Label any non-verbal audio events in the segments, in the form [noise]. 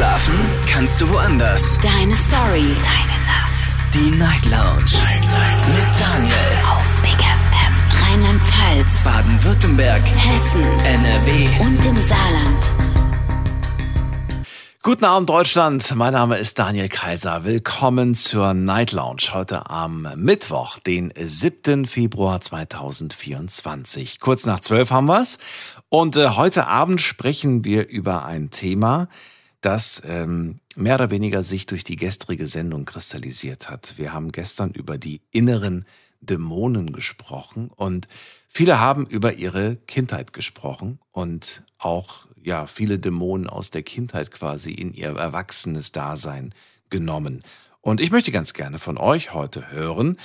Schlafen kannst du woanders. Deine Story. Deine Nacht. Die Night Lounge. Night, Night. Mit Daniel. Auf Big FM. Rheinland-Pfalz. Baden-Württemberg. Hessen. NRW. Und im Saarland. Guten Abend Deutschland, mein Name ist Daniel Kaiser. Willkommen zur Night Lounge heute am Mittwoch, den 7. Februar 2024. Kurz nach 12 haben wir's. Und äh, heute Abend sprechen wir über ein Thema, das ähm, mehr oder weniger sich durch die gestrige Sendung kristallisiert hat. Wir haben gestern über die inneren Dämonen gesprochen und viele haben über ihre Kindheit gesprochen und auch ja viele Dämonen aus der Kindheit quasi in ihr erwachsenes Dasein genommen. Und ich möchte ganz gerne von euch heute hören,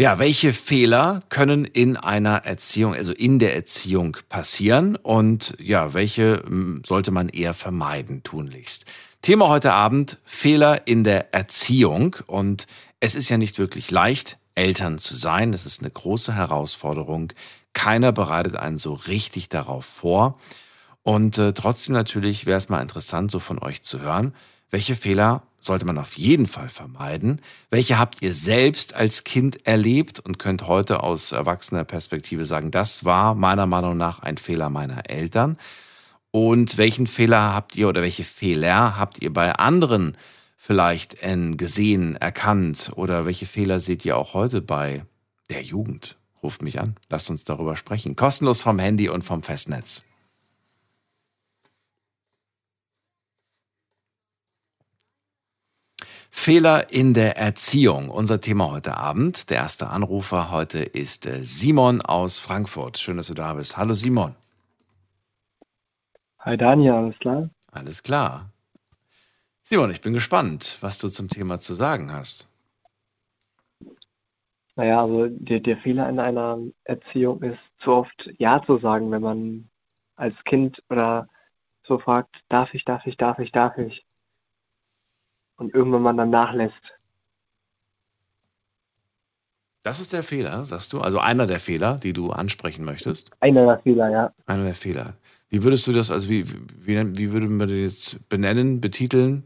ja, welche Fehler können in einer Erziehung, also in der Erziehung passieren und ja, welche hm, sollte man eher vermeiden tunlichst? Thema heute Abend, Fehler in der Erziehung und es ist ja nicht wirklich leicht, Eltern zu sein. Das ist eine große Herausforderung. Keiner bereitet einen so richtig darauf vor. Und äh, trotzdem natürlich wäre es mal interessant, so von euch zu hören, welche Fehler sollte man auf jeden Fall vermeiden? Welche habt ihr selbst als Kind erlebt und könnt heute aus erwachsener Perspektive sagen, das war meiner Meinung nach ein Fehler meiner Eltern? Und welchen Fehler habt ihr oder welche Fehler habt ihr bei anderen vielleicht gesehen, erkannt? Oder welche Fehler seht ihr auch heute bei der Jugend? Ruft mich an, lasst uns darüber sprechen. Kostenlos vom Handy und vom Festnetz. Fehler in der Erziehung. Unser Thema heute Abend. Der erste Anrufer heute ist äh, Simon aus Frankfurt. Schön, dass du da bist. Hallo Simon. Hi Daniel, alles klar? Alles klar. Simon, ich bin gespannt, was du zum Thema zu sagen hast. Naja, also der, der Fehler in einer Erziehung ist, zu oft Ja zu sagen, wenn man als Kind oder so fragt, darf ich, darf ich, darf ich, darf ich und irgendwann man dann nachlässt. Das ist der Fehler, sagst du? Also einer der Fehler, die du ansprechen möchtest? Einer der Fehler, ja. Einer der Fehler. Wie würdest du das, also wie, wie, wie würde man das jetzt benennen, betiteln?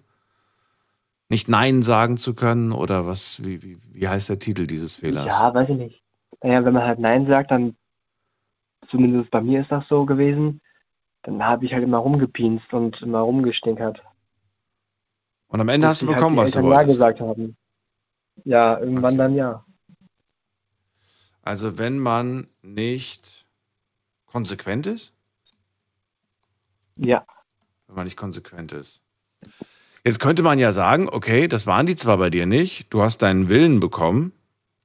Nicht Nein sagen zu können oder was, wie, wie, wie heißt der Titel dieses Fehlers? Ja, weiß ich nicht. Naja, wenn man halt Nein sagt, dann, zumindest bei mir ist das so gewesen, dann habe ich halt immer rumgepinst und immer rumgestinkert. Und am Ende hast du bekommen, halt was du wolltest. Ja gesagt haben. Ja, irgendwann Okay. dann ja. Also wenn man nicht konsequent ist? Ja, Wenn man nicht konsequent ist. Jetzt könnte man ja sagen, okay, das waren die zwar bei dir nicht, du hast deinen Willen bekommen.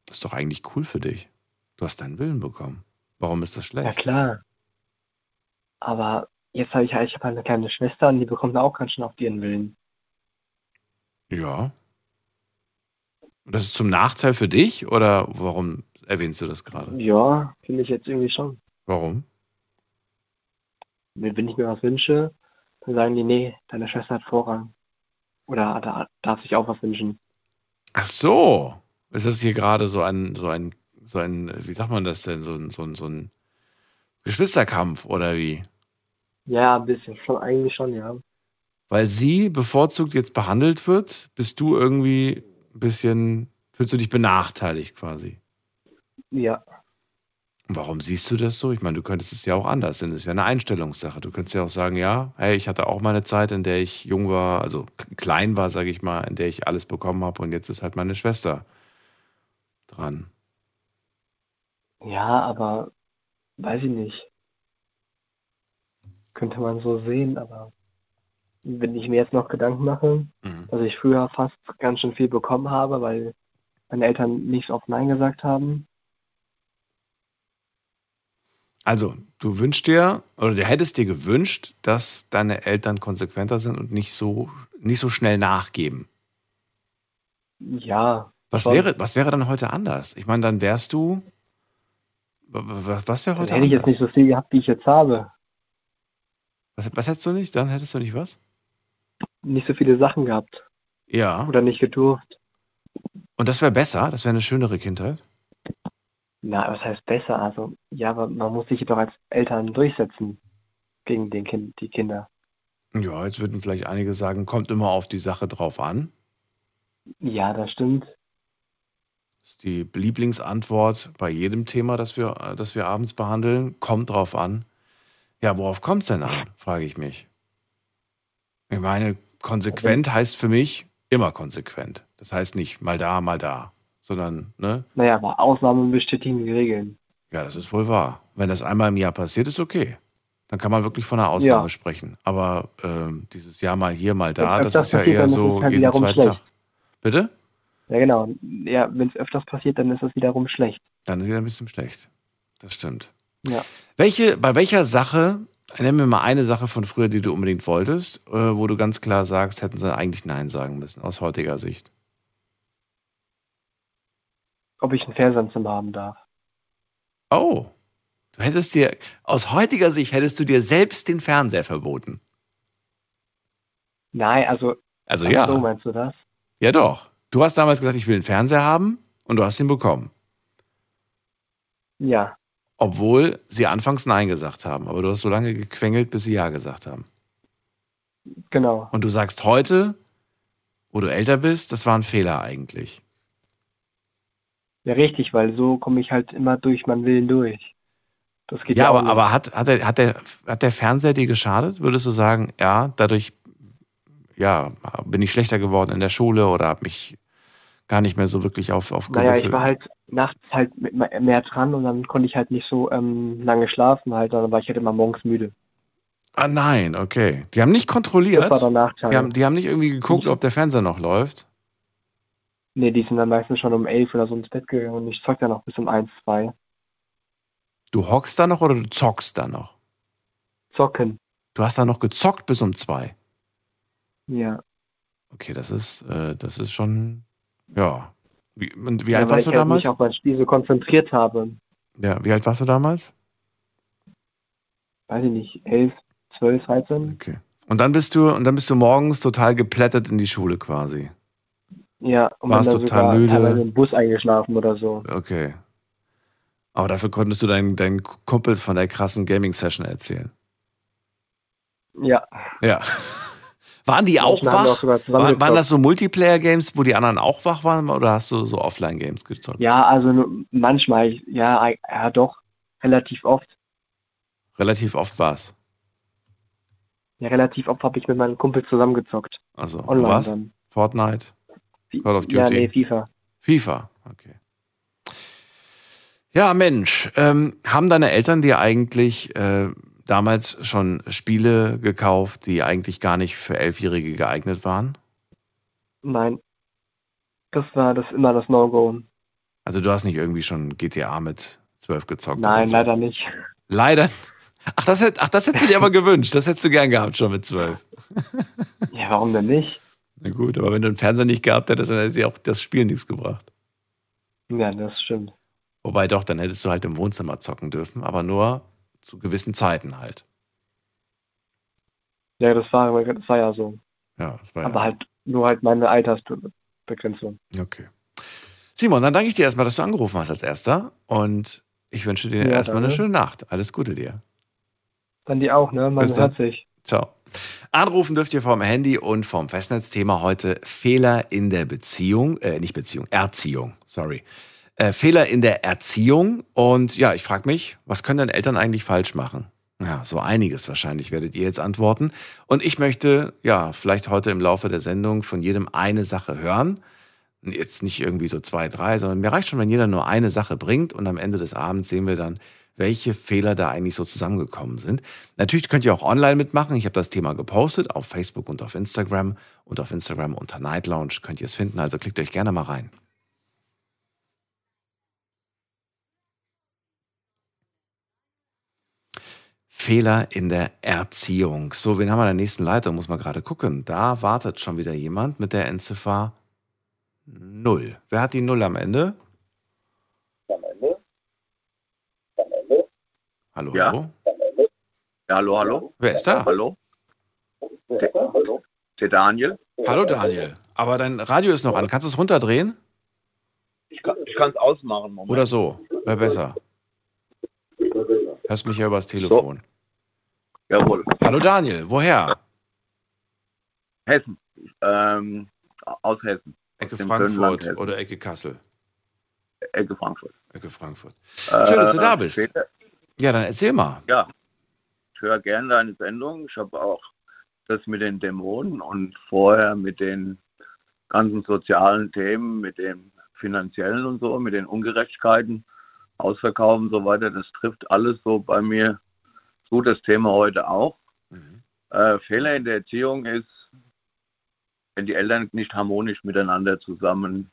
Das ist doch eigentlich cool für dich. Du hast deinen Willen bekommen. Warum ist das ja schlecht? klar. Aber jetzt habe ich halt, ich habe halt eine kleine Schwester und die bekommt auch ganz schön auf ihren Willen. Ja. Und das ist zum Nachteil für dich oder warum erwähnst du das gerade? Ja, finde ich jetzt irgendwie schon. Warum? Wenn ich mir was wünsche, dann sagen die, nee, deine Schwester hat Vorrang. Oder da darf sich auch was wünschen. Ach so. Ist das hier gerade so ein, so ein, so ein, wie sagt man das denn, so ein, so ein, so ein Geschwisterkampf oder wie? Ja, ein bisschen, schon, eigentlich schon, ja. Weil sie bevorzugt jetzt behandelt wird, bist du irgendwie ein bisschen, fühlst du dich benachteiligt quasi. Ja, warum siehst du das so? Ich meine, du könntest es ja auch anders sehen. Das ist ja eine Einstellungssache. Du könntest ja auch sagen, ja, hey, ich hatte auch mal eine Zeit, in der ich jung war, also klein war, sage ich mal, in der ich alles bekommen habe und jetzt ist halt meine Schwester dran. ja, aber weiß ich nicht. Könnte man so sehen, aber wenn ich mir jetzt noch Gedanken mache, Mhm. dass ich früher fast ganz schön viel bekommen habe, weil meine Eltern nicht oft Nein gesagt haben. Also, du wünschst dir oder du hättest dir gewünscht, dass deine Eltern konsequenter sind und nicht so, nicht so schnell nachgeben. Ja, Was Schon. wäre, was wäre dann heute anders? Ich meine, dann wärst du. wa- wa- Was wäre dann heute hätte ich jetzt anders? nicht so viel gehabt, wie ich jetzt habe. Was, was hättest du nicht? Dann hättest du nicht was? Nicht so viele Sachen gehabt Ja. oder nicht gedurft. Und das wäre besser? Das wäre eine schönere Kindheit? Na, was heißt besser? Also, ja, aber man muss sich doch als Eltern durchsetzen gegen den kind, die Kinder. Ja, jetzt würden vielleicht einige sagen, kommt immer auf die Sache drauf an. Ja, das stimmt. Das ist die Lieblingsantwort bei jedem Thema, das wir, das wir abends behandeln. Kommt drauf an. Ja, worauf kommt es denn an, frage ich mich. Ich meine, konsequent heißt für mich immer konsequent. Das heißt nicht mal da, mal da, sondern, ne? Naja, aber Ausnahmen bestätigen die Regeln. Ja, das ist wohl wahr. Wenn das einmal im Jahr passiert, ist okay. Dann kann man wirklich von einer Ausnahme Ja. sprechen. Aber ähm, dieses Jahr mal hier, mal da, das ist ja eher so es halt jeden zweiten schlecht. Tag. Bitte? Ja, genau. Ja, wenn es öfters passiert, dann ist das wiederum schlecht. Dann ist wieder ein bisschen schlecht. Das stimmt. Ja. Welche, bei welcher Sache, nenn mir mal eine Sache von früher, die du unbedingt wolltest, äh, wo du ganz klar sagst, hätten sie eigentlich Nein sagen müssen, aus heutiger Sicht. Ob ich einen Fernseher im Zimmer haben darf. Oh, du hättest dir, aus heutiger Sicht hättest du dir selbst den Fernseher verboten. Nein, also, Also ja, so meinst du das? ja doch. Du hast damals gesagt, ich will einen Fernseher haben und du hast ihn bekommen. Ja. Obwohl sie anfangs Nein gesagt haben. Aber du hast so lange gequengelt, bis sie Ja gesagt haben. Genau. Und du sagst heute, wo du älter bist, das war ein Fehler eigentlich. Ja, richtig, weil so komme ich halt immer durch meinen Willen durch. Das geht Ja, ja, aber, nicht. aber hat, hat, der, hat, der, hat der Fernseher dir geschadet? Würdest du sagen, ja, dadurch ja, bin ich schlechter geworden in der Schule oder habe mich gar nicht mehr so wirklich auf, auf Naja, gewisse... ich war halt nachts halt mehr dran und dann konnte ich halt nicht so ähm, lange schlafen halt, dann war ich halt immer morgens müde. ah nein, okay. Die haben nicht kontrolliert. Das war der Nachteil. Die haben, die haben nicht irgendwie geguckt, ob der Fernseher noch läuft. nee, die sind dann meistens schon um elf oder so ins Bett gegangen und ich zock dann noch bis um eins, zwei. Du hockst da noch oder du zockst da noch? Zocken. Du hast da noch gezockt bis um zwei. Ja. Okay, das ist, äh, das ist schon, ja. Wie, und wie ja, alt weil warst du ich halt damals? mich auf mein Spiel so konzentriert habe. Ja, wie alt warst du damals? Weiß ich nicht, elf, zwölf, dreizehn. Okay. Und dann bist du, und dann bist du morgens total geplättet in die Schule quasi. Ja, und Warst dann total sogar müde. im Bus eingeschlafen oder so. Okay. Aber dafür konntest du deinen, deinen Kumpels von der krassen Gaming-Session erzählen. Ja. Ja. [laughs] Waren die auch wach? Waren, waren das so Multiplayer-Games, wo die anderen auch wach waren oder hast du so Offline-Games gezockt? Ja, also manchmal, ja, ja doch, relativ oft. Relativ oft war's. Ja, relativ oft habe ich mit meinem Kumpel zusammengezockt. Also, Online was? dann. Fortnite? Call of Ja, Duty. nee, FIFA. FIFA, okay. Ja, Mensch, ähm, haben deine Eltern dir eigentlich äh, damals schon Spiele gekauft, die eigentlich gar nicht für Elfjährige geeignet waren? Nein. Das war das immer das No-Go. Also du hast nicht irgendwie schon GTA mit 12 gezockt? Nein, so. leider nicht. Leider. [laughs] Ach das, hätt, ach, das hättest du dir aber gewünscht. Das hättest du gern gehabt schon mit 12. [laughs] Ja, warum denn nicht? Na gut, aber wenn du einen Fernseher nicht gehabt hättest, dann hätte dir auch das Spiel nichts gebracht. Ja, das stimmt. Wobei doch, dann hättest du halt im Wohnzimmer zocken dürfen, aber nur zu gewissen Zeiten halt. Ja, das war, das war ja so. Ja, das war Aber ja. halt nur halt meine Altersbegrenzung. Okay. Simon, dann danke ich dir erstmal, dass du angerufen hast als erster und ich wünsche dir Ja, erstmal eine danke. schöne Nacht. Alles Gute dir. Dann die auch, ne? Man Bis hört sich. Ciao. Anrufen dürft ihr vom Handy und vom Festnetzthema heute Fehler in der Beziehung, äh, nicht Beziehung, Erziehung, sorry. Äh, Fehler in der Erziehung. Und ja, ich frage mich, was können denn Eltern eigentlich falsch machen? Ja, so einiges wahrscheinlich werdet ihr jetzt antworten. Und ich möchte, ja, vielleicht heute im Laufe der Sendung von jedem eine Sache hören. Jetzt nicht irgendwie so zwei, drei, sondern mir reicht schon, wenn jeder nur eine Sache bringt und am Ende des Abends sehen wir dann, welche Fehler da eigentlich so zusammengekommen sind. Natürlich könnt ihr auch online mitmachen. Ich habe das Thema gepostet auf Facebook und auf Instagram. Und auf Instagram unter Night Lounge könnt ihr es finden. Also klickt euch gerne mal rein. Fehler in der Erziehung. So, wen haben wir in der nächsten Leitung? Muss man gerade gucken. Da wartet schon wieder jemand mit der Endziffer 0. Wer hat die 0 am Ende? Hallo, Ja. hallo. Ja, hallo, hallo. Wer ist da? Hallo. Der, der Daniel. Hallo Daniel. Aber dein Radio ist noch an. Kannst du es runterdrehen? Ich kann es ausmachen, Moment. Oder so? Wäre besser. Hörst mich ja übers Telefon. Jawohl. Hallo Daniel, woher? Hessen. Ähm, aus Hessen. Ecke Land Frankfurt Hessen. oder Ecke Kassel? Ecke Frankfurt. Ecke Frankfurt. Schön, dass du da bist. Später, Ja, dann erzähl mal. ja, ich höre gerne deine Sendung. Ich habe auch das mit den Dämonen und vorher mit den ganzen sozialen Themen, mit dem finanziellen und so, mit den Ungerechtigkeiten, Ausverkauf und so weiter. Das trifft alles so bei mir zu. Das Thema heute auch. Mhm. Äh, Fehler in der Erziehung ist, wenn die Eltern nicht harmonisch miteinander zusammen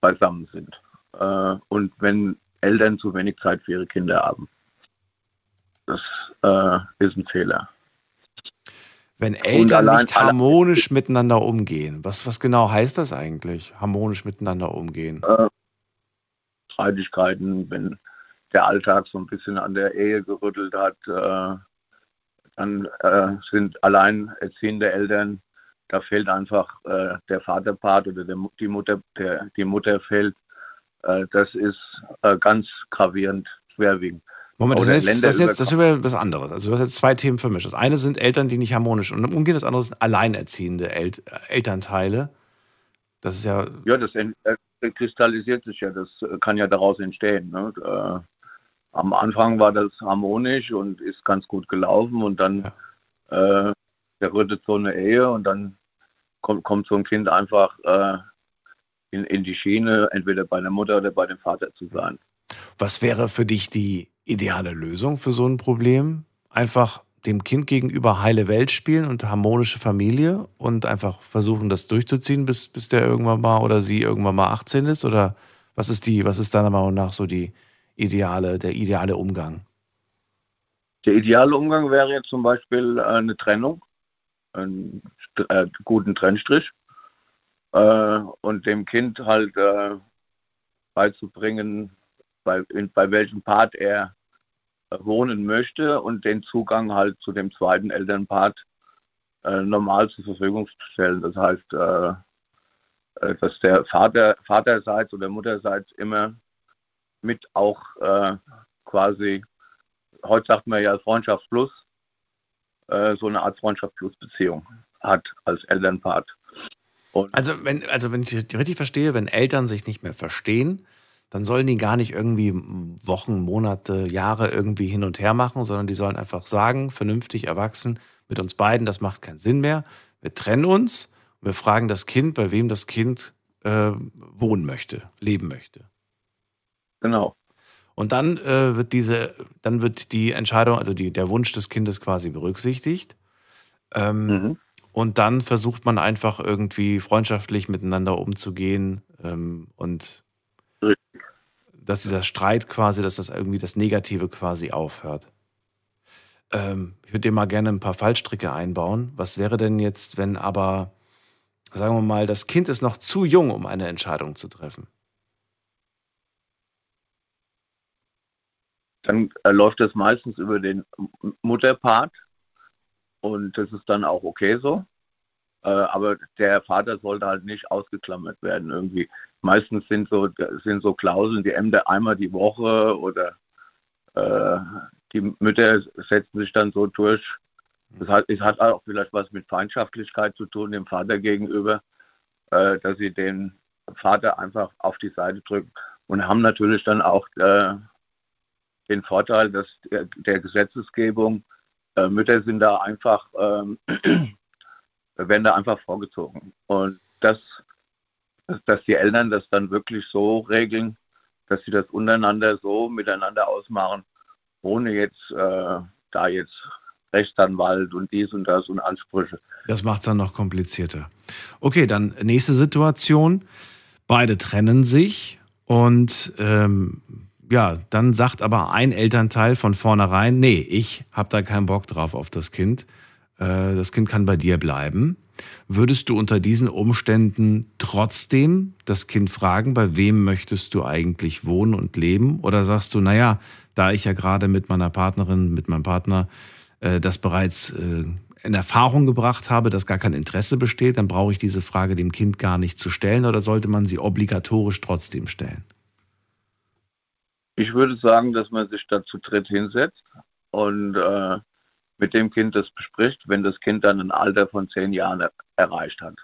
beisammen sind. Äh, und wenn Eltern zu wenig Zeit für ihre Kinder haben. Das äh, ist ein Fehler. Wenn Eltern allein- nicht harmonisch miteinander umgehen, was, was genau heißt das eigentlich? Harmonisch miteinander umgehen. Streitigkeiten, wenn der Alltag so ein bisschen an der Ehe gerüttelt hat, äh, dann äh, sind alleinerziehende Eltern, da fehlt einfach äh, der Vaterpart oder der, die Mutter, der, die Mutter fehlt. Äh, das ist äh, ganz gravierend schwerwiegend. Moment, das jetzt, das, jetzt, das ist was anderes. Also du hast jetzt zwei Themen vermischt. Das eine sind Eltern, die nicht harmonisch umgehen, das andere sind alleinerziehende El Elternteile. Das ist ja, Ja, das äh, kristallisiert sich ja, das äh, kann ja daraus entstehen. Ne? Äh, am Anfang war das harmonisch und ist ganz gut gelaufen und dann äh, zerrüttet so eine Ehe und dann kommt, kommt so ein Kind einfach äh, in, in die Schiene, entweder bei der Mutter oder bei dem Vater zu sein. was wäre für dich die ideale Lösung für so ein Problem? Einfach dem Kind gegenüber heile Welt spielen und harmonische Familie und einfach versuchen, das durchzuziehen, bis, bis der irgendwann mal oder sie irgendwann mal 18 ist? Oder was ist die, was ist deiner Meinung nach so die ideale, der ideale Umgang? Der ideale Umgang wäre jetzt zum Beispiel äh, eine Trennung, einen äh, guten Trennstrich äh, und dem Kind halt äh, beizubringen, bei, in, bei welchem Part er wohnen möchte und den Zugang halt zu dem zweiten Elternpart äh, normal zur Verfügung stellen. Das heißt, äh, äh, dass der Vater Vaterseits oder Mutterseits immer mit auch äh, quasi heute sagt man ja Freundschaft plus, äh, so eine Art Freundschaft plus Beziehung hat als Elternpart. Und Also wenn, also wenn ich richtig verstehe, wenn Eltern sich nicht mehr verstehen, dann sollen die gar nicht irgendwie Wochen, Monate, Jahre irgendwie hin und her machen, sondern die sollen einfach sagen, vernünftig erwachsen, mit uns beiden, das macht keinen Sinn mehr. Wir trennen uns und wir fragen das Kind, bei wem das Kind äh, wohnen möchte, leben möchte. genau, Und dann äh, wird diese, dann wird die Entscheidung, also die, der Wunsch des Kindes quasi berücksichtigt. Ähm, mhm. und dann versucht man einfach irgendwie freundschaftlich miteinander umzugehen ähm, und Dass dieser Streit quasi, dass das irgendwie das Negative quasi aufhört. Ähm, ich würde dir mal gerne ein paar Fallstricke einbauen. Was wäre denn jetzt, wenn aber, sagen wir mal, das Kind ist noch zu jung, um eine Entscheidung zu treffen? dann äh, läuft das meistens über den Mutterpart und das ist dann auch okay so. Äh, aber der Vater sollte halt nicht ausgeklammert werden irgendwie. Meistens sind so sind so Klauseln, die Ämter einmal die Woche oder äh, die Mütter setzen sich dann so durch. Das hat, es hat auch vielleicht was mit Feindschaftlichkeit zu tun dem Vater gegenüber, äh, dass sie den Vater einfach auf die Seite drücken und haben natürlich dann auch äh, den Vorteil, dass der, der Gesetzesgebung äh, Mütter sind da einfach ähm, [clears throat] werden da einfach vorgezogen und das dass, dass die Eltern das dann wirklich so regeln, dass sie das untereinander so miteinander ausmachen, ohne jetzt äh, da jetzt Rechtsanwalt und dies und das und Ansprüche. Das macht es dann noch komplizierter. Okay, dann nächste Situation. Beide trennen sich und ähm, ja, dann sagt aber ein Elternteil von vornherein, nee, ich habe da keinen Bock drauf auf das Kind. Äh, das Kind kann bei dir bleiben. Würdest du unter diesen Umständen trotzdem das Kind fragen, bei wem möchtest du eigentlich wohnen und leben? Oder sagst du, naja, da ich ja gerade mit meiner Partnerin, mit meinem Partner äh, das bereits äh, in Erfahrung gebracht habe, dass gar kein Interesse besteht, dann brauche ich diese Frage dem Kind gar nicht zu stellen oder sollte man sie obligatorisch trotzdem stellen? Ich würde sagen, dass man sich da zu dritt hinsetzt und äh, mit dem Kind das bespricht, wenn das Kind dann ein Alter von zehn Jahren er erreicht hat.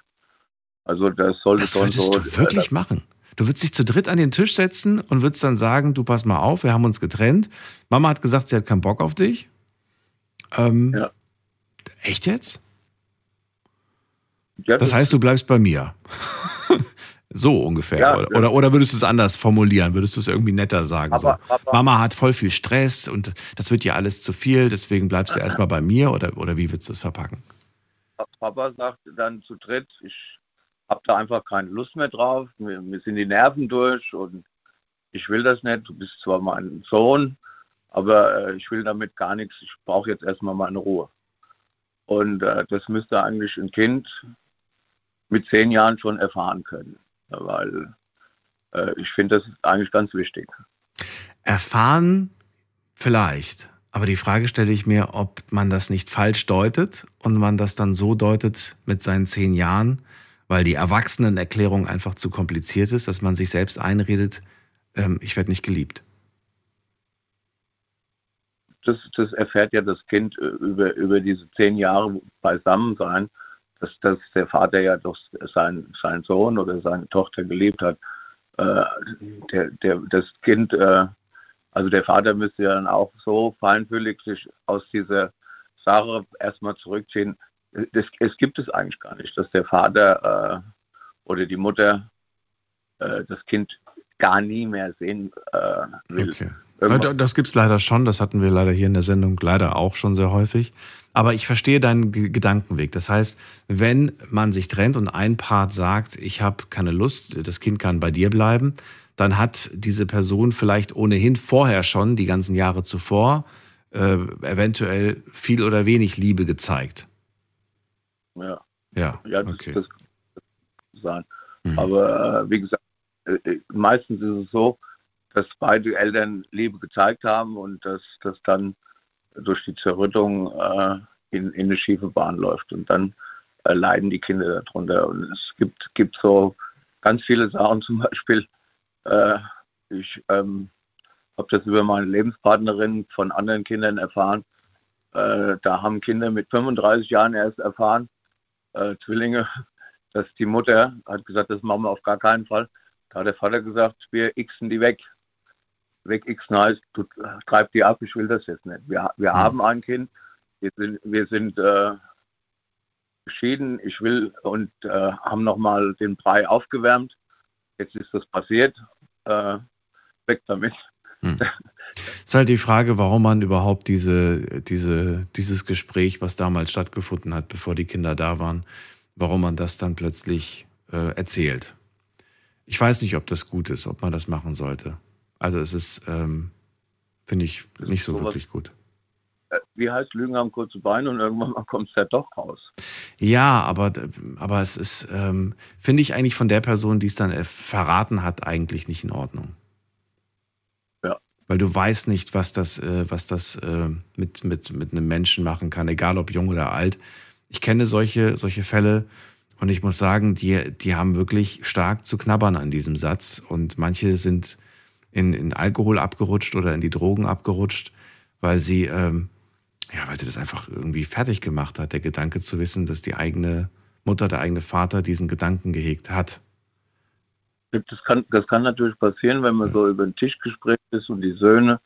Also das sollte das schon so. du wirklich äh, machen? Du würdest dich zu dritt an den Tisch setzen und würdest dann sagen, du pass mal auf, wir haben uns getrennt. Mama hat gesagt, sie hat keinen Bock auf dich. Ähm, ja. Echt jetzt? Ja, das, das heißt, du bleibst bei mir. [laughs] so ungefähr. Ja, oder, oder, oder, würdest du es anders formulieren? Würdest du es irgendwie netter sagen? Aber, so, aber, Mama hat voll viel Stress und das wird dir alles zu viel, deswegen bleibst du erstmal bei mir oder, oder wie würdest du es verpacken? Papa sagt dann zu dritt, ich habe da einfach keine Lust mehr drauf. Mir, mir, sind die Nerven durch und ich will das nicht. Du bist zwar mein Sohn, aber äh, ich will damit gar nichts. Ich brauche jetzt erstmal meine Ruhe. Und äh, das müsste eigentlich ein Kind mit zehn Jahren schon erfahren können, weil äh, ich finde, das ist eigentlich ganz wichtig. Erfahren vielleicht. Aber die Frage stelle ich mir, ob man das nicht falsch deutet und man das dann so deutet mit seinen zehn Jahren, weil die Erwachsenenerklärung einfach zu kompliziert ist, dass man sich selbst einredet, ähm, ich werde nicht geliebt. Das, das, erfährt ja das Kind äh, über, über diese zehn Jahre Beisammensein, dass, dass der Vater ja doch seinen, seinen Sohn oder seine Tochter geliebt hat. Äh, der, der, das Kind, äh, also der Vater müsste ja dann auch so feinfühlig sich aus dieser Sache erstmal zurückziehen, das, es gibt es eigentlich gar nicht, dass der Vater äh, oder die Mutter äh, das Kind gar nie mehr sehen äh, will. Okay. Das gibt es leider schon, das hatten wir leider hier in der Sendung leider auch schon sehr häufig. Aber ich verstehe deinen Gedankenweg. Das heißt, wenn man sich trennt und ein Part sagt, ich habe keine Lust, das Kind kann bei dir bleiben, dann hat diese Person vielleicht ohnehin vorher schon, die ganzen Jahre zuvor, äh, eventuell viel oder wenig Liebe gezeigt. Ja. Ja, ja das, okay. das, das sein. Mhm. Aber äh, wie gesagt, äh, äh, meistens ist es so, dass beide Eltern Liebe gezeigt haben und dass das dann durch die Zerrüttung äh, in, in eine schiefe Bahn läuft. Und dann äh, leiden die Kinder darunter. Und es gibt, gibt so ganz viele Sachen, [laughs] zum Beispiel, äh, ich ähm, habe das über meine Lebenspartnerin von anderen Kindern erfahren. Äh, da haben Kinder mit 35 Jahren erst erfahren, äh, Zwillinge, [laughs] dass die Mutter hat gesagt, das machen wir auf gar keinen Fall. Da hat der Vater gesagt, wir xen die weg. Weg xen heißt, du treib die ab, ich will das jetzt nicht. Wir, wir mhm. haben ein Kind, wir sind, wir sind äh, geschieden, ich will und äh, haben nochmal den Brei aufgewärmt. Jetzt ist das passiert, äh, weg damit. Hm. [laughs] ist halt die Frage, warum man überhaupt diese, diese, dieses Gespräch, was damals stattgefunden hat, bevor die Kinder da waren, warum man das dann plötzlich äh, erzählt. Ich weiß nicht, ob das gut ist, ob man das machen sollte. Also es ist, ähm, finde ich, nicht so, so wirklich was, gut. Äh, wie heißt Lügen haben kurze Beine und irgendwann mal kommt es ja doch raus. Ja, aber, aber es ist, ähm, finde ich eigentlich von der Person, die es dann äh, verraten hat, eigentlich nicht in Ordnung weil du weißt nicht, was das, äh, was das äh, mit, mit, mit einem Menschen machen kann, egal ob jung oder alt. Ich kenne solche, solche Fälle und ich muss sagen, die, die haben wirklich stark zu knabbern an diesem Satz und manche sind in, in Alkohol abgerutscht oder in die Drogen abgerutscht, weil sie, ähm, ja, weil sie das einfach irgendwie fertig gemacht hat, der Gedanke zu wissen, dass die eigene Mutter, der eigene Vater diesen Gedanken gehegt hat. Das kann, das kann natürlich passieren, wenn man so über den Tisch gespräch ist und die Söhne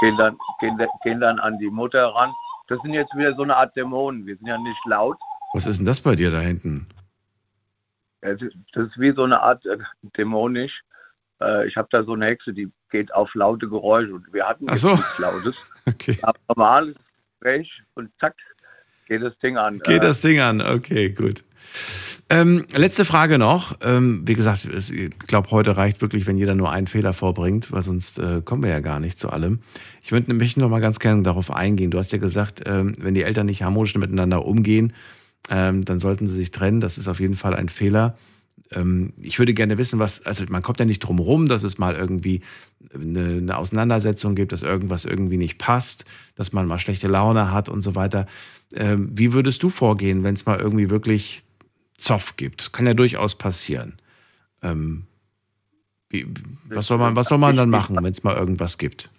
gehen dann, gehen, gehen dann an die Mutter ran. Das sind jetzt wieder so eine Art Dämonen. Wir sind ja nicht laut. Was ist denn das bei dir da hinten? Das ist wie so eine Art äh, dämonisch. Äh, ich habe da so eine Hexe, die geht auf laute Geräusche. Und wir hatten so. nichts Lautes. [laughs] okay. Aber normales Gespräch und zack, geht das Ding an. Geht das Ding an, okay, gut. Ähm, letzte Frage noch. Ähm, wie gesagt, ich glaube, heute reicht wirklich, wenn jeder nur einen Fehler vorbringt, weil sonst äh, kommen wir ja gar nicht zu allem. Ich würde nämlich noch mal ganz gerne darauf eingehen. Du hast ja gesagt, ähm, wenn die Eltern nicht harmonisch miteinander umgehen, ähm, dann sollten sie sich trennen. Das ist auf jeden Fall ein Fehler. Ähm, ich würde gerne wissen, was, also man kommt ja nicht drum rum, dass es mal irgendwie eine, eine Auseinandersetzung gibt, dass irgendwas irgendwie nicht passt, dass man mal schlechte Laune hat und so weiter. Ähm, wie würdest du vorgehen, wenn es mal irgendwie wirklich Zoff gibt. Kann ja durchaus passieren. Ähm, wie, was, soll man, was soll man dann machen, wenn es mal irgendwas gibt?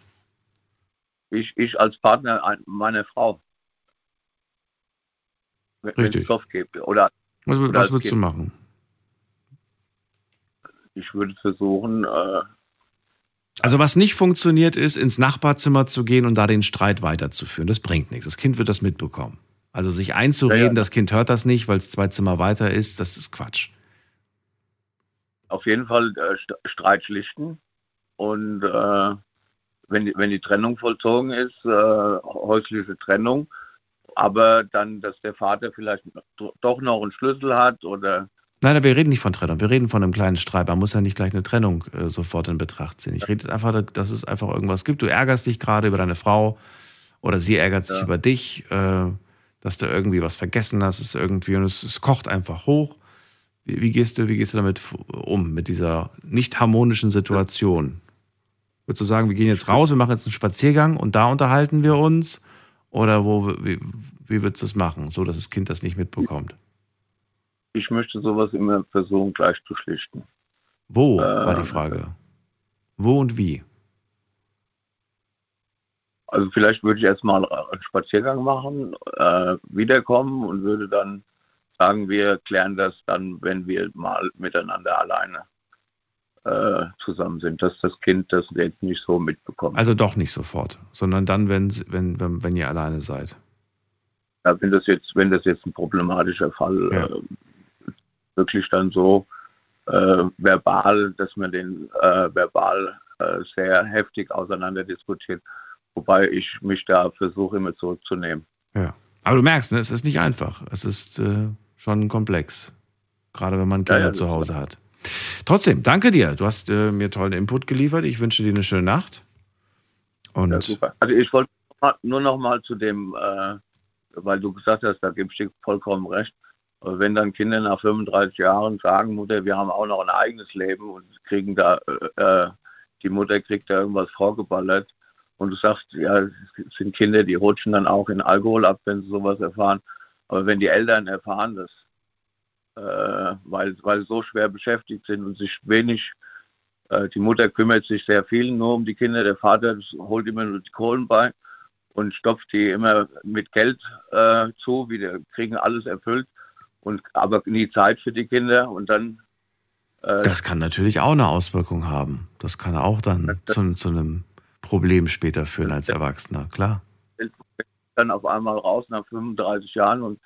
Ich, ich als Partner meiner Frau. wenn wenn Richtig. es Stoff gibt. Oder Was, Oder was würdest du machen? Ich würde versuchen, äh, Also was nicht funktioniert ist, ins Nachbarzimmer zu gehen und da den Streit weiterzuführen. Das bringt nichts. Das Kind wird das mitbekommen. Also sich einzureden, Ja, ja. das Kind hört das nicht, weil es zwei Zimmer weiter ist, das ist Quatsch. auf jeden Fall äh, St- Streit schlichten. Und äh, wenn, die, wenn die Trennung vollzogen ist, äh, häusliche Trennung, aber dann, dass der Vater vielleicht do- doch noch einen Schlüssel hat oder Nein, aber wir reden nicht von Trennung. Wir reden von einem kleinen Streit. Man muss ja nicht gleich eine Trennung äh, sofort in Betracht ziehen. Ich rede einfach, dass es einfach irgendwas gibt. Du ärgerst dich gerade über deine Frau oder sie ärgert sich Ja. über dich, äh, dass du irgendwie was vergessen hast, ist irgendwie und es, es kocht einfach hoch. Wie, wie, gehst du, wie gehst du damit um, mit dieser nicht harmonischen Situation? Würdest du sagen, wir gehen jetzt raus, wir machen jetzt einen Spaziergang und da unterhalten wir uns? Oder wo, wie, wie würdest du es machen, so dass das Kind das nicht mitbekommt? Ich möchte sowas immer versuchen, gleich zu schlichten. Wo Äh, war die Frage? Wo und wie? Also vielleicht würde ich erstmal einen Spaziergang machen, äh, wiederkommen und würde dann sagen, wir klären das dann, wenn wir mal miteinander alleine äh, zusammen sind, dass das Kind das jetzt nicht so mitbekommt. Also doch nicht sofort, sondern dann, wenn, wenn, wenn, wenn ihr alleine seid. Ja, wenn das jetzt, wenn das jetzt ein problematischer Fall Ja. äh, wirklich dann so äh, verbal, dass man den äh, verbal äh, sehr heftig auseinander diskutiert, wobei ich mich da versuche immer zurückzunehmen. Ja. Aber du merkst, ne, es ist nicht einfach. Es ist äh, schon komplex. Gerade wenn man Kinder Ja, ja, zu Hause hat. Trotzdem, danke dir. Du hast äh, mir tollen Input geliefert. Ich wünsche dir eine schöne Nacht. Und Ja, super. Also ich wollte nur noch mal zu dem, äh, weil du gesagt hast, da gebe ich dir vollkommen recht. Wenn dann Kinder nach 35 Jahren sagen, Mutter, wir haben auch noch ein eigenes Leben und kriegen da, äh, äh, die Mutter kriegt da irgendwas vorgeballert und du sagst, ja, es sind Kinder, die rutschen dann auch in Alkohol ab, wenn sie sowas erfahren. Aber wenn die Eltern erfahren das, äh, weil, weil sie so schwer beschäftigt sind und sich wenig äh, die Mutter kümmert sich sehr viel nur um die Kinder. Der Vater holt immer nur die Kohlen bei und stopft die immer mit Geld äh, zu. Wir kriegen alles erfüllt und aber nie Zeit für die Kinder. Und dann äh, das kann natürlich auch eine Auswirkung haben. Das kann auch dann zu, zu einem Problem später führen als Erwachsener, klar. dann auf einmal raus nach 35 Jahren und,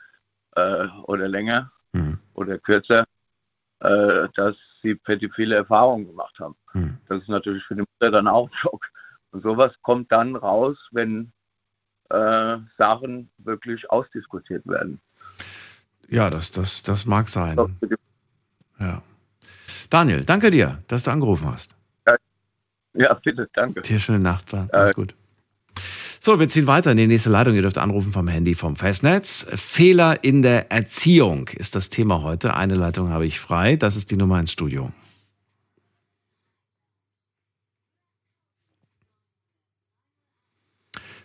äh, oder länger Hm. oder kürzer, äh, dass sie viele Erfahrungen gemacht haben. Hm. Das ist natürlich für die Mutter dann auch ein Schock. Und sowas kommt dann raus, wenn äh, Sachen wirklich ausdiskutiert werden. Ja, das, das, das mag sein. Ja. Daniel, danke dir, dass du angerufen hast. Ja, bitte, danke. Dir schöne Nacht. Alles gut. So, wir ziehen weiter in die nächste Leitung. Ihr dürft anrufen vom Handy vom Festnetz. Fehler in der Erziehung ist das Thema heute. Eine Leitung habe ich frei. Das ist die Nummer ins Studio.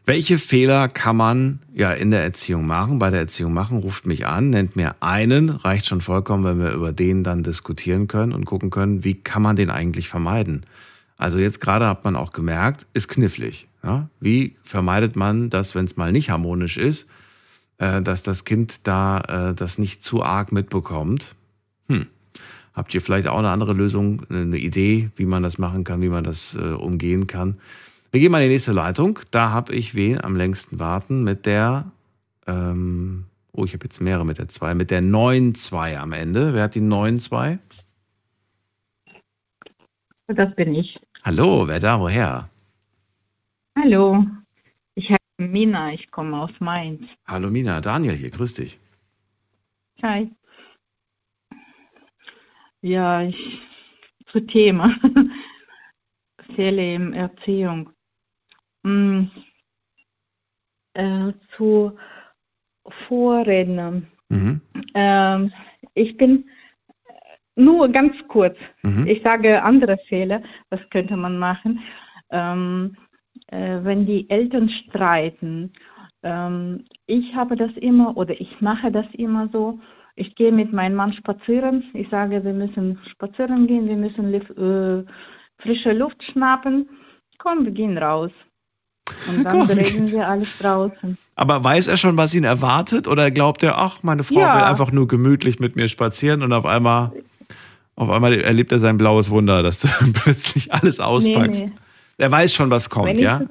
Welche Fehler kann man ja in der Erziehung machen, bei der Erziehung machen? Ruft mich an, nennt mir einen, reicht schon vollkommen, wenn wir über den dann diskutieren können und gucken können, wie kann man den eigentlich vermeiden? Also jetzt gerade hat man auch gemerkt, ist knifflig. Ja? Wie vermeidet man das, wenn es mal nicht harmonisch ist, äh, dass das Kind da äh, das nicht zu arg mitbekommt? Hm. Habt ihr vielleicht auch eine andere Lösung, eine Idee, wie man das machen kann, wie man das äh, umgehen kann? Wir gehen mal in die nächste Leitung. Da habe ich wen am längsten warten mit der, ähm, oh, ich habe jetzt mehrere mit der 2, mit der 9-2 am Ende. Wer hat die 9-2? Das bin ich. Hallo, wer da, woher? Hallo, ich heiße Mina, ich komme aus Mainz. Hallo Mina, Daniel hier, grüß dich. Hi. Ja, ich zu Thema [laughs] Fehler in Erziehung. Hm, äh, zu Vorrednern. Mhm. Ähm, ich bin nur ganz kurz. Mhm. Ich sage andere Fehler, was könnte man machen, ähm, äh, wenn die Eltern streiten. Ähm, ich habe das immer oder ich mache das immer so. Ich gehe mit meinem Mann spazieren. Ich sage, wir müssen spazieren gehen, wir müssen äh, frische Luft schnappen. Komm, wir gehen raus. Und dann Gott, wie- reden wir alles draußen. Aber weiß er schon, was ihn erwartet? Oder glaubt er, ach, meine Frau Ja. will einfach nur gemütlich mit mir spazieren und auf einmal, auf einmal erlebt er sein blaues Wunder, dass du [laughs] dann plötzlich alles auspackst? nee. Er weiß schon, was kommt, ja?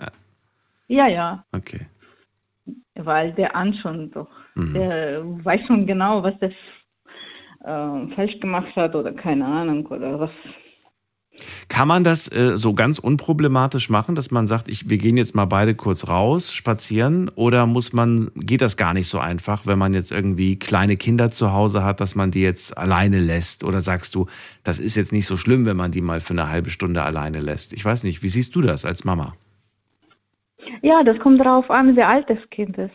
Ja, ja, Okay. weil der An schon doch, Mhm. der weiß schon genau, was der äh, falsch gemacht hat oder keine Ahnung oder was. Kann man das äh, so ganz unproblematisch machen, dass man sagt, ich, wir gehen jetzt mal beide kurz raus, spazieren? Oder muss man, geht das gar nicht so einfach, wenn man jetzt irgendwie kleine Kinder zu Hause hat, dass man die jetzt alleine lässt? Oder sagst du, das ist jetzt nicht so schlimm, wenn man die mal für eine halbe Stunde alleine lässt? Ich weiß nicht, wie siehst du das als Mama? Ja, das kommt darauf an, wie alt das Kind ist.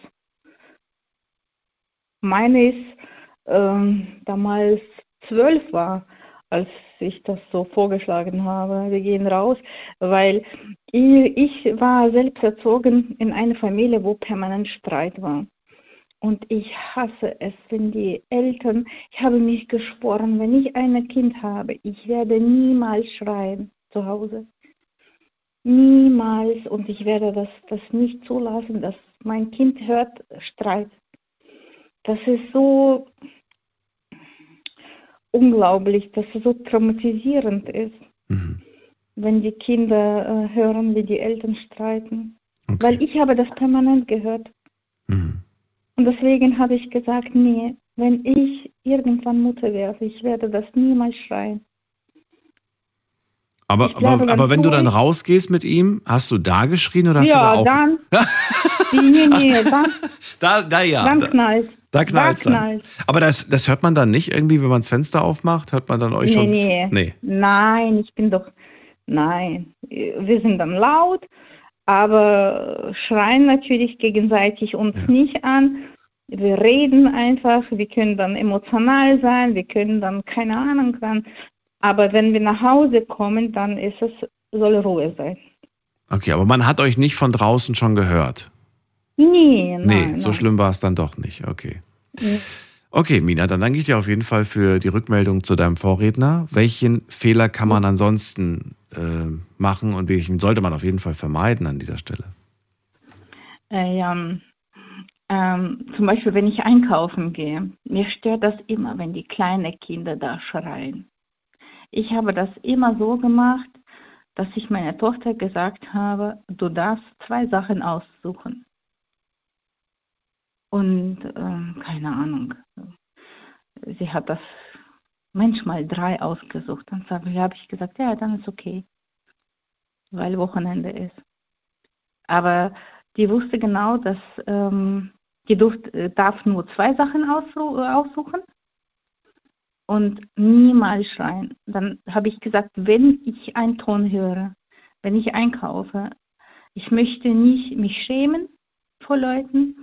Meine ist ähm, damals zwölf war, als ich das so vorgeschlagen habe. Wir gehen raus, weil ich, war selbst erzogen in einer Familie, wo permanent Streit war. Und ich hasse es, wenn die Eltern, ich habe mich geschworen, wenn ich ein Kind habe, ich werde niemals schreien zu Hause. Niemals. Und ich werde das, das nicht zulassen, dass mein Kind hört Streit. Das ist so unglaublich, dass es so traumatisierend ist, Mhm. wenn die Kinder äh, hören, wie die Eltern streiten. Okay. Weil ich habe das permanent gehört. Mhm. Und deswegen habe ich gesagt, nee, wenn ich irgendwann Mutter werde, ich werde das niemals schreien. Aber, glaube, aber, aber wenn du dann rausgehst mit ihm, hast du da geschrien oder hast ja, du da auch? dann, [laughs] nee, nee, dann, [laughs] Da, da ja. dann da, knallt. Da knallt's da dann. knallt. Aber das, das hört man dann nicht irgendwie, wenn man das Fenster aufmacht? Hört man dann euch Nee, schon? nee. nee. Nein, ich bin doch, nein, wir sind dann laut, aber schreien natürlich gegenseitig uns Ja. nicht an. Wir reden einfach, wir können dann emotional sein, wir können dann, keine Ahnung, dann, aber wenn wir nach Hause kommen, dann ist es, soll Ruhe sein. Okay, aber man hat euch nicht von draußen schon gehört. Nee, nein, Nee, nein. so schlimm war es dann doch nicht. Okay. Nee. Okay, Mina, dann danke ich dir auf jeden Fall für die Rückmeldung zu deinem Vorredner. Welchen Fehler kann man ansonsten äh, machen und welchen sollte man auf jeden Fall vermeiden an dieser Stelle? Äh, ja, ähm, zum Beispiel, wenn ich einkaufen gehe, mir stört das immer, wenn die kleinen Kinder da schreien. Ich habe das immer so gemacht, dass ich meiner Tochter gesagt habe, du darfst zwei Sachen aussuchen. Und ähm, keine Ahnung, sie hat das manchmal drei ausgesucht. Dann habe hab ich gesagt, ja, dann ist okay, weil Wochenende ist. Aber die wusste genau, dass ähm, die durft, äh, darf nur zwei Sachen äh, aussuchen und niemals schreien. Dann habe ich gesagt, wenn ich einen Ton höre, wenn ich einkaufe, ich möchte nicht mich schämen vor Leuten.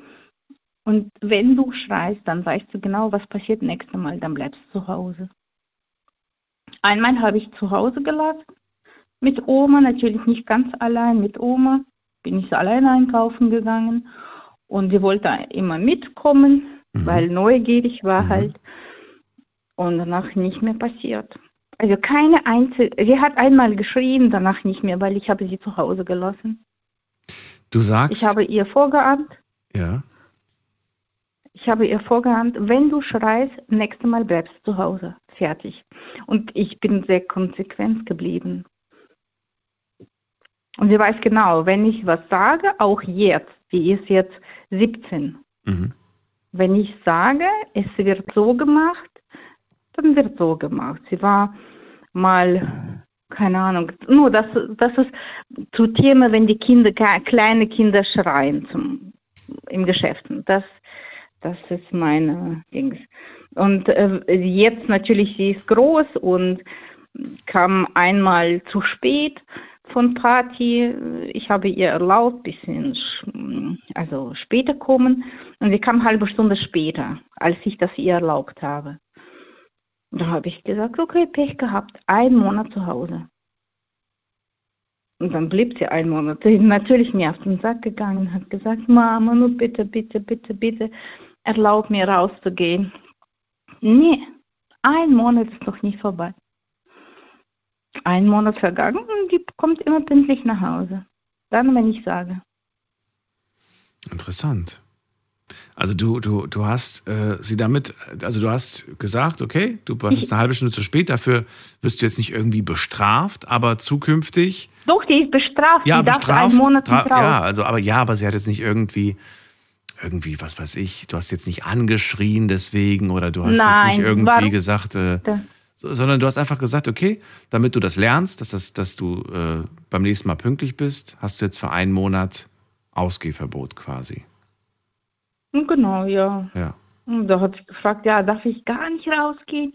Und wenn du schreist, dann weißt du genau, was passiert nächstes Mal, dann bleibst du zu Hause. Einmal habe ich zu Hause gelassen, mit Oma, natürlich nicht ganz allein, mit Oma bin ich alleine einkaufen gegangen und sie wollte immer mitkommen, Mhm. weil neugierig war Mhm. halt und danach nicht mehr passiert. Also keine einzige, sie hat einmal geschrien, danach nicht mehr, weil ich habe sie zu Hause gelassen. Du sagst, Ich habe ihr vorgeahnt, ja, ich habe ihr vorgeahnt, wenn du schreist, nächstes Mal bleibst du zu Hause. Fertig. Und ich bin sehr konsequent geblieben. Und sie weiß genau, wenn ich was sage, auch jetzt, die ist jetzt 17, mhm. wenn ich sage, es wird so gemacht, dann wird so gemacht. Sie war mal, keine Ahnung, nur das, das ist zu Thema, wenn die Kinder, kleine Kinder schreien zum, im Geschäft. Das, das ist meine Dings. Und äh, jetzt natürlich, sie ist groß und kam einmal zu spät von Party. Ich habe ihr erlaubt, bisschen sch- also später kommen und sie kam eine halbe Stunde später, als ich das ihr erlaubt habe. Da habe ich gesagt, okay, Pech gehabt, ein Monat zu Hause. Und dann blieb sie einen Monat. Sie ist natürlich mir auf den Sack gegangen, hat gesagt, Mama, nur bitte, bitte, bitte, bitte, erlaub mir rauszugehen. Nee, ein Monat ist noch nicht vorbei. Ein Monat vergangen und die kommt immer pünktlich nach Hause. Dann, wenn ich sage. Interessant. Also du, du, du hast äh, sie damit, also du hast gesagt, okay, du warst jetzt eine halbe Stunde zu spät, dafür wirst du jetzt nicht irgendwie bestraft, aber zukünftig. Doch, die ist bestraft. Ja, die darf bestraft. einen Monat raus. ja, also aber ja, aber sie hat jetzt nicht irgendwie, irgendwie, was weiß ich, du hast jetzt nicht angeschrien deswegen oder du hast jetzt Nein, nicht irgendwie warum? gesagt, äh, sondern du hast einfach gesagt, okay, damit du das lernst, dass, das, dass du äh, beim nächsten Mal pünktlich bist, hast du jetzt für einen Monat Ausgehverbot quasi. Genau, ja. Ja. Und da hat sie gefragt, ja, darf ich gar nicht rausgehen?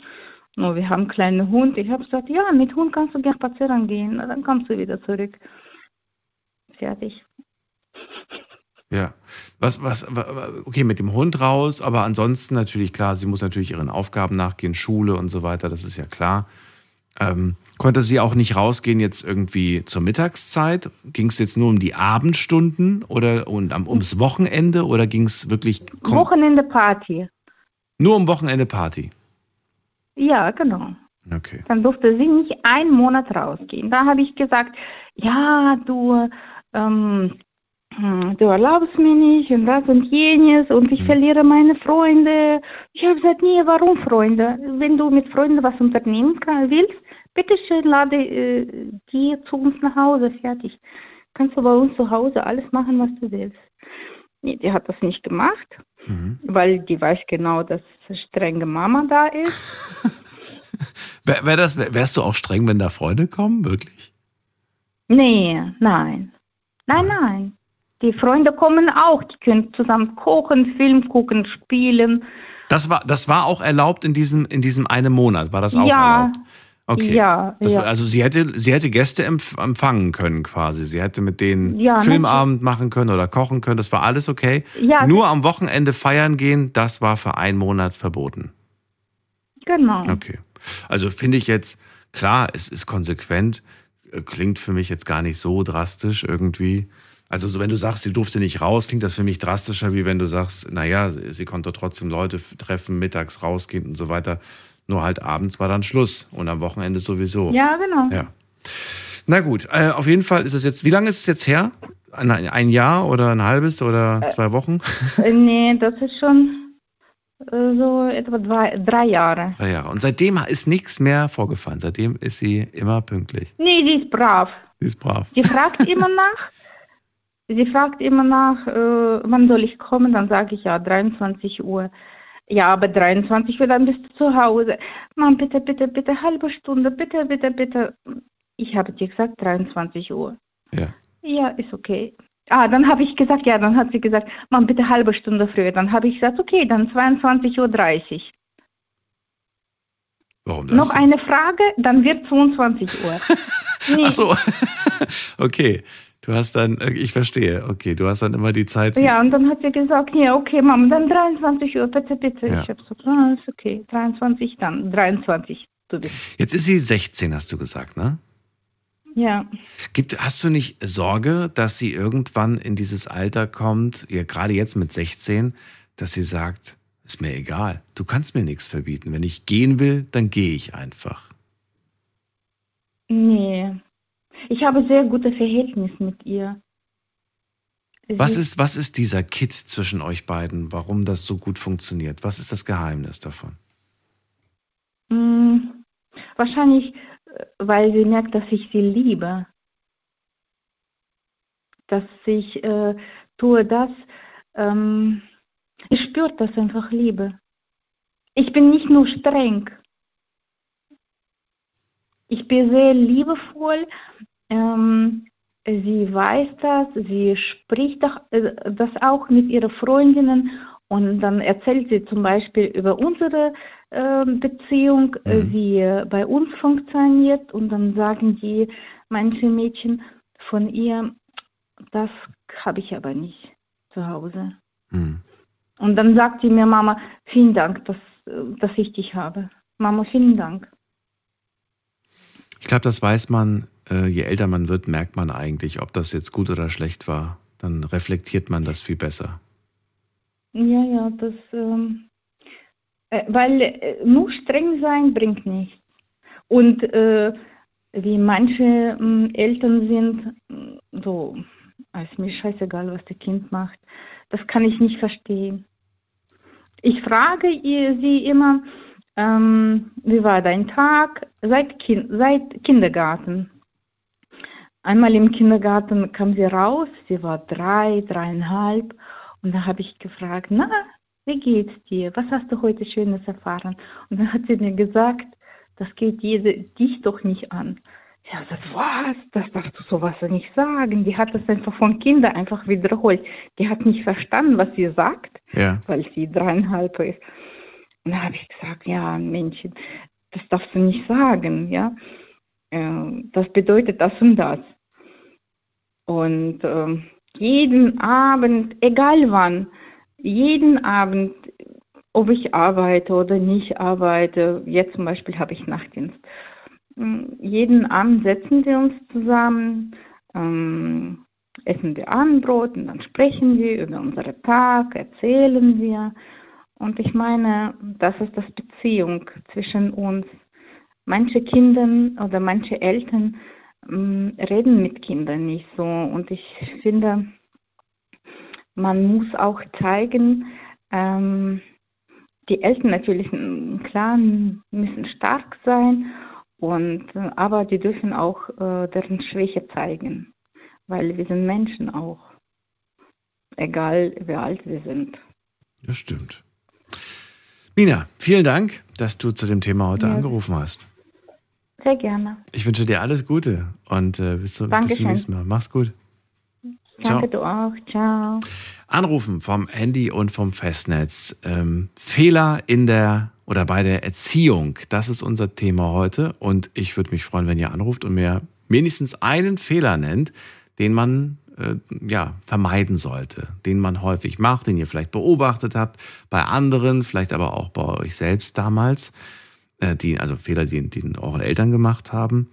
No, wir haben einen kleinen Hund. Ich habe gesagt, ja, mit Hund kannst du gerne spazieren gehen. Na, dann kommst du wieder zurück. Fertig. Ja. Was, was, wa- wa- okay, mit dem Hund raus, aber ansonsten natürlich klar, sie muss natürlich ihren Aufgaben nachgehen, Schule und so weiter, das ist ja klar. Ähm, konnte sie auch nicht rausgehen jetzt irgendwie zur Mittagszeit? Ging es jetzt nur um die Abendstunden oder und am, ums Wochenende oder ging es wirklich Wochenende Party. nur um Wochenende Party? Ja, genau. Okay. Dann durfte sie nicht einen Monat rausgehen. Da habe ich gesagt, ja, du, ähm, hm, du erlaubst mir nicht und das und jenes und ich verliere meine Freunde. Ich habe gesagt, nee, warum Freunde? Wenn du mit Freunden was unternehmen willst, bitteschön, lade äh, die zu uns nach Hause, fertig. Kannst du bei uns zu Hause alles machen, was du willst. Nee, die hat das nicht gemacht, Mhm. weil die weiß genau, dass strenge Mama da ist. [laughs] Wär, wär das, wär, wärst du auch streng, wenn da Freunde kommen, wirklich? Nee, nein. Nein, nein. Die Freunde kommen auch, die können zusammen kochen, Film gucken, spielen. Das war, das war auch erlaubt in diesem, in diesem einen Monat, war das auch Ja. erlaubt? Okay. Ja, Das ja. also sie hätte, sie hätte Gäste empf empfangen können quasi. Sie hätte mit denen Ja, Filmabend machen können oder kochen können. Das war alles okay. Ja, Nur am Wochenende feiern gehen, das war für einen Monat verboten. genau. Okay. Also finde ich jetzt, klar, es ist konsequent, äh, klingt für mich jetzt gar nicht so drastisch irgendwie. Also so, wenn du sagst, sie durfte nicht raus, klingt das für mich drastischer, wie wenn du sagst, naja, sie sie konnte trotzdem Leute treffen, mittags rausgehen und so weiter. Nur halt abends war dann Schluss und am Wochenende sowieso. Ja, genau. Ja. Na gut, äh, auf jeden Fall ist es jetzt, wie lange ist es jetzt her? Ein, ein Jahr oder ein halbes oder zwei Wochen? Äh, nee, das ist schon äh, so etwa zwei, drei Jahre. Drei Jahre. Und seitdem ist nichts mehr vorgefallen. Seitdem ist sie immer pünktlich. Nee, die ist brav. Sie ist brav. Die fragt immer [laughs] nach. Sie fragt immer nach, äh, wann soll ich kommen? Dann sage ich ja, 23 Uhr. Ja, aber 23 Uhr, dann bist du zu Hause. Mann, bitte, bitte, bitte, halbe Stunde, bitte, bitte, bitte. Ich habe dir gesagt, 23 Uhr. Ja. Ja, ist okay. Ah, dann habe ich gesagt, ja, dann hat sie gesagt, Mann, bitte halbe Stunde früher. Dann habe ich gesagt, okay, dann 22.30 Uhr. Warum das? Noch eine Frage, dann wird 22 Uhr. [laughs] Nee, Ach so. [laughs] okay. Du hast dann, äh, ich verstehe. Okay, du hast dann immer die Zeit. Ja, und dann hat sie gesagt, ja, okay, Mama, dann 23 Uhr, bitte, bitte. Ja. Ich habe gesagt, ah, ist okay, 23 dann, 23, du bist. Jetzt ist sie 16, hast du gesagt, ne? Ja, Gibt, hast du nicht Sorge, dass sie irgendwann in dieses Alter kommt, ja, gerade jetzt mit 16, dass sie sagt, ist mir egal, du kannst mir nichts verbieten. Wenn ich gehen will, dann gehe ich einfach. nee. Ich habe sehr gute Verhältnisse mit ihr. Was ist, was ist dieser Kit zwischen euch beiden, warum das so gut funktioniert? Was ist das Geheimnis davon? Mm, Wahrscheinlich, äh, weil sie merkt, dass ich sie liebe. Dass ich äh, tue das, ähm, ich spüre das einfach Liebe. Ich bin nicht nur streng. Ich bin sehr liebevoll. Ähm, sie weiß das, sie spricht äh, das auch mit ihren Freundinnen und dann erzählt sie zum Beispiel über unsere ähm, Beziehung, äh, Mhm. wie äh, bei uns funktioniert und dann sagen die manche Mädchen von ihr, das habe ich aber nicht zu Hause. Hm. Und dann sagt sie mir, Mama, vielen Dank, dass, äh, dass ich dich habe. Mama, vielen Dank. Ich glaube, das weiß man, äh, je älter man wird, merkt man eigentlich, ob das jetzt gut oder schlecht war. Dann reflektiert man das viel besser. Ja, ja, das, ähm, äh, weil äh, nur streng sein bringt nichts. Und äh, wie manche ähm, Eltern sind, mm, so, es ist mir scheißegal, was das Kind macht. das kann ich nicht verstehen. Ich frage ihr, sie immer, ähm, wie war dein Tag seit, kind, seit Kindergarten? Einmal im Kindergarten kam sie raus, sie war drei, dreieinhalb und da habe ich gefragt, na, wie geht's dir? Was hast du heute Schönes erfahren? Und dann hat sie mir gesagt, das geht jede, dich doch nicht an. Ich habe gesagt, was? Das darfst du sowas nicht sagen. Die hat das einfach von Kindern einfach wiederholt. Die hat nicht verstanden, was sie sagt, Ja. weil sie dreieinhalb ist. Und da habe ich gesagt, ja, Männchen, das darfst du nicht sagen, ja. Äh, Das bedeutet das und das. Und ähm, jeden Abend, egal wann, jeden Abend, ob ich arbeite oder nicht arbeite, jetzt zum Beispiel habe ich Nachtdienst, Mm, jeden Abend setzen wir uns zusammen, ähm, essen wir Abendbrot und dann sprechen wir über unseren Tag, erzählen wir. Und ich meine, das ist das Beziehung zwischen uns. Manche Kinder oder manche Eltern reden mit Kindern nicht so. Und ich finde, man muss auch zeigen, ähm, die Eltern natürlich, mm, klar, müssen stark sein, und, äh, aber die dürfen auch äh, deren Schwäche zeigen, weil wir sind Menschen auch, egal wie alt wir sind. Das stimmt. Mina, vielen Dank, dass du zu dem Thema heute Ja. angerufen hast. Sehr gerne. Ich wünsche dir alles Gute und äh, bis, zum, bis zum nächsten Mal. Mach's gut. Ciao. Danke, du auch. Ciao. Anrufen vom Handy und vom Festnetz. Ähm, Fehler in der oder bei der Erziehung, das ist unser Thema heute. Und ich würde mich freuen, wenn ihr anruft und mir wenigstens einen Fehler nennt, den man äh, ja, vermeiden sollte, den man häufig macht, den ihr vielleicht beobachtet habt, bei anderen, vielleicht aber auch bei euch selbst damals, die, also Fehler, die, die eure Eltern gemacht haben.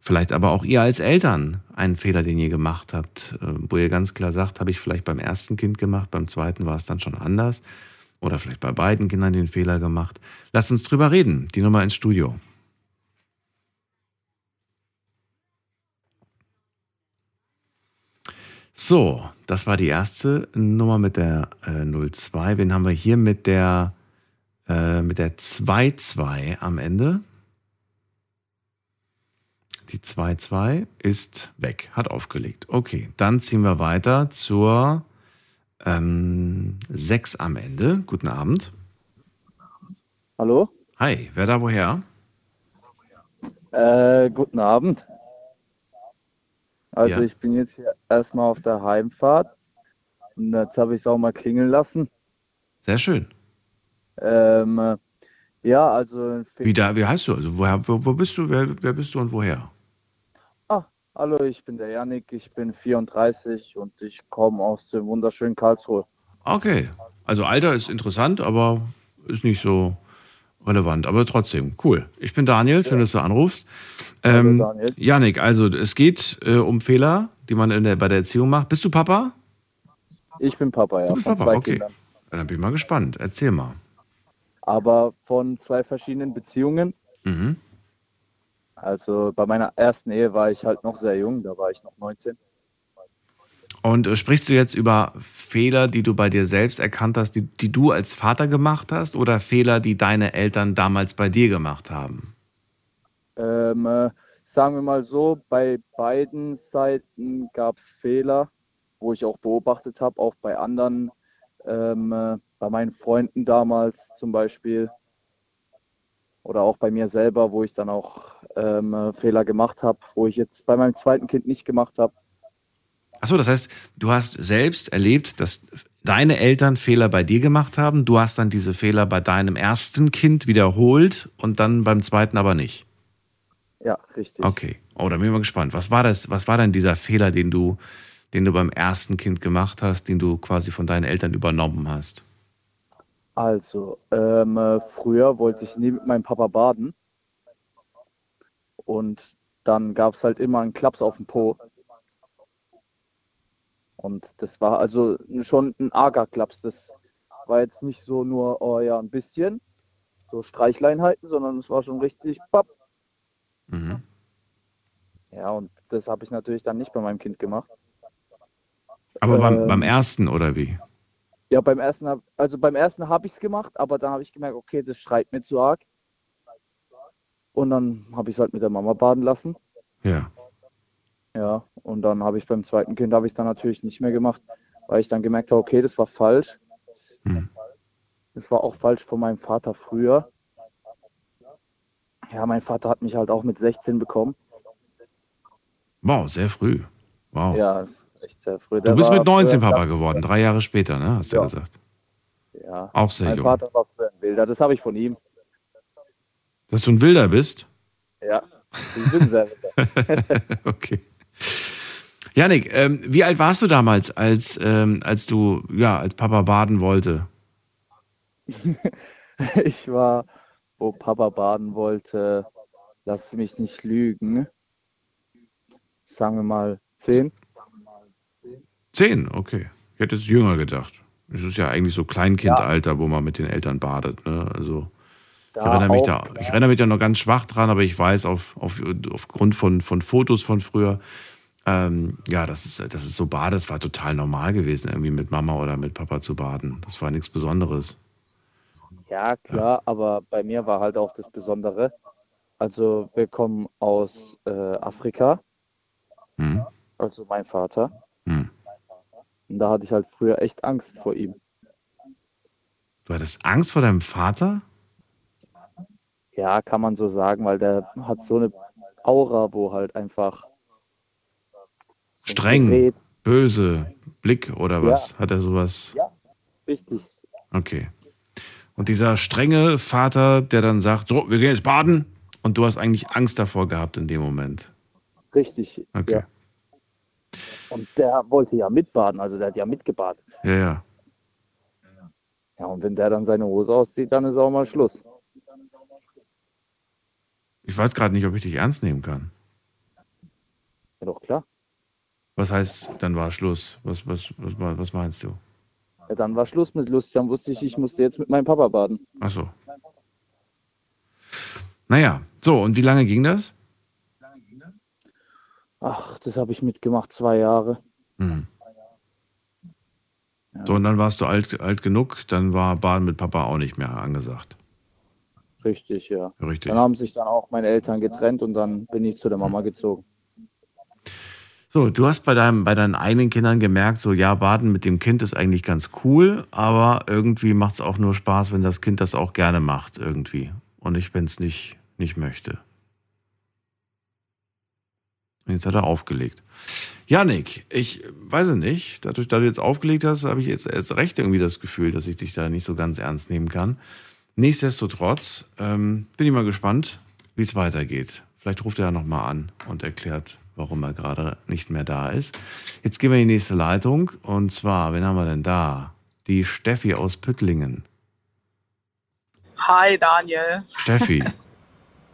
Vielleicht aber auch ihr als Eltern einen Fehler, den ihr gemacht habt, äh, wo ihr ganz klar sagt, habe ich vielleicht beim ersten Kind gemacht, beim zweiten war es dann schon anders. Oder vielleicht bei beiden Kindern den Fehler gemacht. Lasst uns drüber reden. Die Nummer ins Studio. So, das war die erste Nummer mit der äh, 02. Wen haben wir hier mit der äh, mit der 22 am Ende? Die 2-2 ist weg, hat aufgelegt. Okay, dann ziehen wir weiter zur ähm, 6 am Ende. Guten Abend. Hallo? Hi, wer da woher? Äh, guten Abend. Also Ja. ich bin jetzt hier erstmal auf der Heimfahrt und jetzt habe ich es auch mal klingeln lassen. Sehr schön. Ähm, äh, ja, also Wie, da, wie heißt du? Also woher, wo, wo bist du? Wer, wer bist du und woher? ah, hallo, ich bin der Janik, ich bin 34 und ich komme aus dem wunderschönen Karlsruhe. Okay, also Alter ist interessant, aber ist nicht so relevant. Aber trotzdem, cool. Ich bin Daniel, schön, dass du anrufst. Ähm, Daniel. Janik, also es geht äh, um Fehler, die man in der, bei der Erziehung macht. Bist du Papa? Ich bin Papa, ja, Du bist Papa, okay. Kindern. Ja, Dann bin ich mal gespannt. Erzähl mal. Aber von zwei verschiedenen Beziehungen. Mhm. Also bei meiner ersten Ehe war ich halt noch sehr jung, da war ich noch 19. Und äh, sprichst du jetzt über Fehler, die du bei dir selbst erkannt hast, die, die du als Vater gemacht hast, oder Fehler, die deine Eltern damals bei dir gemacht haben? Ähm, äh, sagen wir mal so, bei beiden Seiten gab es Fehler, wo ich auch beobachtet habe, auch bei anderen, ähm, äh, bei meinen Freunden damals zum Beispiel oder auch bei mir selber, wo ich dann auch ähm, äh, Fehler gemacht habe, wo ich jetzt bei meinem zweiten Kind nicht gemacht habe. Achso, das heißt, du hast selbst erlebt, dass deine Eltern Fehler bei dir gemacht haben. Du hast dann diese Fehler bei deinem ersten Kind wiederholt und dann beim zweiten aber nicht. Ja, richtig. Okay. Oh, da bin ich mal gespannt. Was war das? Was war denn dieser Fehler, den du, den du beim ersten Kind gemacht hast, den du quasi von deinen Eltern übernommen hast? Also, ähm, äh, früher wollte ich nie mit meinem Papa baden. Und dann gab es halt immer einen Klaps auf dem Po. Und das war also schon ein arger Klaps. Das war jetzt nicht so nur, oh ja, ein bisschen, so Streichleinheiten, sondern es war schon richtig papp. Mhm. Ja, und das habe ich natürlich dann nicht bei meinem Kind gemacht. Aber beim, Ähm. beim ersten oder wie? Ja, beim ersten, hab- also beim ersten habe ich es gemacht, aber dann habe ich gemerkt, okay, das schreit mir zu arg. Und dann habe ich es halt mit der Mama baden lassen. Ja. Ja, und dann habe ich beim zweiten Kind habe ich dann natürlich nicht mehr gemacht, weil ich dann gemerkt habe, okay, das war falsch. Hm. Das war auch falsch von meinem Vater früher. Ja, mein Vater hat mich halt auch mit 16 bekommen. Wow, sehr früh. Wow. Ja, echt sehr früh. du bist mit 19 früher- Papa geworden, drei Jahre später, ne? Hast du ja Ja. gesagt. Ja, Auch sehr mein jung. Vater war früher ein Wilder, das habe ich von ihm. Dass du ein Wilder bist? Ja, ich bin sehr wilder. [laughs] okay. Janik, ähm, wie alt warst du damals, als, ähm, als du ja, als Papa baden wollte? [laughs] Ich war, wo Papa baden wollte, lass mich nicht lügen. Sagen wir mal 10. Zehn, okay. Ich hätte jetzt jünger gedacht. Es ist ja eigentlich so Kleinkindalter, wo man mit den Eltern badet. Ne? Also ich erinnere, mich da, ich erinnere mich da noch ganz schwach dran, aber ich weiß auf, auf, aufgrund von, von Fotos von früher, ähm, ja, das ist, das ist so Bade, das war total normal gewesen, irgendwie mit Mama oder mit Papa zu baden. Das war nichts Besonderes. Ja, klar, aber bei mir war halt auch das Besondere. Also wir kommen aus äh, Afrika, Hm? also mein Vater. Und da hatte ich halt früher echt Angst vor ihm. Du hattest Angst vor deinem Vater? Ja, kann man so sagen, weil der hat so eine Aura, wo halt einfach Streng, böse Blick oder was? Hat er sowas? Ja, richtig. Okay. Und dieser strenge Vater, der dann sagt, so, wir gehen jetzt baden. Und du hast eigentlich Angst davor gehabt in dem Moment. Richtig. Okay. Ja. Und der wollte ja mitbaden, also der hat ja mitgebadet. Ja, ja. Ja, und wenn der dann seine Hose auszieht, dann ist auch mal Schluss. Ich weiß gerade nicht, ob ich dich ernst nehmen kann. Ja, doch klar. Was heißt, dann war Schluss? Was, was, was, was meinst du? Ja, dann war Schluss mit lustig. Dann wusste ich, ich musste jetzt mit meinem Papa baden. Ach so. Naja, so, und wie lange ging das? Ach, das habe ich mitgemacht, zwei Jahre. Hm. So, und dann warst du alt, alt genug, dann war Baden mit Papa auch nicht mehr angesagt. Richtig, ja. Richtig. Dann haben sich dann auch meine Eltern getrennt und dann bin ich zu der Mama gezogen. So, du hast bei, deinem, bei deinen eigenen Kindern gemerkt, so ja, Baden mit dem Kind ist eigentlich ganz cool, aber irgendwie macht es auch nur Spaß, wenn das Kind das auch gerne macht, irgendwie. Und nicht, wenn es nicht, nicht möchte. Jetzt hat er aufgelegt. Janik, ich weiß es nicht, dadurch, dass du jetzt aufgelegt hast, habe ich jetzt erst recht irgendwie das Gefühl, dass ich dich da nicht so ganz ernst nehmen kann. Nichtsdestotrotz ähm, bin ich mal gespannt, wie es weitergeht. Vielleicht ruft er ja nochmal an und erklärt, warum er gerade nicht mehr da ist. Jetzt gehen wir in die nächste Leitung. Und zwar, wen haben wir denn da? Die Steffi aus Püttlingen. Hi Daniel. Steffi, [laughs]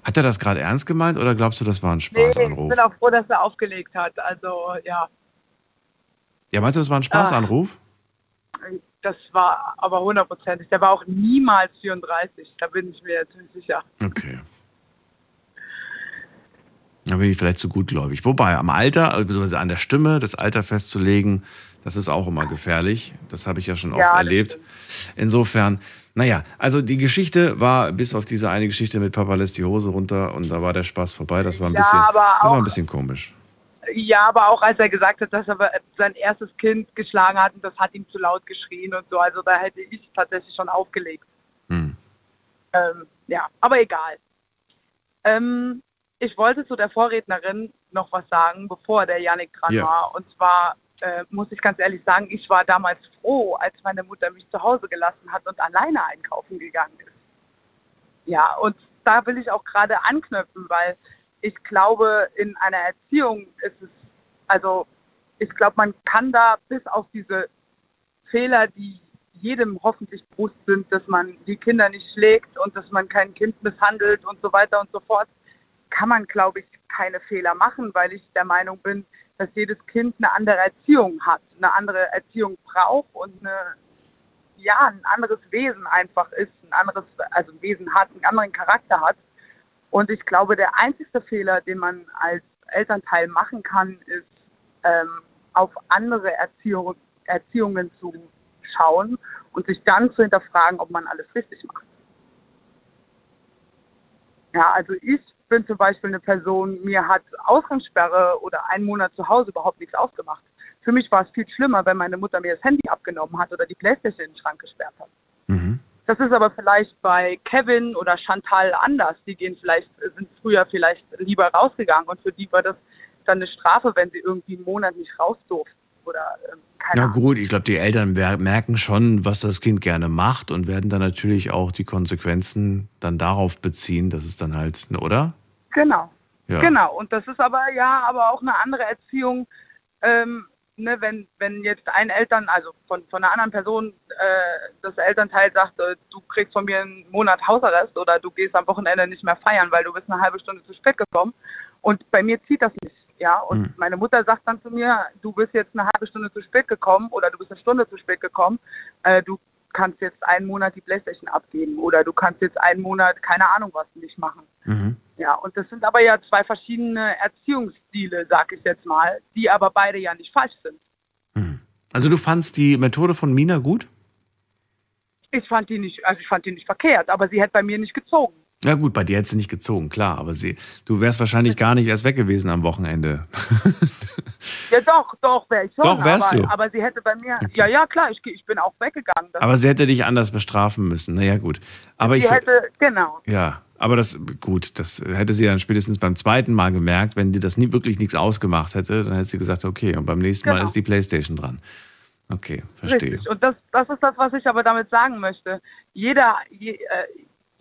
hat er das gerade ernst gemeint oder glaubst du, das war ein Nee, ich Spaßanruf? bin auch froh, dass er aufgelegt hat. Also ja, Ja, meinst du, das war ein Spaßanruf? das war aber hundertprozentig. Der war auch niemals 34, da bin ich mir ziemlich sicher. Okay. Da bin ich vielleicht zu gutgläubig. Wobei, am Alter, beziehungsweise an der Stimme, das Alter festzulegen, das ist auch immer gefährlich. Das habe ich ja schon oft Ja, erlebt. Insofern, naja, also die Geschichte war, bis auf diese eine Geschichte mit Papa lässt die Hose runter und da war der Spaß vorbei. Das war ein Ja, bisschen, aber das war auch- ein bisschen komisch. Ja, aber auch als er gesagt hat, dass er sein erstes Kind geschlagen hat und das hat ihm zu laut geschrien und so, also da hätte ich tatsächlich schon aufgelegt. Hm. Ähm, ja, aber egal. Ähm, ich wollte zu der Vorrednerin noch was sagen, bevor der Janik dran Ja. war. Und zwar äh, muss ich ganz ehrlich sagen, ich war damals froh, als meine Mutter mich zu Hause gelassen hat und alleine einkaufen gegangen ist. Ja, und da will ich auch gerade anknüpfen, weil ich glaube, in einer Erziehung ist es, also ich glaube, man kann da bis auf diese Fehler, die jedem hoffentlich bewusst sind, dass man die Kinder nicht schlägt und dass man kein Kind misshandelt und so weiter und so fort, kann man, glaube ich, keine Fehler machen, weil ich der Meinung bin, dass jedes Kind eine andere Erziehung hat, eine andere Erziehung braucht und eine, ja, ein anderes Wesen einfach ist, ein anderes, also ein Wesen hat, einen anderen Charakter hat. Und ich glaube, der einzige Fehler, den man als Elternteil machen kann, ist, ähm, auf andere Erziehung, Erziehungen zu schauen und sich dann zu hinterfragen, ob man alles richtig macht. Ja, also ich bin zum Beispiel eine Person, mir hat Ausgangssperre oder einen Monat zu Hause überhaupt nichts ausgemacht. Für mich war es viel schlimmer, wenn meine Mutter mir das Handy abgenommen hat oder die Playstation in den Schrank gesperrt hat. Mhm. Das ist aber vielleicht bei Kevin oder Chantal anders. Die gehen vielleicht, sind früher vielleicht lieber rausgegangen und für die war das dann eine Strafe, wenn sie irgendwie einen Monat nicht raus durften oder ähm, keine Na Ahnung. gut, ich glaube, die Eltern merken schon, was das Kind gerne macht und werden dann natürlich auch die Konsequenzen dann darauf beziehen, dass es dann halt, ne, oder? Genau. Ja. Genau. Und das ist aber ja, aber auch eine andere Erziehung. Ähm, ne, wenn, wenn jetzt ein Eltern, also von, von einer anderen Person, äh, das Elternteil sagt, äh, du kriegst von mir einen Monat Hausarrest oder du gehst am Wochenende nicht mehr feiern, weil du bist eine halbe Stunde zu spät gekommen. Und bei mir zieht das nicht. Ja, und Mhm. meine Mutter sagt dann zu mir, du bist jetzt eine halbe Stunde zu spät gekommen oder du bist eine Stunde zu spät gekommen, äh, du kannst jetzt einen Monat die Playstation abgeben oder du kannst jetzt einen Monat keine Ahnung was nicht machen. Mhm. Ja, und das sind aber ja zwei verschiedene Erziehungsstile, sag ich jetzt mal, die aber beide ja nicht falsch sind. Also du fandst die Methode von Mina gut? Ich fand die nicht, also ich fand die nicht verkehrt, aber sie hätte bei mir nicht gezogen. Ja gut, bei dir hätte sie nicht gezogen, klar, aber sie, du wärst wahrscheinlich gar nicht erst weg gewesen am Wochenende. [laughs] Ja, doch, doch, wäre ich schon. Doch, wärst aber, du. aber sie hätte bei mir, ja, ja, klar, ich, ich bin auch weggegangen. Aber sie hätte dich anders bestrafen müssen. Naja, gut. Aber sie ich, hätte, genau. ja, aber das, gut, das hätte sie dann spätestens beim zweiten Mal gemerkt, wenn die das nie wirklich nichts ausgemacht hätte, dann hätte sie gesagt, okay, und beim nächsten Mal Genau. ist die Playstation dran. Okay, verstehe. Richtig. Und das, das ist das, was ich aber damit sagen möchte. Jeder, je, äh,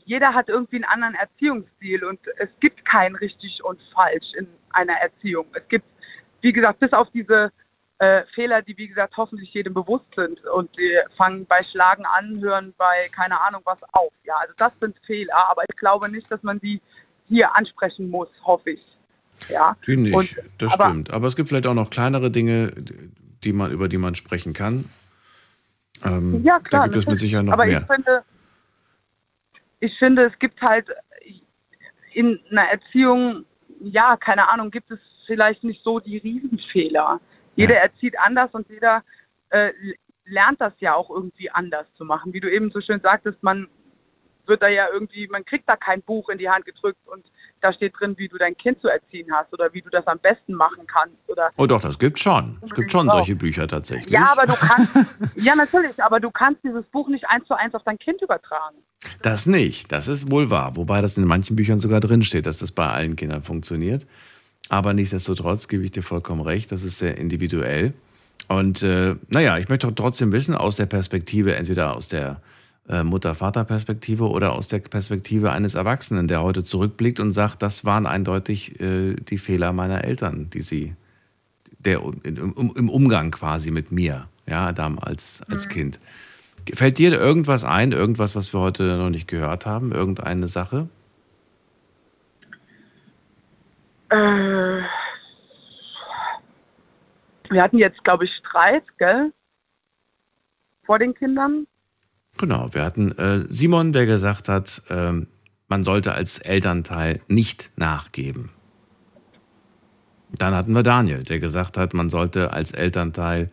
jeder hat irgendwie einen anderen Erziehungsstil und es gibt kein richtig und falsch in einer Erziehung. Es gibt, wie gesagt, bis auf diese äh, Fehler, die wie gesagt hoffentlich jedem bewusst sind und die fangen bei Schlagen an, hören bei keine Ahnung was auf. Ja, also das sind Fehler, aber ich glaube nicht, dass man die hier ansprechen muss, hoffe ich. Ja. Die nicht, Und- das aber- stimmt. Aber es gibt vielleicht auch noch kleinere Dinge, die man, über die man sprechen kann. Ähm, Ja, klar. Da gibt es mit natürlich. Sicherheit noch Aber mehr. ich finde, ich finde, es gibt halt in einer Erziehung, ja, keine Ahnung, gibt es vielleicht nicht so die Riesenfehler. Jeder erzieht anders und jeder äh, lernt das ja auch irgendwie anders zu machen. Wie du eben so schön sagtest, man wird da ja irgendwie, man kriegt da kein Buch in die Hand gedrückt und da steht drin, wie du dein Kind zu erziehen hast oder wie du das am besten machen kannst oder Oh doch, das gibt schon. Es gibt schon solche Bücher tatsächlich. ja, aber du kannst, [laughs] ja natürlich, aber du kannst dieses Buch nicht eins zu eins auf dein Kind übertragen. Das nicht, das ist wohl wahr. Wobei das in manchen Büchern sogar drinsteht, dass das bei allen Kindern funktioniert. Aber nichtsdestotrotz gebe ich dir vollkommen recht, das ist sehr individuell. Und äh, naja, ich möchte trotzdem wissen, aus der Perspektive, entweder aus der Mutter-Vater-Perspektive oder aus der Perspektive eines Erwachsenen, der heute zurückblickt und sagt, das waren eindeutig äh, die Fehler meiner Eltern, die sie, der, im, im Umgang quasi mit mir, ja, damals als Kind. Fällt dir irgendwas ein, irgendwas, was wir heute noch nicht gehört haben, irgendeine Sache? Äh, wir hatten jetzt, glaube ich, Streit, gell? Vor den Kindern. Genau, wir hatten äh, Simon, der gesagt hat, ähm, man sollte als Elternteil nicht nachgeben. Dann hatten wir Daniel, der gesagt hat, man sollte als Elternteil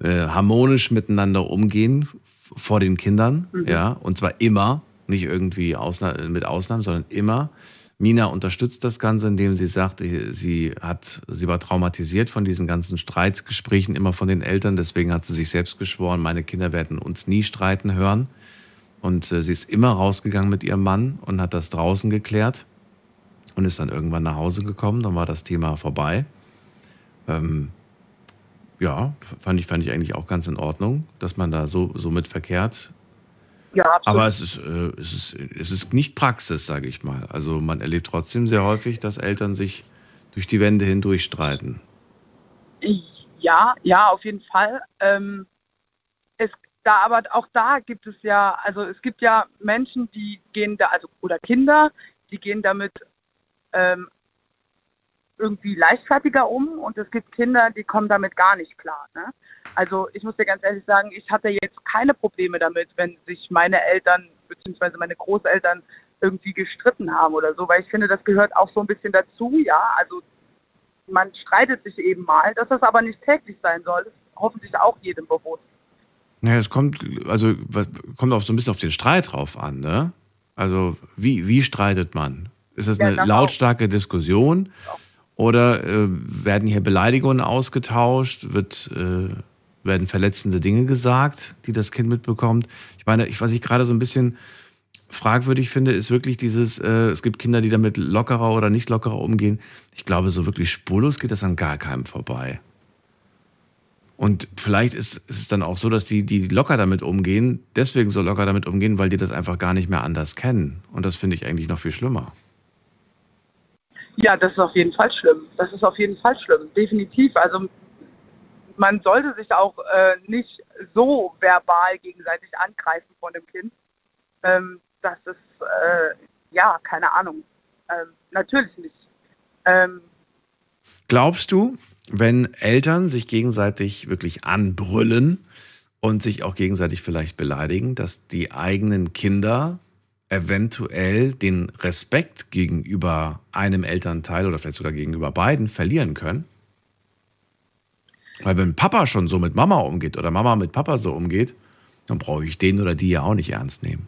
äh, harmonisch miteinander umgehen vor den Kindern, ja, und zwar immer, nicht irgendwie Ausna mit Ausnahmen, sondern immer. Mina unterstützt das Ganze, indem sie sagt, äh, sie hat, sie war traumatisiert von diesen ganzen Streitgesprächen immer von den Eltern, deswegen hat sie sich selbst geschworen, meine Kinder werden uns nie streiten hören. Und äh, sie ist immer rausgegangen mit ihrem Mann und hat das draußen geklärt und ist dann irgendwann nach Hause gekommen. Dann war das Thema vorbei. Ähm, ja, fand ich, fand ich eigentlich auch ganz in Ordnung, dass man da so, so mit verkehrt. Ja, absolut. Aber es ist, äh, es ist, es ist nicht Praxis, sage ich mal. Also man erlebt trotzdem sehr häufig, dass Eltern sich durch die Wände hindurch streiten. Ja, ja, auf jeden Fall. Ähm, es, da, aber auch da gibt es ja, also es gibt ja Menschen, die gehen da, also oder Kinder, die gehen damit ähm, irgendwie leichtfertiger um und es gibt Kinder, die kommen damit gar nicht klar. Ne? Also ich muss dir ganz ehrlich sagen, ich hatte jetzt keine Probleme damit, wenn sich meine Eltern bzw. meine Großeltern irgendwie gestritten haben oder so, weil ich finde, das gehört auch so ein bisschen dazu, ja. Also man streitet sich eben mal, dass das aber nicht täglich sein soll, ist hoffentlich auch jedem bewusst. Naja, es kommt, also was- kommt auch so ein bisschen auf den Streit drauf an, ne? Also wie, wie streitet man? Ist das Ja, eine das auch. lautstarke Diskussion? Oder äh, werden hier Beleidigungen ausgetauscht? Wird, äh, werden verletzende Dinge gesagt, die das Kind mitbekommt? Ich meine, ich, was ich gerade so ein bisschen fragwürdig finde, ist wirklich dieses, äh, es gibt Kinder, die damit lockerer oder nicht lockerer umgehen. Ich glaube, so wirklich spurlos geht das an gar keinem vorbei. Und vielleicht ist, ist es dann auch so, dass die, die locker damit umgehen, deswegen so locker damit umgehen, weil die das einfach gar nicht mehr anders kennen. Und das finde ich eigentlich noch viel schlimmer. Ja, das ist auf jeden Fall schlimm. Das ist auf jeden Fall schlimm, definitiv. Also man sollte sich auch äh, nicht so verbal gegenseitig angreifen von dem Kind. Ähm, das ist, äh, ja, keine Ahnung. Ähm, natürlich nicht. Ähm, Glaubst du, wenn Eltern sich gegenseitig wirklich anbrüllen und sich auch gegenseitig vielleicht beleidigen, dass die eigenen Kinder eventuell den Respekt gegenüber einem Elternteil oder vielleicht sogar gegenüber beiden verlieren können? Weil wenn Papa schon so mit Mama umgeht oder Mama mit Papa so umgeht, dann brauche ich den oder die ja auch nicht ernst nehmen.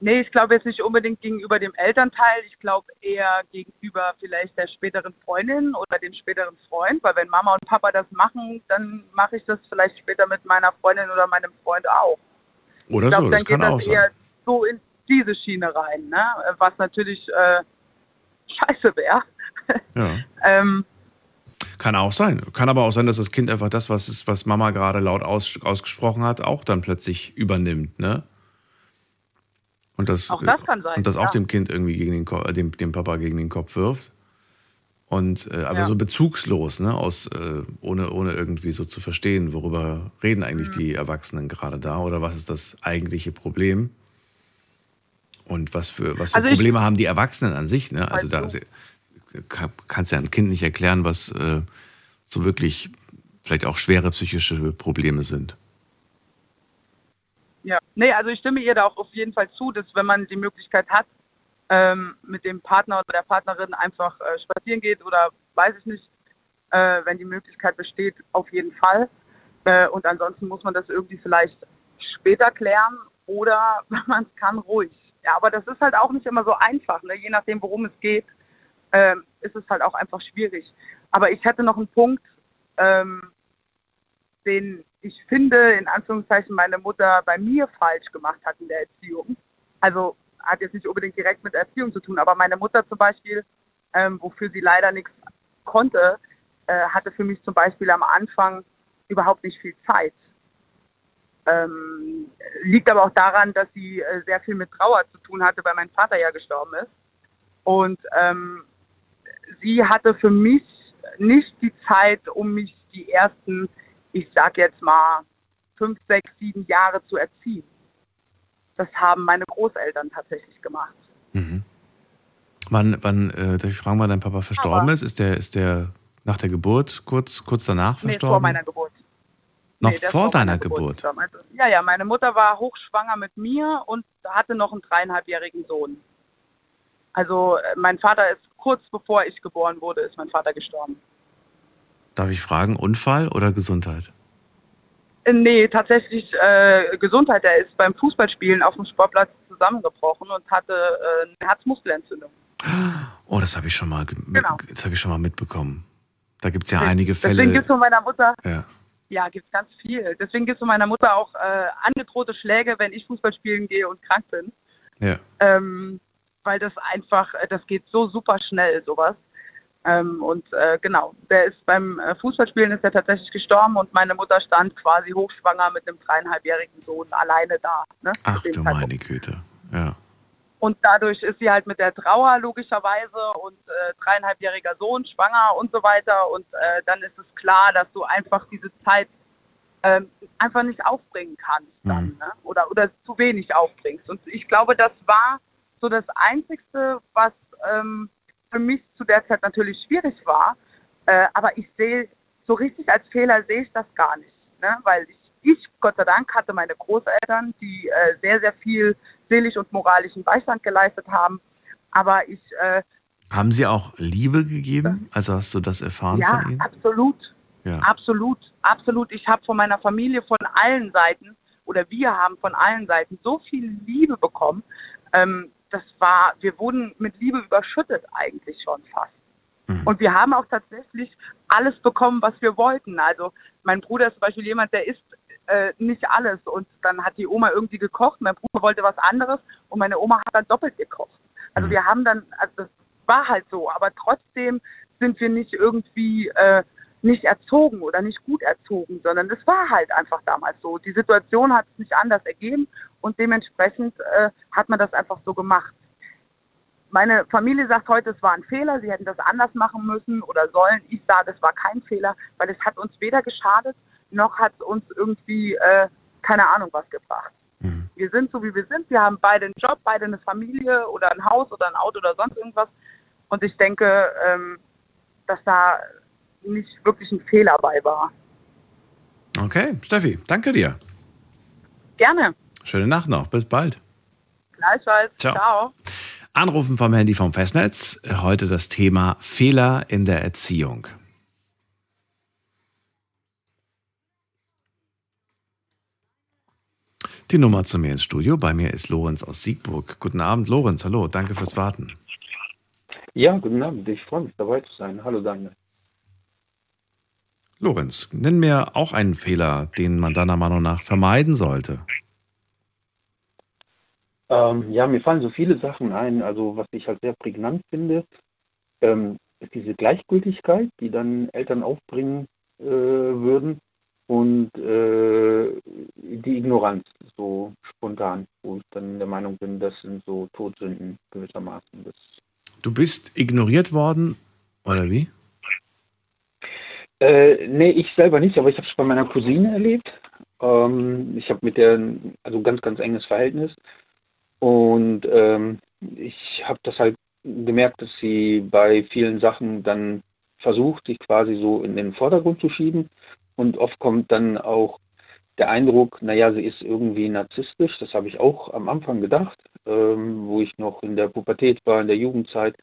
nee, ich glaube jetzt nicht unbedingt gegenüber dem Elternteil. Ich glaube eher gegenüber vielleicht der späteren Freundin oder dem späteren Freund. Weil wenn Mama und Papa das machen, dann mache ich das vielleicht später mit meiner Freundin oder meinem Freund auch. Oder ich glaube, so, das kann auch sein. So in diese Schiene rein, ne? was natürlich äh, scheiße wäre. Ja. [laughs] ähm, Kann auch sein. Kann aber auch sein, dass das Kind einfach das, was, ist, was Mama gerade laut aus, ausgesprochen hat, auch dann plötzlich übernimmt, ne? Und das, Auch das kann sein, Und das auch ja. dem Kind irgendwie gegen den Ko- äh, dem, dem Papa gegen den Kopf wirft. Und äh, aber Ja. so bezugslos, ne? Aus, äh, ohne, ohne irgendwie so zu verstehen, worüber reden eigentlich Mhm. die Erwachsenen gerade da oder was ist das eigentliche Problem? Und was für, was für Also ich- Probleme haben die Erwachsenen an sich, ne? Also da kann- kannst ja einem Kind nicht erklären, was äh, so wirklich vielleicht auch schwere psychische Probleme sind. Ja, nee, also ich stimme ihr da auch auf jeden Fall zu, dass wenn man die Möglichkeit hat, ähm, mit dem Partner oder der Partnerin einfach äh, spazieren geht oder weiß ich nicht, äh, wenn die Möglichkeit besteht, auf jeden Fall. Äh, und ansonsten muss man das irgendwie vielleicht später klären oder, wenn [laughs] man es kann, ruhig. Ja, aber das ist halt auch nicht immer so einfach, ne? je nachdem, worum es geht, ähm, ist es halt auch einfach schwierig. Aber ich hätte noch einen Punkt, ähm, den ich finde, in Anführungszeichen, meine Mutter bei mir falsch gemacht hat in der Erziehung. Also hat jetzt nicht unbedingt direkt mit Erziehung zu tun, aber meine Mutter zum Beispiel, ähm, wofür sie leider nichts konnte, äh, hatte für mich zum Beispiel am Anfang überhaupt nicht viel Zeit. Ähm, liegt aber auch daran, dass sie äh, sehr viel mit Trauer zu tun hatte, weil mein Vater ja gestorben ist. Und ähm, sie hatte für mich nicht die Zeit, um mich die ersten, ich sag jetzt mal, fünf, sechs, sieben Jahre zu erziehen. Das haben meine Großeltern tatsächlich gemacht. Mhm. Wann, wann äh, darf ich fragen, wann dein Papa verstorben Aber- ist? Ist der, ist der nach der Geburt, kurz, kurz danach Nee, verstorben? vor meiner Geburt. Noch Nee, vor deiner Geburt? gestorben. Also, ja, ja, meine Mutter war hochschwanger mit mir und hatte noch einen dreieinhalbjährigen Sohn. Also äh, mein Vater ist kurz bevor ich geboren wurde, ist mein Vater gestorben. Darf ich fragen, Unfall oder Gesundheit? Äh, Nee, tatsächlich äh, Gesundheit. Er ist beim Fußballspielen auf dem Sportplatz zusammengebrochen und hatte äh, eine Herzmuskelentzündung. Oh, das habe ich schon mal, ge- Genau. das habe ich schon mal mitbekommen. Da gibt es ja einige Deswegen Fälle. gibt es von meiner Mutter, Ja. Ja, gibt es ganz viel. Deswegen gibt es von meiner Mutter auch äh, angedrohte Schläge, wenn ich Fußball spielen gehe und krank bin. Ja. ähm, weil das einfach, äh, das geht so super schnell, sowas. Ähm, und äh, genau, der ist beim äh, Fußballspielen ist er tatsächlich gestorben und meine Mutter stand quasi hochschwanger mit einem dreieinhalbjährigen Sohn alleine da. Ne, Ach du meine Güte. Ja. Und dadurch ist sie halt mit der Trauer logischerweise und äh, dreieinhalbjähriger Sohn schwanger und so weiter. Und äh, dann ist es klar, dass du einfach diese Zeit ähm, einfach nicht aufbringen kannst dann, Mhm. ne? oder, oder zu wenig aufbringst. Und ich glaube, das war so das Einzigste, was ähm, für mich zu der Zeit natürlich schwierig war. Äh, aber ich sehe, so richtig als Fehler sehe ich das gar nicht. Ne? Weil ich, ich, Gott sei Dank, hatte meine Großeltern, die äh, sehr, sehr viel seelisch und moralischen Beistand geleistet haben. Aber ich, äh, Haben sie auch Liebe gegeben? Also hast du das erfahren ja, von ihnen? absolut, Ja. absolut. absolut. Ich habe von meiner Familie von allen Seiten oder wir haben von allen Seiten so viel Liebe bekommen. Ähm, das war, wir wurden mit Liebe überschüttet eigentlich schon fast. Mhm. Und wir haben auch tatsächlich alles bekommen, was wir wollten. Also mein Bruder ist zum Beispiel jemand, der isst äh, nicht alles. Und dann hat die Oma irgendwie gekocht, mein Bruder wollte was anderes und meine Oma hat dann doppelt gekocht. Also mhm. wir haben dann, also das war halt so, aber trotzdem sind wir nicht irgendwie äh, nicht erzogen oder nicht gut erzogen, sondern es war halt einfach damals so. Die Situation hat es nicht anders ergeben und dementsprechend äh, hat man das einfach so gemacht. Meine Familie sagt heute, es war ein Fehler, sie hätten das anders machen müssen oder sollen. Ich sage, es war kein Fehler, weil es hat uns weder geschadet, noch hat es uns irgendwie, äh, keine Ahnung, was gebracht. Mhm. Wir sind so, wie wir sind. Wir haben beide einen Job, beide eine Familie oder ein Haus oder ein Auto oder sonst irgendwas. Und ich denke, ähm, dass da nicht wirklich ein Fehler bei war. Okay, Steffi, danke dir. Gerne. Schöne Nacht noch. Bis bald. Gleichfalls. Ciao. Ciao. Anrufen vom Handy vom Festnetz. Heute das Thema Fehler in der Erziehung. Die Nummer zu mir ins Studio. Bei mir ist Lorenz aus Siegburg. Guten Abend, Lorenz. Hallo, danke fürs Warten. Ja, guten Abend. Ich freue mich dabei zu sein. Hallo, Daniel. Lorenz, nenn mir auch einen Fehler, den man deiner Meinung nach vermeiden sollte. Ähm, ja, mir fallen so viele Sachen ein. Also was ich halt sehr prägnant finde, ähm, ist diese Gleichgültigkeit, die dann Eltern aufbringen äh, würden und äh, die Ignoranz so spontan, wo ich dann der Meinung bin, das sind so Todsünden gewissermaßen. Das du bist ignoriert worden oder wie? Äh, nee, ich selber nicht, aber ich habe es bei meiner Cousine erlebt. Ähm, ich habe mit der also ganz, ganz enges Verhältnis. Und ähm, ich habe das halt gemerkt, dass sie bei vielen Sachen dann versucht, sich quasi so in den Vordergrund zu schieben. Und oft kommt dann auch der Eindruck, naja, sie ist irgendwie narzisstisch. Das habe ich auch am Anfang gedacht, ähm, wo ich noch in der Pubertät war, in der Jugendzeit.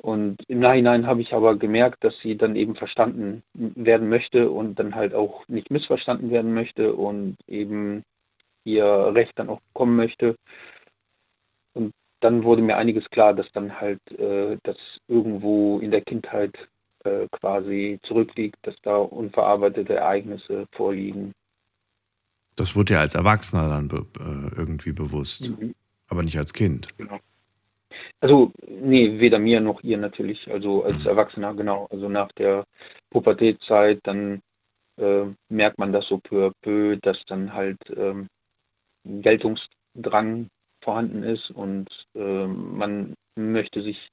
Und im Nachhinein habe ich aber gemerkt, dass sie dann eben verstanden werden möchte und dann halt auch nicht missverstanden werden möchte und eben ihr Recht dann auch bekommen möchte. Und dann wurde mir einiges klar, dass dann halt äh, das irgendwo in der Kindheit quasi zurückliegt, dass da unverarbeitete Ereignisse vorliegen. Das wurde ja als Erwachsener dann be äh, irgendwie bewusst, mhm. aber nicht als Kind. Genau. Also, nee, weder mir noch ihr natürlich. Also als mhm. Erwachsener, genau. Also nach der Pubertätzeit, dann äh, merkt man das so peu à peu, dass dann halt ähm, Geltungsdrang vorhanden ist und äh, man möchte sich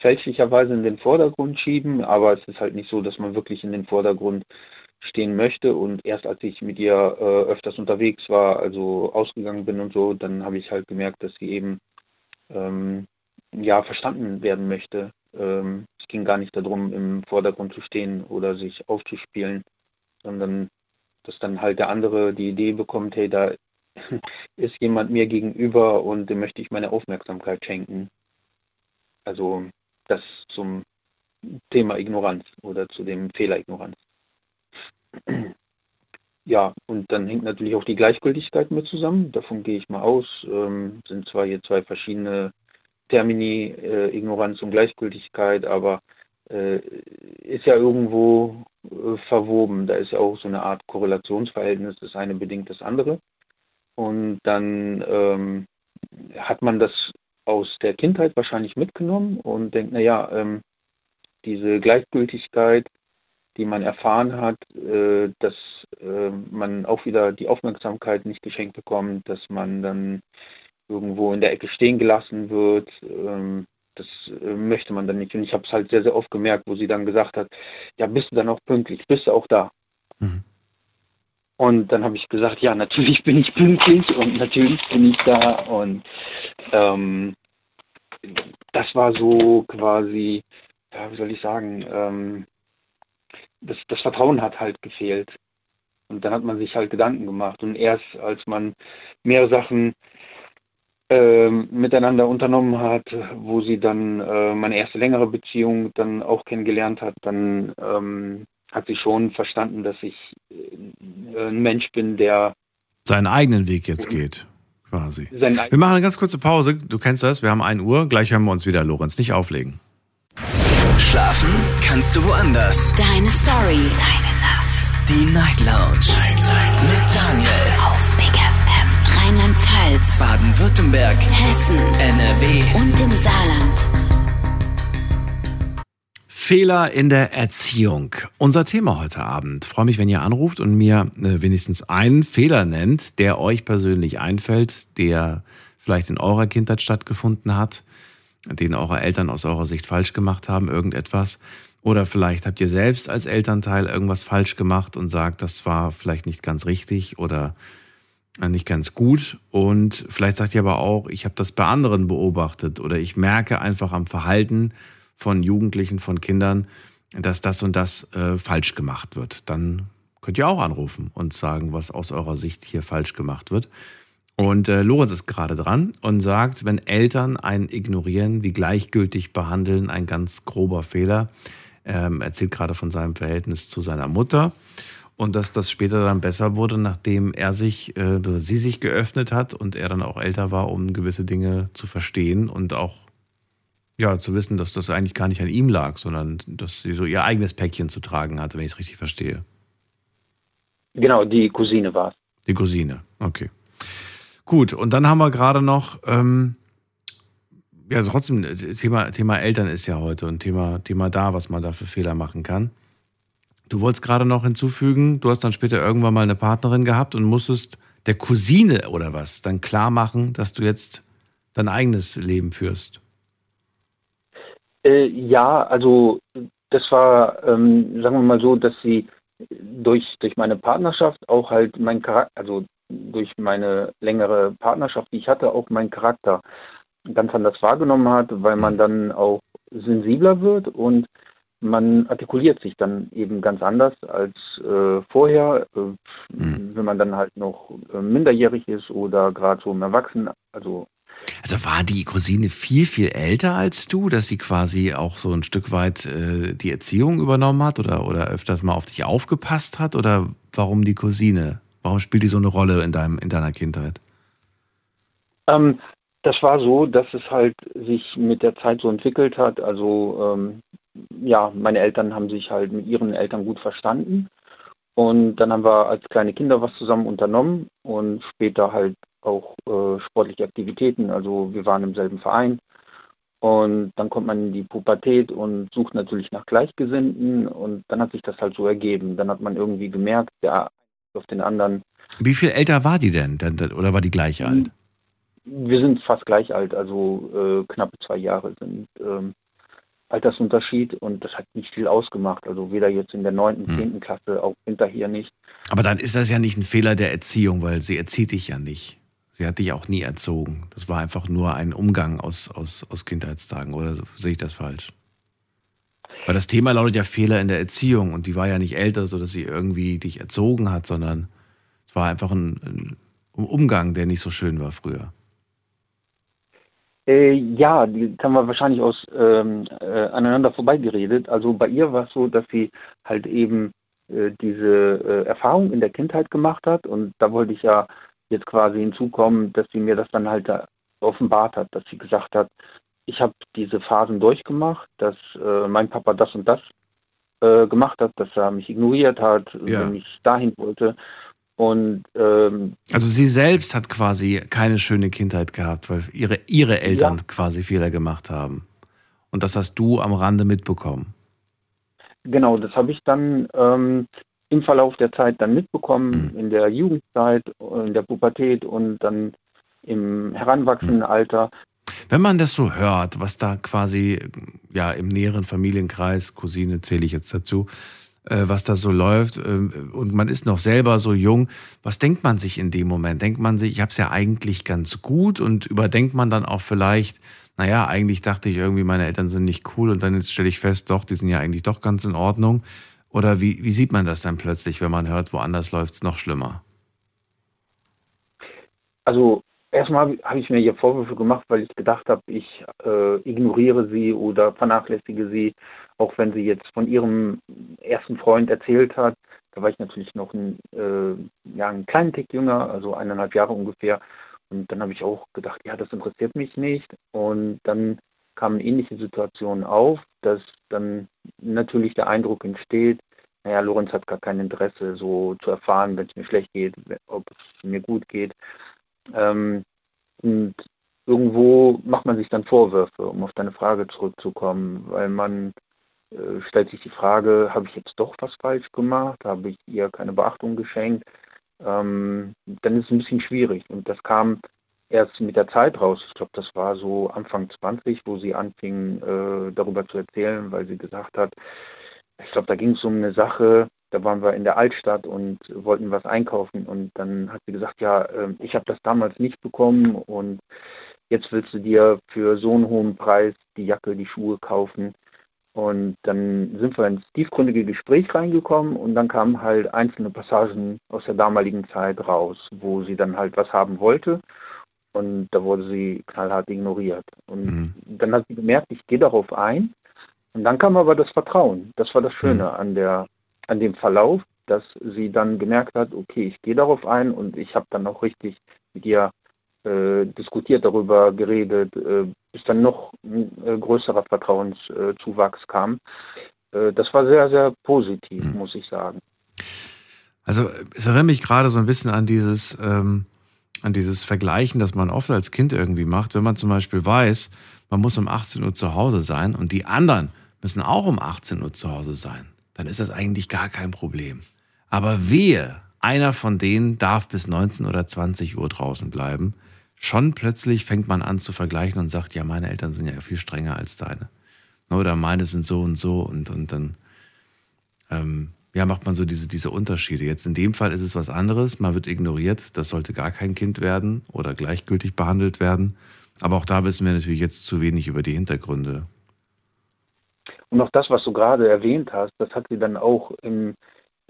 fälschlicherweise in den Vordergrund schieben, aber es ist halt nicht so, dass man wirklich in den Vordergrund stehen möchte. Und erst als ich mit ihr äh, öfters unterwegs war, also ausgegangen bin und so, dann habe ich halt gemerkt, dass sie eben ähm, ja, verstanden werden möchte. Ähm, es ging gar nicht darum, im Vordergrund zu stehen oder sich aufzuspielen, sondern dass dann halt der andere die Idee bekommt, hey, da [laughs] ist jemand mir gegenüber und dem möchte ich meine Aufmerksamkeit schenken. Also das zum Thema Ignoranz oder zu dem Fehler Ignoranz. Ja, und dann hängt natürlich auch die Gleichgültigkeit mit zusammen. Davon gehe ich mal aus. Ähm, sind zwar hier zwei verschiedene Termini äh, Ignoranz und Gleichgültigkeit, aber äh, ist ja irgendwo äh, verwoben. Da ist ja auch so eine Art Korrelationsverhältnis, das eine bedingt das andere. Und dann ähm, hat man das aus der Kindheit wahrscheinlich mitgenommen und denkt, naja, ähm, diese Gleichgültigkeit, die man erfahren hat, äh, dass äh, man auch wieder die Aufmerksamkeit nicht geschenkt bekommt, dass man dann irgendwo in der Ecke stehen gelassen wird. Ähm, das äh, möchte man dann nicht. Und ich habe es halt sehr, sehr oft gemerkt, wo sie dann gesagt hat, ja, bist du dann auch pünktlich, bist du auch da? Mhm. Und dann habe ich gesagt, ja, natürlich bin ich pünktlich und natürlich bin ich da. Und ähm, das war so quasi, ja, wie soll ich sagen, ähm, das, das Vertrauen hat halt gefehlt. Und dann hat man sich halt Gedanken gemacht. Und erst als man mehr Sachen ähm, miteinander unternommen hat, wo sie dann äh, meine erste längere Beziehung dann auch kennengelernt hat, dann ähm, hat sie schon verstanden, dass ich äh, ein Mensch bin, der seinen eigenen Weg jetzt geht, quasi. Wir machen eine ganz kurze Pause. Du kennst das, wir haben 1 Uhr. Gleich hören wir uns wieder, Lorenz. Nicht auflegen. Schlafen kannst du woanders. Deine Story. Deine Nacht. Die Night Lounge. Night, Night. Mit Daniel. Auf Big FM. Rheinland-Pfalz. Baden-Württemberg. Hessen. NRW. Und im Saarland. Fehler in der Erziehung. Unser Thema heute Abend. freue mich, wenn ihr anruft und mir äh, wenigstens einen Fehler nennt, der euch persönlich einfällt, der vielleicht in eurer Kindheit stattgefunden hat, den eure Eltern aus eurer Sicht falsch gemacht haben, irgendetwas. Oder vielleicht habt ihr selbst als Elternteil irgendwas falsch gemacht und sagt, das war vielleicht nicht ganz richtig oder äh, nicht ganz gut. Und vielleicht sagt ihr aber auch, ich habe das bei anderen beobachtet oder ich merke einfach am Verhalten, von Jugendlichen, von Kindern, dass das und das äh, falsch gemacht wird. Dann könnt ihr auch anrufen und sagen, was aus eurer Sicht hier falsch gemacht wird. Und äh, Lorenz ist gerade dran und sagt, wenn Eltern einen ignorieren, wie gleichgültig behandeln, ein ganz grober Fehler. Ähm, erzählt gerade von seinem Verhältnis zu seiner Mutter und dass das später dann besser wurde, nachdem er sich, äh, sie sich geöffnet hat und er dann auch älter war, um gewisse Dinge zu verstehen und auch ja, zu wissen, dass das eigentlich gar nicht an ihm lag, sondern dass sie so ihr eigenes Päckchen zu tragen hatte, wenn ich es richtig verstehe. Genau, die Cousine war es. Die Cousine, okay. Gut, und dann haben wir gerade noch, ähm, ja, trotzdem, Thema, Thema Eltern ist ja heute ein Thema, Thema da, was man da für Fehler machen kann. Du wolltest gerade noch hinzufügen, du hast dann später irgendwann mal eine Partnerin gehabt und musstest der Cousine oder was dann klar machen, dass du jetzt dein eigenes Leben führst. Äh, ja, also das war, ähm, sagen wir mal so, dass sie durch, durch meine Partnerschaft auch halt mein Charakter, also durch meine längere Partnerschaft, die ich hatte, auch mein Charakter ganz anders wahrgenommen hat, weil man dann auch sensibler wird und man artikuliert sich dann eben ganz anders als äh, vorher, äh, mhm. wenn man dann halt noch äh, minderjährig ist oder gerade so im Erwachsenen, also also war die Cousine viel, viel älter als du, dass sie quasi auch so ein Stück weit äh, die Erziehung übernommen hat oder, oder öfters mal auf dich aufgepasst hat? Oder warum die Cousine? Warum spielt die so eine Rolle in, deinem, in deiner Kindheit? Ähm, das war so, dass es halt sich mit der Zeit so entwickelt hat. Also ähm, ja, meine Eltern haben sich halt mit ihren Eltern gut verstanden. Und dann haben wir als kleine Kinder was zusammen unternommen und später halt auch äh, sportliche Aktivitäten. Also wir waren im selben Verein. Und dann kommt man in die Pubertät und sucht natürlich nach Gleichgesinnten. Und dann hat sich das halt so ergeben. Dann hat man irgendwie gemerkt, der auf den anderen. Wie viel älter war die denn? Oder war die gleich hm. alt? Wir sind fast gleich alt, also äh, knappe zwei Jahre sind ähm, Altersunterschied und das hat nicht viel ausgemacht. Also weder jetzt in der neunten, hm. zehnten Klasse, auch hinterher nicht. Aber dann ist das ja nicht ein Fehler der Erziehung, weil sie erzieht dich ja nicht. Sie hat dich auch nie erzogen. Das war einfach nur ein Umgang aus, aus, aus Kindheitstagen. Oder sehe ich das falsch? Weil das Thema lautet ja Fehler in der Erziehung und die war ja nicht älter, sodass sie irgendwie dich erzogen hat, sondern es war einfach ein, ein Umgang, der nicht so schön war früher. Äh, ja, die haben wir wahrscheinlich aus ähm, äh, aneinander vorbeigeredet. Also bei ihr war es so, dass sie halt eben äh, diese äh, Erfahrung in der Kindheit gemacht hat und da wollte ich ja jetzt quasi hinzukommen, dass sie mir das dann halt offenbart hat, dass sie gesagt hat, ich habe diese Phasen durchgemacht, dass äh, mein Papa das und das äh, gemacht hat, dass er mich ignoriert hat, ja. wenn ich dahin wollte. Und ähm, also sie selbst hat quasi keine schöne Kindheit gehabt, weil ihre, ihre Eltern ja. quasi Fehler gemacht haben. Und das hast du am Rande mitbekommen. Genau, das habe ich dann ähm, im Verlauf der Zeit dann mitbekommen, mhm. in der Jugendzeit, in der Pubertät und dann im heranwachsenden mhm. Alter. Wenn man das so hört, was da quasi ja im näheren Familienkreis, Cousine zähle ich jetzt dazu, äh, was da so läuft äh, und man ist noch selber so jung, was denkt man sich in dem Moment? Denkt man sich, ich habe es ja eigentlich ganz gut und überdenkt man dann auch vielleicht, naja, eigentlich dachte ich irgendwie, meine Eltern sind nicht cool und dann stelle ich fest, doch, die sind ja eigentlich doch ganz in Ordnung. Oder wie, wie sieht man das dann plötzlich, wenn man hört, woanders läuft es noch schlimmer? Also erstmal habe hab ich mir hier Vorwürfe gemacht, weil ich gedacht habe, ich äh, ignoriere sie oder vernachlässige sie, auch wenn sie jetzt von ihrem ersten Freund erzählt hat. Da war ich natürlich noch ein, äh, ja, einen kleinen Tick jünger, also eineinhalb Jahre ungefähr. Und dann habe ich auch gedacht, ja, das interessiert mich nicht. Und dann kamen ähnliche Situationen auf, dass dann natürlich der Eindruck entsteht, naja, Lorenz hat gar kein Interesse, so zu erfahren, wenn es mir schlecht geht, ob es mir gut geht. Ähm, und irgendwo macht man sich dann Vorwürfe, um auf deine Frage zurückzukommen, weil man äh, stellt sich die Frage, habe ich jetzt doch was falsch gemacht? Habe ich ihr keine Beachtung geschenkt? Ähm, dann ist es ein bisschen schwierig. Und das kam erst mit der Zeit raus. Ich glaube, das war so Anfang 20, wo sie anfing, äh, darüber zu erzählen, weil sie gesagt hat, ich glaube, da ging es um eine Sache, da waren wir in der Altstadt und wollten was einkaufen und dann hat sie gesagt, ja, äh, ich habe das damals nicht bekommen und jetzt willst du dir für so einen hohen Preis die Jacke, die Schuhe kaufen. Und dann sind wir ins tiefgründige Gespräch reingekommen und dann kamen halt einzelne Passagen aus der damaligen Zeit raus, wo sie dann halt was haben wollte und da wurde sie knallhart ignoriert. Und mhm. dann hat sie gemerkt, ich gehe darauf ein und dann kam aber das Vertrauen. Das war das Schöne mhm. an, der, an dem Verlauf, dass sie dann gemerkt hat, okay, ich gehe darauf ein und ich habe dann auch richtig mit ihr äh, diskutiert, darüber geredet, äh, bis dann noch ein äh, größerer Vertrauenszuwachs kam. Äh, das war sehr, sehr positiv, mhm. muss ich sagen. Also es erinnert mich gerade so ein bisschen an dieses, ähm, an dieses Vergleichen, das man oft als Kind irgendwie macht, wenn man zum Beispiel weiß, man muss um 18 Uhr zu Hause sein und die anderen müssen auch um 18 Uhr zu Hause sein, dann ist das eigentlich gar kein Problem. Aber wehe, einer von denen darf bis 19 oder 20 Uhr draußen bleiben. Schon plötzlich fängt man an zu vergleichen und sagt, ja, meine Eltern sind ja viel strenger als deine. Oder meine sind so und so und, und dann ähm, ja, macht man so diese, diese Unterschiede. Jetzt in dem Fall ist es was anderes. Man wird ignoriert. Das sollte gar kein Kind werden oder gleichgültig behandelt werden. Aber auch da wissen wir natürlich jetzt zu wenig über die Hintergründe. Und auch das, was du gerade erwähnt hast, das hat sie dann auch im,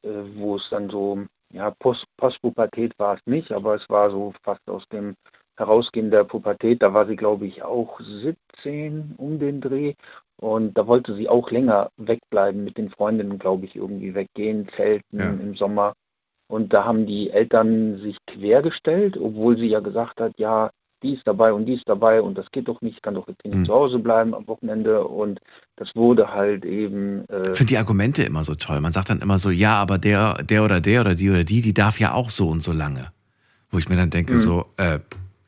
äh, wo es dann so, ja, Post, Postpubertät war es nicht, aber es war so fast aus dem Herausgehen der Pubertät, da war sie, glaube ich, auch 17 um den Dreh. Und da wollte sie auch länger wegbleiben mit den Freundinnen, glaube ich, irgendwie weggehen, zelten ja. im Sommer. Und da haben die Eltern sich quergestellt, obwohl sie ja gesagt hat, ja, dies dabei und dies dabei und das geht doch nicht, kann doch jetzt nicht mhm. zu Hause bleiben am Wochenende und das wurde halt eben. Äh ich finde die Argumente immer so toll. Man sagt dann immer so, ja, aber der, der oder der oder die oder die, die darf ja auch so und so lange. Wo ich mir dann denke, mhm. so, äh,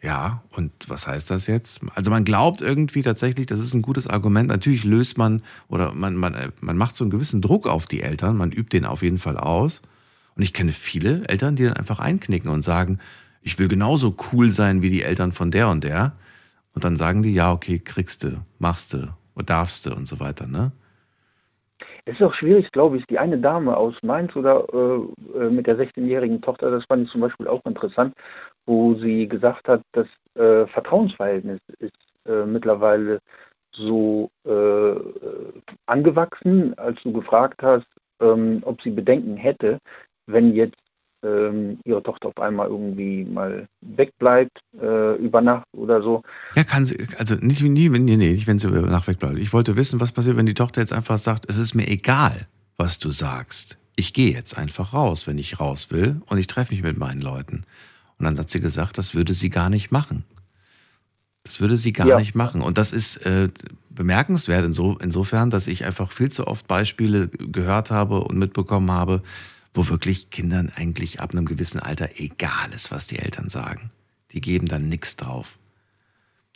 ja, und was heißt das jetzt? Also man glaubt irgendwie tatsächlich, das ist ein gutes Argument. Natürlich löst man oder man, man, äh, man macht so einen gewissen Druck auf die Eltern, man übt den auf jeden Fall aus. Und ich kenne viele Eltern, die dann einfach einknicken und sagen, ich will genauso cool sein wie die Eltern von der und der. Und dann sagen die, ja, okay, kriegst du, machst du darfst du und so weiter, ne? Es ist auch schwierig, glaube ich. Die eine Dame aus Mainz oder äh, äh mit der 16-jährigen Tochter, das fand ich zum Beispiel auch interessant, wo sie gesagt hat, das äh, Vertrauensverhältnis ist äh, mittlerweile so äh, angewachsen, als du gefragt hast, ähm, ob sie Bedenken hätte, wenn jetzt ähm, ihre Tochter auf einmal irgendwie mal wegbleibt äh, über Nacht oder so. Ja, kann sie, also nicht, nie, nee, nee, nicht, wenn sie über Nacht wegbleibt. Ich wollte wissen, was passiert, wenn die Tochter jetzt einfach sagt, es ist mir egal, was du sagst. Ich gehe jetzt einfach raus, wenn ich raus will und ich treffe mich mit meinen Leuten. Und dann hat sie gesagt, das würde sie gar nicht machen. Das würde sie gar ja. nicht machen. Und das ist äh, bemerkenswert inso, insofern, dass ich einfach viel zu oft Beispiele gehört habe und mitbekommen habe, wo wirklich Kindern eigentlich ab einem gewissen Alter egal ist, was die Eltern sagen. Die geben dann nichts drauf.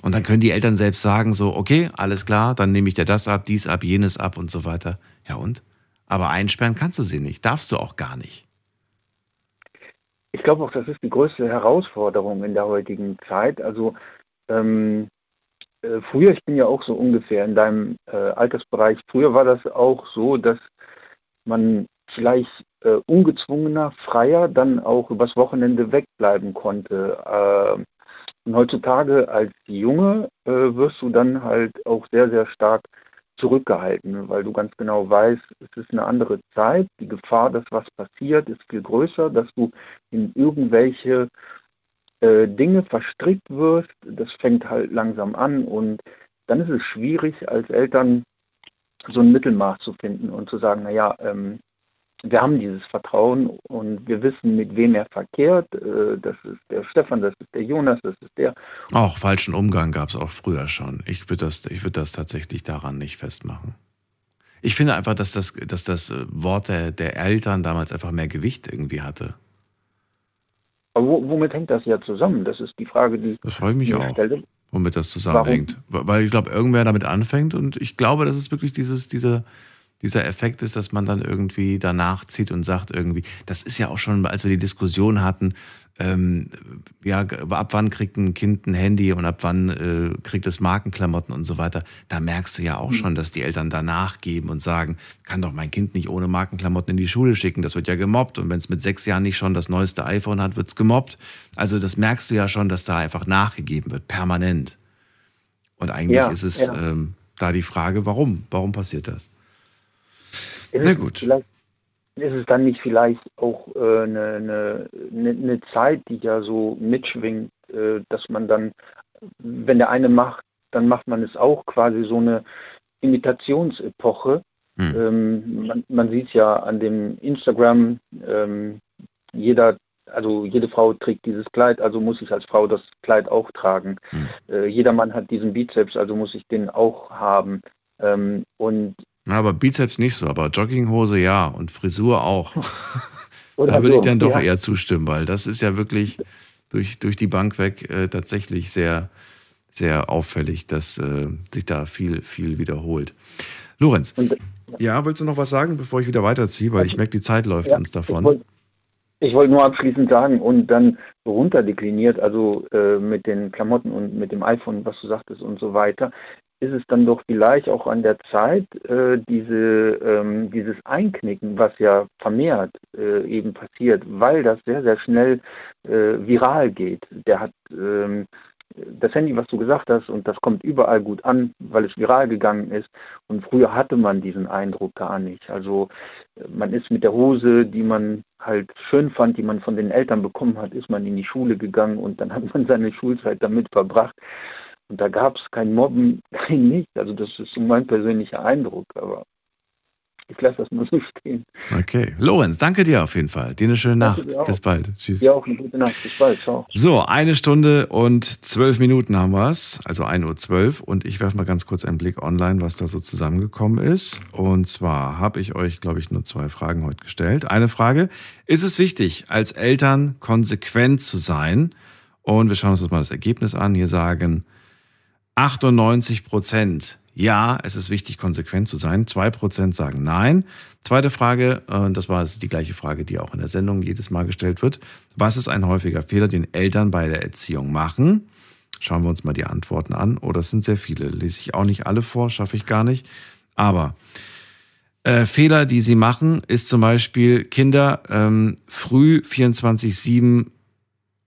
Und dann können die Eltern selbst sagen, so, okay, alles klar, dann nehme ich dir das ab, dies ab, jenes ab und so weiter. Ja und? Aber einsperren kannst du sie nicht, darfst du auch gar nicht. Ich glaube auch, das ist die größte Herausforderung in der heutigen Zeit. Also ähm, äh, früher, ich bin ja auch so ungefähr in deinem äh, Altersbereich, früher war das auch so, dass man vielleicht äh, ungezwungener, freier dann auch übers Wochenende wegbleiben konnte. Äh, und heutzutage als Junge äh, wirst du dann halt auch sehr, sehr stark zurückgehalten, weil du ganz genau weißt, es ist eine andere Zeit, die Gefahr, dass was passiert, ist viel größer, dass du in irgendwelche äh, Dinge verstrickt wirst, das fängt halt langsam an und dann ist es schwierig als Eltern so ein Mittelmaß zu finden und zu sagen, naja, ähm, wir haben dieses Vertrauen und wir wissen, mit wem er verkehrt. Äh, das ist der Stefan, das ist der Jonas, das ist der. Auch falschen Umgang gab es auch früher schon. Ich würde das, würd das tatsächlich daran nicht festmachen. Ich finde einfach, dass das, dass das äh, Wort der, der Eltern damals einfach mehr Gewicht irgendwie hatte. Aber womit hängt das ja zusammen? Das ist die Frage, die das freue ich mich auch. Stelle. Womit das zusammenhängt. Warum? Weil ich glaube, irgendwer damit anfängt und ich glaube, das ist wirklich dieses, diese, dieser Effekt ist, dass man dann irgendwie danach zieht und sagt irgendwie, das ist ja auch schon, als wir die Diskussion hatten, ähm, ja, ab wann kriegt ein Kind ein Handy und ab wann äh, kriegt es Markenklamotten und so weiter. Da merkst du ja auch mhm. schon, dass die Eltern danach geben und sagen, kann doch mein Kind nicht ohne Markenklamotten in die Schule schicken, das wird ja gemobbt. Und wenn es mit sechs Jahren nicht schon das neueste iPhone hat, wird es gemobbt. Also das merkst du ja schon, dass da einfach nachgegeben wird, permanent. Und eigentlich ja, ist es ja. ähm, da die Frage, warum? Warum passiert das? Na gut. Vielleicht ist es dann nicht vielleicht auch eine äh, ne, ne, ne Zeit, die ja so mitschwingt, äh, dass man dann, wenn der eine macht, dann macht man es auch quasi so eine Imitationsepoche. Hm. Ähm, man, man sieht es ja an dem Instagram, ähm, jeder, also jede Frau trägt dieses Kleid, also muss ich als Frau das Kleid auch tragen. Hm. Äh, jeder Mann hat diesen Bizeps, also muss ich den auch haben. Ähm, und aber Bizeps nicht so, aber Jogginghose ja und Frisur auch. [laughs] da würde ich dann doch ja. eher zustimmen, weil das ist ja wirklich durch, durch die Bank weg äh, tatsächlich sehr, sehr auffällig, dass äh, sich da viel, viel wiederholt. Lorenz, und, ja, willst du noch was sagen, bevor ich wieder weiterziehe, weil ich merke, die Zeit läuft ja, uns davon. Ich wollte wollt nur abschließend sagen und dann runterdekliniert, also äh, mit den Klamotten und mit dem iPhone, was du sagtest und so weiter ist es dann doch vielleicht auch an der Zeit, äh, diese, ähm, dieses Einknicken, was ja vermehrt äh, eben passiert, weil das sehr, sehr schnell äh, viral geht. Der hat ähm, das Handy, was du gesagt hast, und das kommt überall gut an, weil es viral gegangen ist. Und früher hatte man diesen Eindruck gar nicht. Also man ist mit der Hose, die man halt schön fand, die man von den Eltern bekommen hat, ist man in die Schule gegangen und dann hat man seine Schulzeit damit verbracht. Und da gab es kein Mobben, [laughs] kein nichts. Also das ist so mein persönlicher Eindruck, aber ich lasse das mal so [laughs] stehen. Okay. Lorenz, danke dir auf jeden Fall. Dir eine schöne Nacht. Bis bald. Tschüss. Dir auch eine gute Nacht. Bis bald. Ciao. So, eine Stunde und zwölf Minuten haben wir es. Also 1.12 Uhr. Und ich werfe mal ganz kurz einen Blick online, was da so zusammengekommen ist. Und zwar habe ich euch, glaube ich, nur zwei Fragen heute gestellt. Eine Frage. Ist es wichtig, als Eltern konsequent zu sein? Und wir schauen uns das mal das Ergebnis an. Hier sagen 98 Prozent. Ja, es ist wichtig, konsequent zu sein. Zwei Prozent sagen nein. Zweite Frage, und das war die gleiche Frage, die auch in der Sendung jedes Mal gestellt wird. Was ist ein häufiger Fehler, den Eltern bei der Erziehung machen? Schauen wir uns mal die Antworten an. Oh, das sind sehr viele. Lese ich auch nicht alle vor, schaffe ich gar nicht. Aber äh, Fehler, die sie machen, ist zum Beispiel Kinder ähm, früh 24-7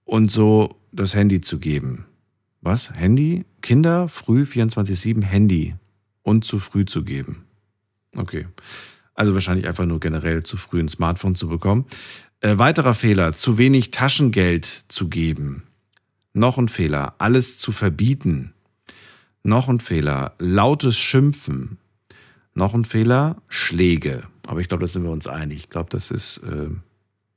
und so das Handy zu geben. Was? Handy? Kinder früh 24-7 Handy und zu früh zu geben. Okay. Also wahrscheinlich einfach nur generell zu früh ein Smartphone zu bekommen. Äh, weiterer Fehler, zu wenig Taschengeld zu geben. Noch ein Fehler, alles zu verbieten. Noch ein Fehler, lautes Schimpfen. Noch ein Fehler, Schläge. Aber ich glaube, da sind wir uns einig. Ich glaube, das ist, äh,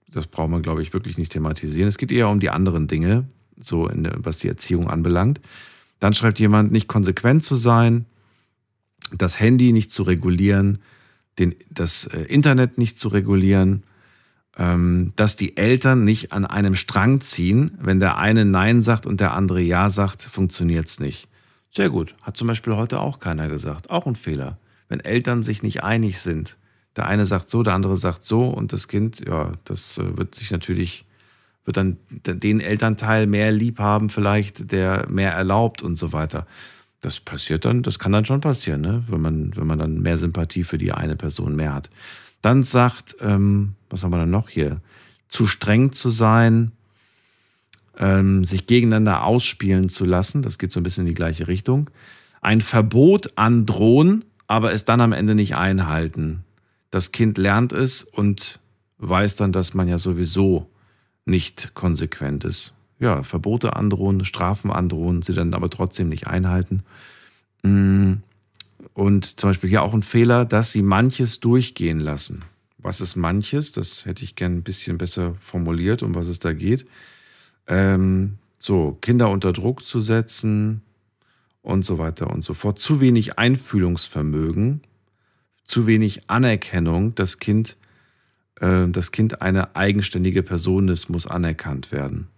das braucht man, glaube ich, wirklich nicht thematisieren. Es geht eher um die anderen Dinge, so in, was die Erziehung anbelangt. Dann schreibt jemand, nicht konsequent zu sein, das Handy nicht zu regulieren, den, das äh, Internet nicht zu regulieren, ähm, dass die Eltern nicht an einem Strang ziehen. Wenn der eine Nein sagt und der andere Ja sagt, funktioniert es nicht. Sehr gut. Hat zum Beispiel heute auch keiner gesagt. Auch ein Fehler. Wenn Eltern sich nicht einig sind, der eine sagt so, der andere sagt so und das Kind, ja, das äh, wird sich natürlich wird dann den Elternteil mehr lieb haben, vielleicht, der mehr erlaubt und so weiter. Das passiert dann, das kann dann schon passieren, ne? wenn, man, wenn man dann mehr Sympathie für die eine Person mehr hat. Dann sagt, ähm, was haben wir dann noch hier? Zu streng zu sein, ähm, sich gegeneinander ausspielen zu lassen, das geht so ein bisschen in die gleiche Richtung. Ein Verbot androhen, aber es dann am Ende nicht einhalten. Das Kind lernt es und weiß dann, dass man ja sowieso nicht konsequent ist. ja, Verbote androhen, Strafen androhen, sie dann aber trotzdem nicht einhalten. Mm, und zum Beispiel ja auch ein Fehler, dass sie manches durchgehen lassen. Was ist manches? Das hätte ich gern ein bisschen besser formuliert, um was es da geht. Ähm, so, Kinder unter Druck zu setzen und so weiter und so fort. Zu wenig Einfühlungsvermögen, zu wenig Anerkennung. Das Kind, das Kind eine eigenständige Person ist, muss anerkannt werden.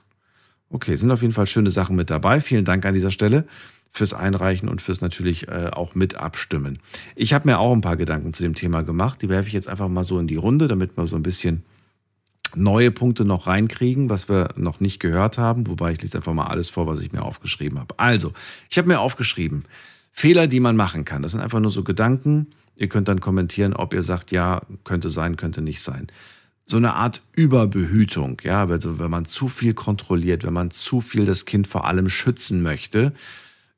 Okay, sind auf jeden Fall schöne Sachen mit dabei. Vielen Dank an dieser Stelle fürs Einreichen und fürs natürlich äh, auch mit abstimmen. Ich habe mir auch ein paar Gedanken zu dem Thema gemacht. Die werfe ich jetzt einfach mal so in die Runde, damit wir so ein bisschen neue Punkte noch reinkriegen, was wir noch nicht gehört haben. Wobei ich lese einfach mal alles vor, was ich mir aufgeschrieben habe. Also, ich habe mir aufgeschrieben, Fehler, die man machen kann. Das sind einfach nur so Gedanken. Ihr könnt dann kommentieren, ob ihr sagt, ja, könnte sein, könnte nicht sein. So eine Art Überbehütung, ja, also wenn man zu viel kontrolliert, wenn man zu viel das Kind vor allem schützen möchte,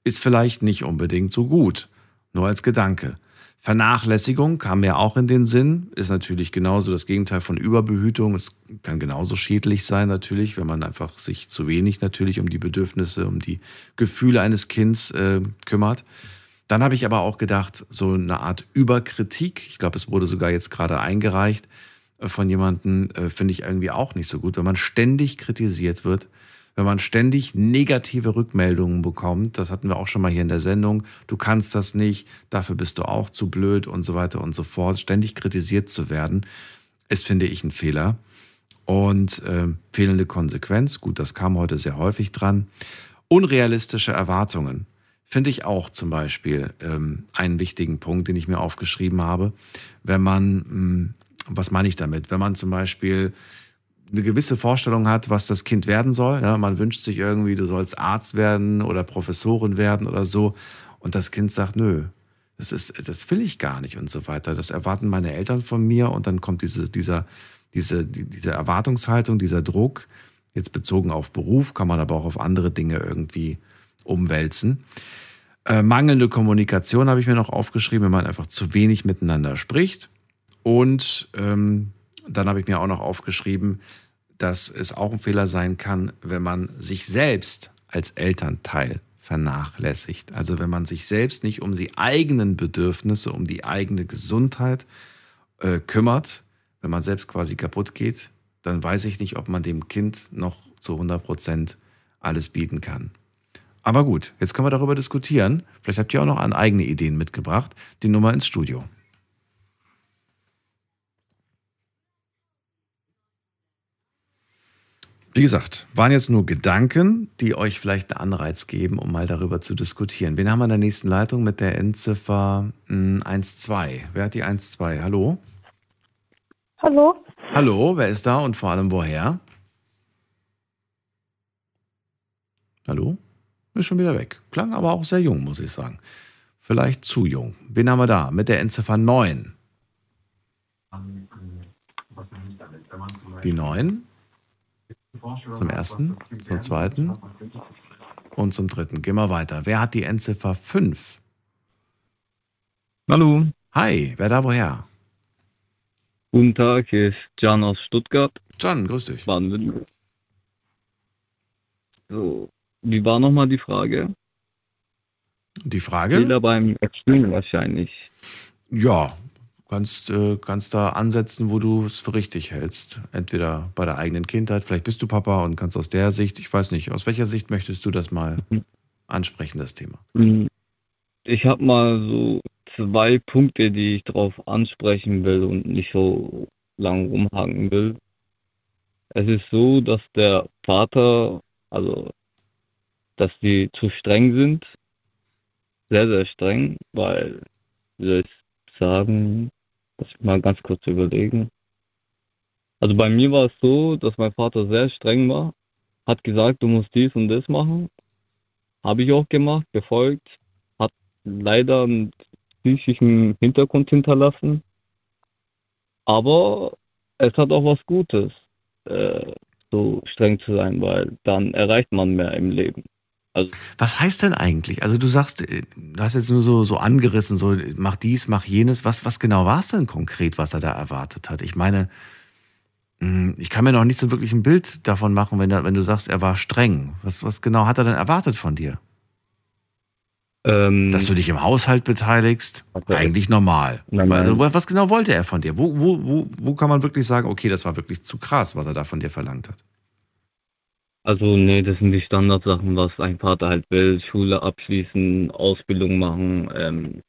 ist vielleicht nicht unbedingt so gut. Nur als Gedanke. Vernachlässigung kam mir auch in den Sinn, ist natürlich genauso das Gegenteil von Überbehütung. Es kann genauso schädlich sein, natürlich, wenn man einfach sich zu wenig natürlich um die Bedürfnisse, um die Gefühle eines Kindes äh, kümmert. Dann habe ich aber auch gedacht, so eine Art Überkritik, ich glaube, es wurde sogar jetzt gerade eingereicht äh, von jemandem, äh, finde ich irgendwie auch nicht so gut, wenn man ständig kritisiert wird wenn man ständig negative Rückmeldungen bekommt, das hatten wir auch schon mal hier in der Sendung, du kannst das nicht, dafür bist du auch zu blöd und so weiter und so fort, ständig kritisiert zu werden, ist, finde ich, ein Fehler. Und äh, fehlende Konsequenz, gut, das kam heute sehr häufig dran. Unrealistische Erwartungen finde ich auch zum Beispiel ähm, einen wichtigen Punkt, den ich mir aufgeschrieben habe. Wenn man, mh, hm, was meine ich damit? Wenn man zum Beispiel eine gewisse Vorstellung hat, was das Kind werden soll. Ja, man wünscht sich irgendwie, du sollst Arzt werden oder Professorin werden oder so. Und das Kind sagt, nö, das, ist, das will ich gar nicht und so weiter. Das erwarten meine Eltern von mir. Und dann kommt diese, dieser, diese, diese Erwartungshaltung, dieser Druck, jetzt bezogen auf Beruf, kann man aber auch auf andere Dinge irgendwie umwälzen. Äh, mangelnde Kommunikation habe ich mir noch aufgeschrieben, wenn man einfach zu wenig miteinander spricht. Und ähm, dann habe ich mir auch noch aufgeschrieben, dass es auch ein Fehler sein kann, wenn man sich selbst als Elternteil vernachlässigt. Also wenn man sich selbst nicht um die eigenen Bedürfnisse, um die eigene Gesundheit äh, kümmert, wenn man selbst quasi kaputt geht, dann weiß ich nicht, ob man dem Kind noch zu 100 Prozent alles bieten kann. Aber gut, jetzt können wir darüber diskutieren. Vielleicht habt ihr auch noch an eigene Ideen mitgebracht. Die Nummer ins Studio. Wie gesagt, waren jetzt nur Gedanken, die euch vielleicht einen Anreiz geben, um mal darüber zu diskutieren. Wen haben wir in der nächsten Leitung mit der Endziffer 1.2? Hm, wer hat die 1.2? Hallo? Hallo? Hallo, wer ist da und vor allem woher? Hallo? Ist schon wieder weg. Klang aber auch sehr jung, muss ich sagen. Vielleicht zu jung. Wen haben wir da? Mit der Endziffer 9. Die 9? Zum ersten, zum zweiten und zum dritten. Gehen wir weiter. Wer hat die Endziffer 5? Hallo. Hi, wer da woher? Guten Tag, hier ist Jan aus Stuttgart. Jan, grüß dich. baden So, wie war nochmal die Frage? Die Frage? Fehler beim Erziehen wahrscheinlich. Ja, kannst, äh, kannst da ansetzen, wo du es für richtig hältst. Entweder bei der eigenen Kindheit, vielleicht bist du Papa und kannst aus der Sicht, ich weiß nicht, aus welcher Sicht möchtest du das mal mhm. ansprechen, das Thema? Mhm. Ich habe mal so zwei Punkte, die ich darauf ansprechen will und nicht so lang rumhaken will. Es ist so, dass der Vater, also dass die zu streng sind, sehr, sehr streng, weil, wie soll ich sagen, Lass ich mal ganz kurz überlegen. Also bei mir war es so, dass mein Vater sehr streng war, hat gesagt, du musst dies und das machen. Habe ich auch gemacht, befolgt, hat leider einen psychischen Hintergrund hinterlassen. Aber es hat auch was Gutes, äh, so streng zu sein, weil dann erreicht man mehr im Leben. Also was heißt denn eigentlich? Also du sagst, äh, du hast jetzt nur so, so angerissen, so mach dies, mach jenes. Was, was genau war es denn konkret, was er da erwartet hat? Ich meine, Hm, Ich kann mir noch nicht so wirklich ein Bild davon machen, wenn, er, wenn du sagst, er war streng. Was, was genau hat er denn erwartet von dir? Ähm, Dass du dich im Haushalt beteiligst? Okay. Eigentlich normal. Nein, nein. Also, was genau wollte er von dir? Wo, wo, wo, wo kann man wirklich sagen, okay, das war wirklich zu krass, was er da von dir verlangt hat? Also nee, das sind die Standardsachen, was ein Vater halt will. Schule abschließen, Ausbildung machen, ähm,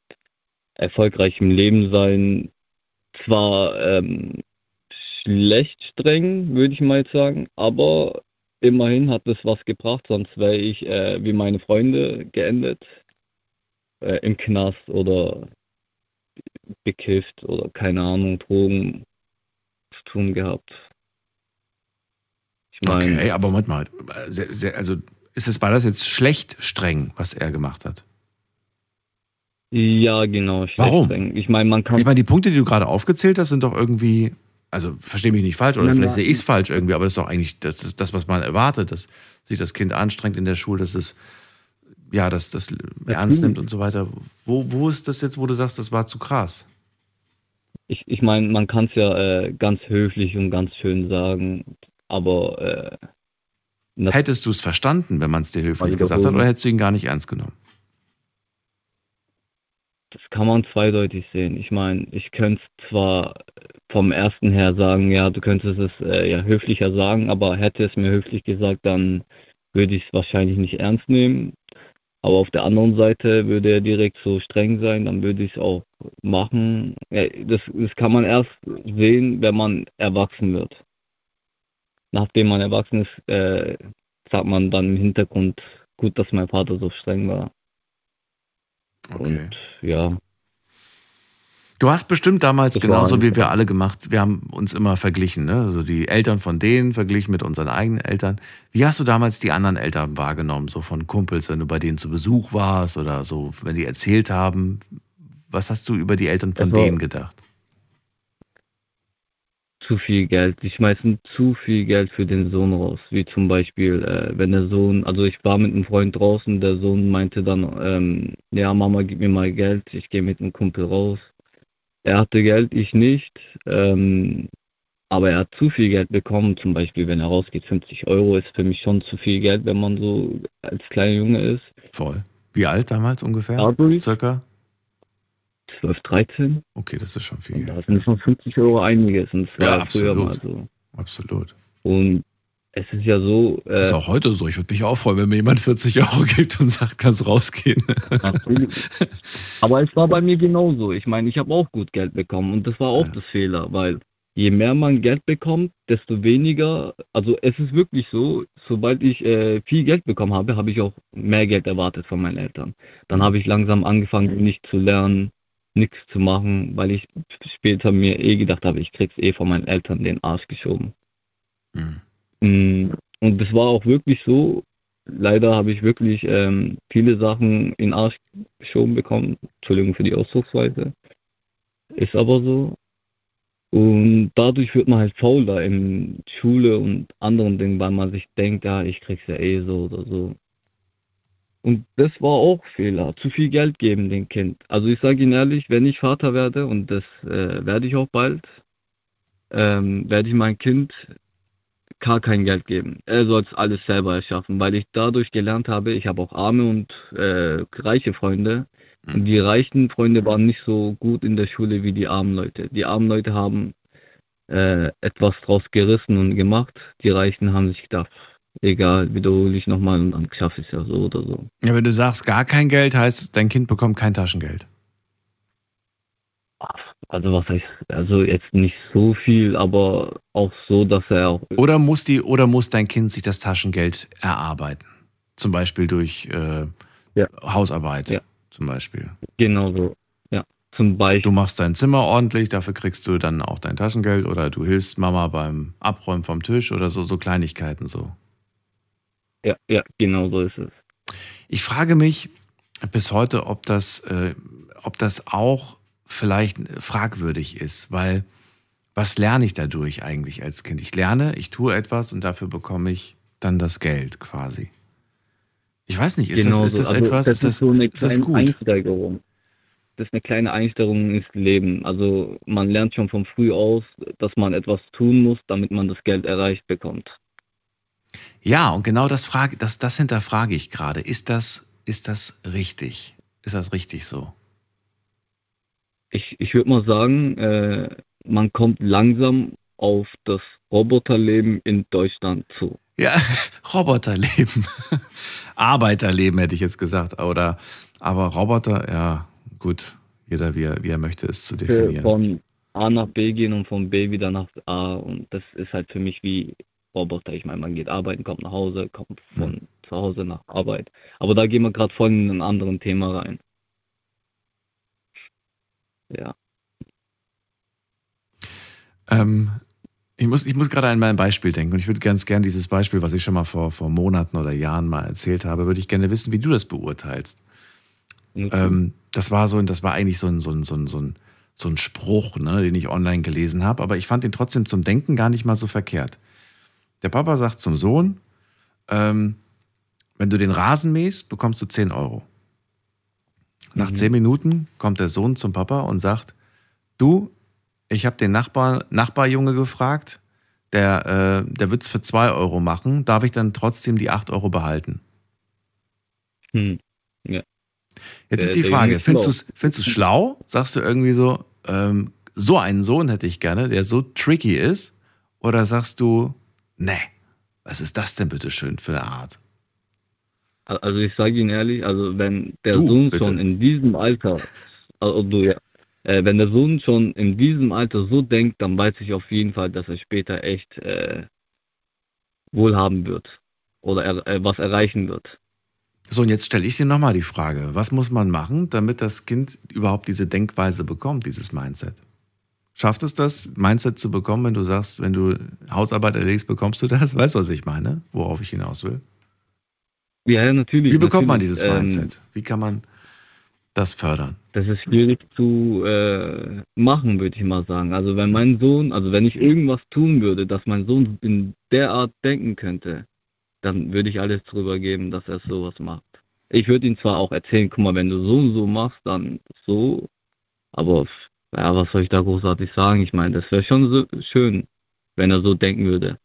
erfolgreich im Leben sein. Zwar ähm, schlecht streng, würde ich mal jetzt sagen, aber immerhin hat es was gebracht, sonst wäre ich äh, wie meine Freunde geendet. Äh, Im Knast oder bekifft oder keine Ahnung, Drogen zu tun gehabt. Meine, Okay, aber Moment mal. Also ist es, war das jetzt schlecht streng, was er gemacht hat? Ja, genau. Warum? streng. Ich meine, man kann. Ich meine, die Punkte, die du gerade aufgezählt hast, sind doch irgendwie, also verstehe mich nicht falsch oder Nein, vielleicht nein. sehe ich es falsch irgendwie, aber das ist doch eigentlich das, das, was man erwartet, dass sich das Kind anstrengt in der Schule, dass es ja, dass das ernst nimmt und so weiter. Wo, wo ist das jetzt, wo du sagst, das war zu krass? Ich, ich meine, man kann es ja äh, ganz höflich und ganz schön sagen, aber äh, Hättest du es verstanden, wenn man es dir höflich Also gesagt hat, oder hättest du ihn gar nicht ernst genommen? das kann man zweideutig sehen. Ich meine, ich könnte es zwar vom ersten her sagen, ja, du könntest es äh, ja höflicher sagen, aber hätte es mir höflich gesagt, dann würde ich es wahrscheinlich nicht ernst nehmen. Aber auf der anderen Seite würde er direkt so streng sein, dann würde ich es auch machen. Ja, das, das kann man erst sehen, wenn man erwachsen wird. Nachdem man erwachsen ist, äh, sagt man dann im Hintergrund, gut, dass mein Vater so streng war. Okay. Und ja, Du hast bestimmt damals Das genauso wie wir alle gemacht, wir haben uns immer verglichen, ne? Also die Eltern von denen verglichen mit unseren eigenen Eltern. Wie hast du damals die anderen Eltern wahrgenommen, so von Kumpels, wenn du bei denen zu Besuch warst oder so, wenn die erzählt haben? Was hast du über die Eltern von war- denen gedacht? Zu viel Geld. Die schmeißen zu viel Geld für den Sohn raus. Wie zum Beispiel, äh, wenn der Sohn, also ich war mit einem Freund draußen, der Sohn meinte dann, ähm, ja Mama, gib mir mal Geld, ich gehe mit einem Kumpel raus. Er hatte Geld, ich nicht. Ähm, aber er hat zu viel Geld bekommen. Zum Beispiel, wenn er rausgeht, 50 Euro ist für mich schon zu viel Geld, wenn man so als kleiner Junge ist. Voll. Wie alt damals ungefähr? Dadurch Circa? 12, 13. Okay, das ist schon viel. Und da sind schon 50 Euro einiges. Und das Ja, war ja früher mal absolut. so. Absolut. Und es ist ja so. Äh, ist auch heute so. Ich würde mich auch freuen, wenn mir jemand 40 Euro gibt und sagt, kannst rausgehen. [laughs] Aber es war bei mir genauso. Ich meine, ich habe auch gut Geld bekommen und das war auch das Fehler, weil je mehr man Geld bekommt, desto weniger, also es ist wirklich so, sobald ich äh, viel Geld bekommen habe, habe ich auch mehr Geld erwartet von meinen Eltern. Dann habe ich langsam angefangen, nicht zu lernen, nichts zu machen, weil ich später mir eh gedacht habe, ich krieg's eh von meinen Eltern den Arsch geschoben. Mm, Und das war auch wirklich so. Leider habe ich wirklich ähm, viele Sachen in den Arsch geschoben bekommen. Entschuldigung für die Ausdrucksweise. Ist aber so. Und dadurch wird man halt fauler in Schule und anderen Dingen, weil man sich denkt, ja, ich krieg's ja eh so oder so. Und das war auch Fehler. Zu viel Geld geben dem Kind. Also ich sage Ihnen ehrlich, wenn ich Vater werde, und das äh, werde ich auch bald, ähm, werde ich mein Kind gar kein Geld geben. Er soll es alles selber erschaffen, weil ich dadurch gelernt habe, ich habe auch arme und äh, reiche Freunde. Und die reichen Freunde waren nicht so gut in der Schule wie die armen Leute. Die armen Leute haben äh, etwas draus gerissen und gemacht. Die Reichen haben sich gedacht, egal, wiederhole ich nochmal und dann schaffe ich es ja so oder so. Ja, wenn du sagst, gar kein Geld, heißt, dein Kind bekommt kein Taschengeld. Also was heißt, also jetzt nicht so viel, aber auch so, dass er auch Oder muss, die, oder muss dein Kind sich das Taschengeld erarbeiten? Zum Beispiel durch äh, Hausarbeit. Zum Beispiel. genau so, ja, zum Beispiel. Du machst dein Zimmer ordentlich, dafür kriegst du dann auch dein Taschengeld oder du hilfst Mama beim Abräumen vom Tisch oder so, so Kleinigkeiten so. Ja, ja, genau so ist es. Ich frage mich bis heute, ob das, äh, ob das auch vielleicht fragwürdig ist, weil was lerne ich dadurch eigentlich als Kind? Ich lerne, ich tue etwas und dafür bekomme ich dann das Geld quasi. Ich weiß nicht, ist Genau das, ist das Also etwas, das ist das, so eine kleine gut? Einsteigerung. das ist eine kleine Einstellung ins Leben. Also man lernt schon von früh aus, dass man etwas tun muss, damit man das Geld erreicht bekommt. Ja, und genau das frage, das, das hinterfrage ich gerade. Ist das, ist das richtig? Ist das richtig so? Ich, ich würde mal sagen, äh, man kommt langsam auf das Roboterleben in Deutschland zu. Ja, [laughs] Roboterleben. [laughs] Arbeiterleben hätte ich jetzt gesagt. Oder, aber Roboter, ja, gut. Jeder, wie er, wie er möchte, es zu definieren. Von A nach B gehen und von B wieder nach A. Und das ist halt für mich wie Roboter. Ich meine, man geht arbeiten, kommt nach Hause, kommt von hm. zu Hause nach Arbeit. Aber da gehen wir gerade voll in ein anderes Thema rein. Ja. Ähm, ich muss, ich muss gerade an mein Beispiel denken und ich würde ganz gern dieses Beispiel, was ich schon mal vor, vor Monaten oder Jahren mal erzählt habe, würde ich gerne wissen, wie du das beurteilst. Okay. Ähm, das war so, das war eigentlich so ein, so ein, so ein, so ein, so ein Spruch, ne, den ich online gelesen habe, aber ich fand ihn trotzdem zum Denken gar nicht mal so verkehrt. Der Papa sagt zum Sohn, ähm, wenn du den Rasen mähst, bekommst du 10 Euro. Nach mhm. 10 Minuten kommt der Sohn zum Papa und sagt, du, ich habe den Nachbar, Nachbarjunge gefragt, der, äh, der wird es für 2 Euro machen, darf ich dann trotzdem die 8 Euro behalten? Hm. Ja. Jetzt ist die Frage, findest du es findest schlau? Sagst du irgendwie so, ähm, so einen Sohn hätte ich gerne, der so tricky ist? Oder sagst du, nee, was ist das denn bitte schön für eine Art? Also ich sage Ihnen ehrlich, also wenn der du, Sohn bitte. schon in diesem Alter, also du ja, äh, wenn der Sohn schon in diesem Alter so denkt, dann weiß ich auf jeden Fall, dass er später echt äh, wohlhaben wird oder er, äh, was erreichen wird. So, und jetzt stelle ich dir nochmal die Frage, was muss man machen, damit das Kind überhaupt diese Denkweise bekommt, dieses Mindset? Schafft es das, Mindset zu bekommen, wenn du sagst, wenn du Hausarbeit erlegst, bekommst du das? Weißt du, was ich meine? Worauf ich hinaus will? Ja, ja natürlich. Wie bekommt natürlich. man dieses ähm, Mindset? Ähm, Wie kann man das fördern? Das ist schwierig zu äh, machen, würde ich mal sagen. Also wenn mein Sohn, also wenn ich irgendwas tun würde, dass mein Sohn in der Art denken könnte, dann würde ich alles drüber geben, dass er sowas macht. Ich würde ihm zwar auch erzählen, guck mal, wenn du so und so machst, dann so, aber ja, was soll ich da großartig sagen? Ich meine, das wäre schon so schön, wenn er so denken würde.